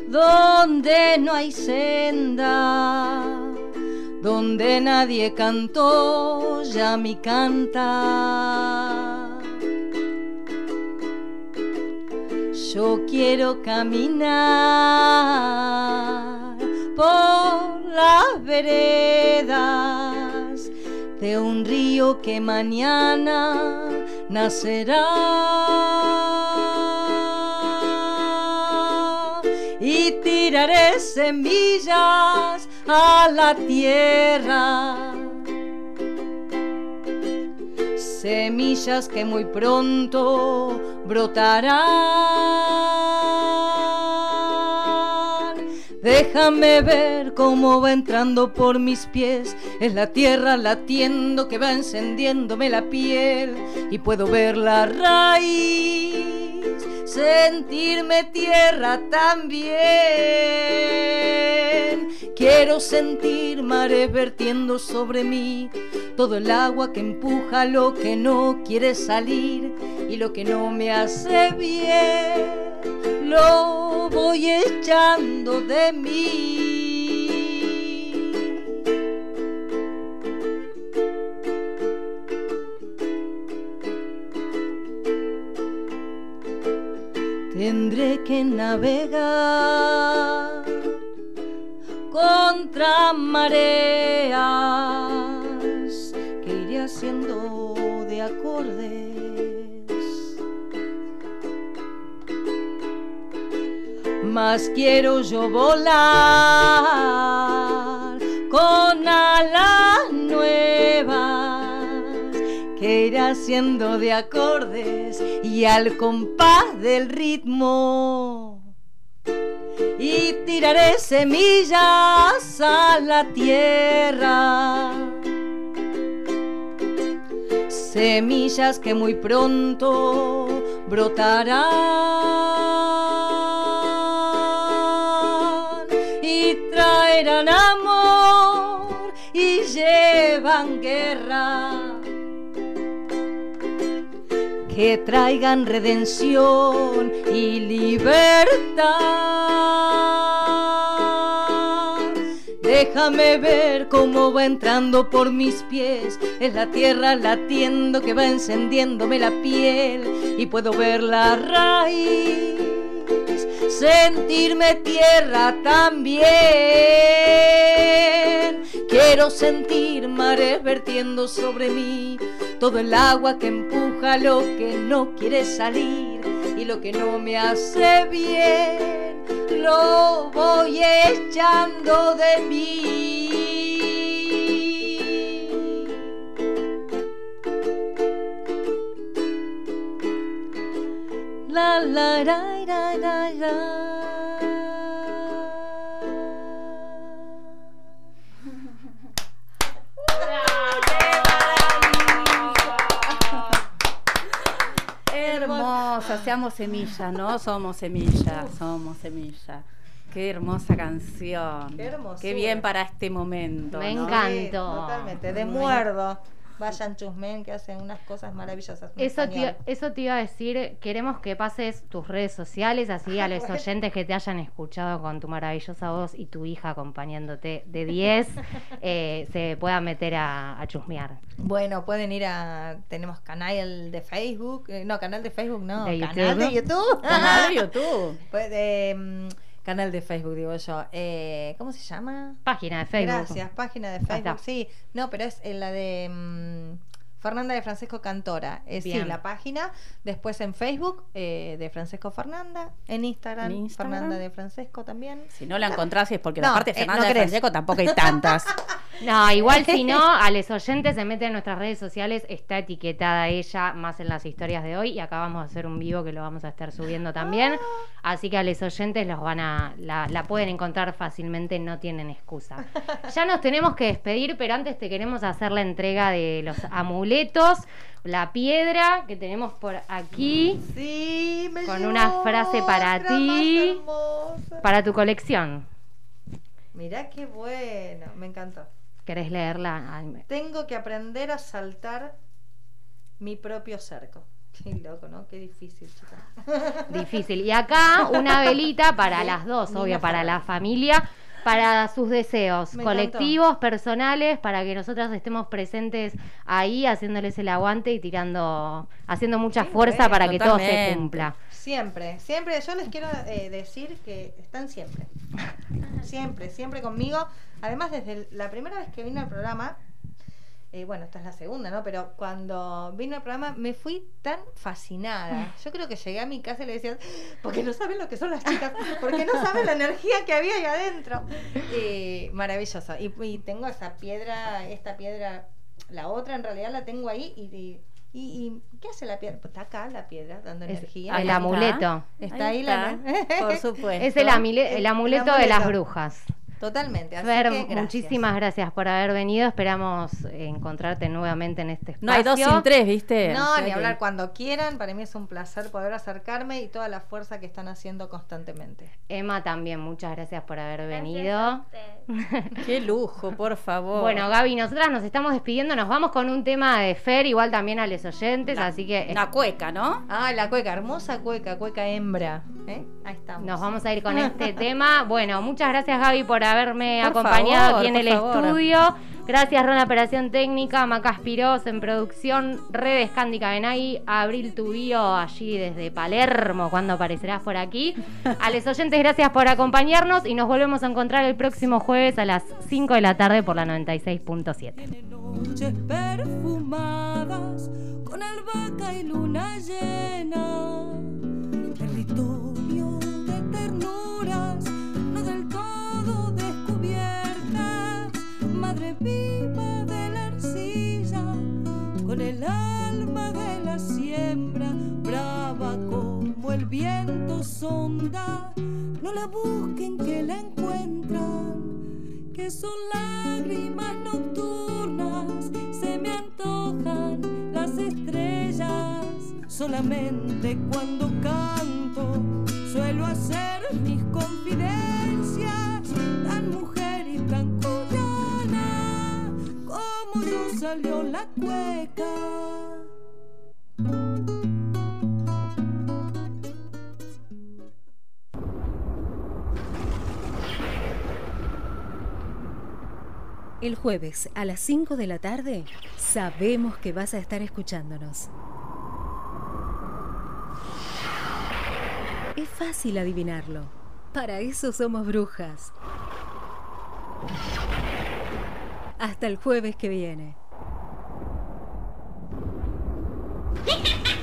donde no hay senda, donde nadie cantó ya mi canta. Yo quiero caminar por las veredas de un río que mañana nacerá y tiraré semillas a la tierra. Semillas que muy pronto brotarán. Déjame ver cómo va entrando por mis pies. Es la tierra latiendo que va encendiéndome la piel. Y puedo ver la raíz, sentirme tierra también. Quiero sentir mares vertiendo sobre mí. Todo el agua que empuja lo que no quiere salir y lo que no me hace bien lo voy echando de mí. tendré que navegar contra mareas que iré haciendo de acordes. Más quiero yo volar con alas nuevas que iré haciendo de acordes y al compás del ritmo y tiraré semillas a la tierra. Semillas que muy pronto brotarán y traerán amor y llevan guerra. Que traigan redención y libertad. Déjame ver cómo va entrando por mis pies. Es la tierra latiendo que va encendiéndome la piel. Y puedo ver la raíz, sentirme tierra también. Quiero sentir mares vertiendo sobre mí. Todo el agua que empuja lo que no quiere salir y lo que no me hace bien lo voy echando de mí. La la la la la la. Hermosa, seamos semilla, ¿no? Somos semilla, somos semilla. Qué hermosa canción. Qué. Qué bien para este momento. Me ¿no? encantó. Totalmente, de muerdo. Vayan chusmen que hacen unas cosas maravillosas. Eso te, eso te iba a decir, queremos que pases tus redes sociales, así a los oyentes que te hayan escuchado con tu maravillosa voz y tu hija acompañándote de 10, eh, se puedan meter a, a chusmear. Bueno, pueden ir a. Tenemos canal de Facebook. eh, no, canal de Facebook, no. De canal de YouTube. YouTube. Canal de YouTube. Pues, eh, mm, canal de Facebook, digo yo. Eh, ¿Cómo se llama? Página de Facebook. Gracias, página de. Facebook. Sí, no, pero es en la de mm, Fernanda de Francisco Cantora. Es sí, Bien. la página. Después en Facebook eh, de Francisco Fernanda. En Instagram, En Instagram. Fernanda de Francesco también. Si no la encontrás es porque No, la parte eh, Fernanda no de. Francesco tampoco hay tantas. No, igual si no, a los oyentes se meten en nuestras redes sociales, está etiquetada ella más en las historias de hoy y acá vamos a hacer un vivo que lo vamos a estar subiendo también. Así que a los oyentes los van a, la, la pueden encontrar fácilmente, no tienen excusa. Ya nos tenemos que despedir, pero antes te queremos hacer la entrega de los amuletos, la piedra que tenemos por aquí. Sí, me Con una frase para ti, para tu colección. Mirá qué bueno, me encantó. ¿Querés leerla? Tengo que aprender a saltar mi propio cerco. Qué loco, ¿no? Qué difícil, chica. Difícil. Y acá una velita para las dos, obvio, para la familia, para sus deseos Me colectivos, personales, para que nosotros estemos presentes ahí haciéndoles el aguante y tirando, haciendo mucha fuerza para que todo se cumpla. Siempre, siempre, yo les quiero eh, decir que están siempre. Siempre, siempre conmigo. Además, desde la primera vez que vine al programa, eh, bueno, esta es la segunda, ¿no? Pero cuando vine al programa me fui tan fascinada. Yo creo que llegué a mi casa y le decía, porque no saben lo que son las chicas, porque no saben la energía que había ahí adentro. Eh, maravilloso. Y, y tengo esa piedra, esta piedra, la otra en realidad la tengo ahí y... y y, y qué hace la piedra? Pues está acá la piedra dando Es energía. el amuleto. Está ahí, Ahí la. está, por supuesto. Es el, amile- el amuleto de las brujas. Totalmente. Así Fer, que gracias. muchísimas gracias por haber venido. Esperamos encontrarte nuevamente en este espacio. No hay dos sin tres, ¿viste? No, O sea ni que- hablar cuando quieran. Para mí es un placer poder acercarme y toda la fuerza que están haciendo constantemente. Emma también, muchas gracias por haber venido. Qué lujo, por favor. Bueno, Gaby, nosotras nos estamos despidiendo, nos vamos con un tema de Fer, igual también a los oyentes, así que Una cueca, ¿no? Ah, la cueca, hermosa cueca, cueca hembra. ¿eh? Ahí estamos. nos vamos a ir con este tema. Bueno, muchas gracias Gaby por haberme Por acompañado favor, aquí en el favor. estudio. Gracias, Ron, operación técnica, Macaspiros en producción, Redes Cándica Benagui, Abril Tubío allí desde Palermo, cuando aparecerás por aquí. A los oyentes, gracias por acompañarnos y nos volvemos a encontrar el próximo jueves a las 5 de la tarde por la 96.7. Noches perfumadas con albahaca y luna llena. De la siembra, brava como el viento sonda. No la busquen que la encuentran, que son lágrimas nocturnas, se me antojan las estrellas. Solamente cuando canto suelo hacer mis confidencias, tan mujer y tan cuyana, como no salió la cueca. El jueves a las 5 de la tarde sabemos que vas a estar escuchándonos. Es fácil adivinarlo. Para eso somos brujas. Hasta el jueves que viene. Hehehehe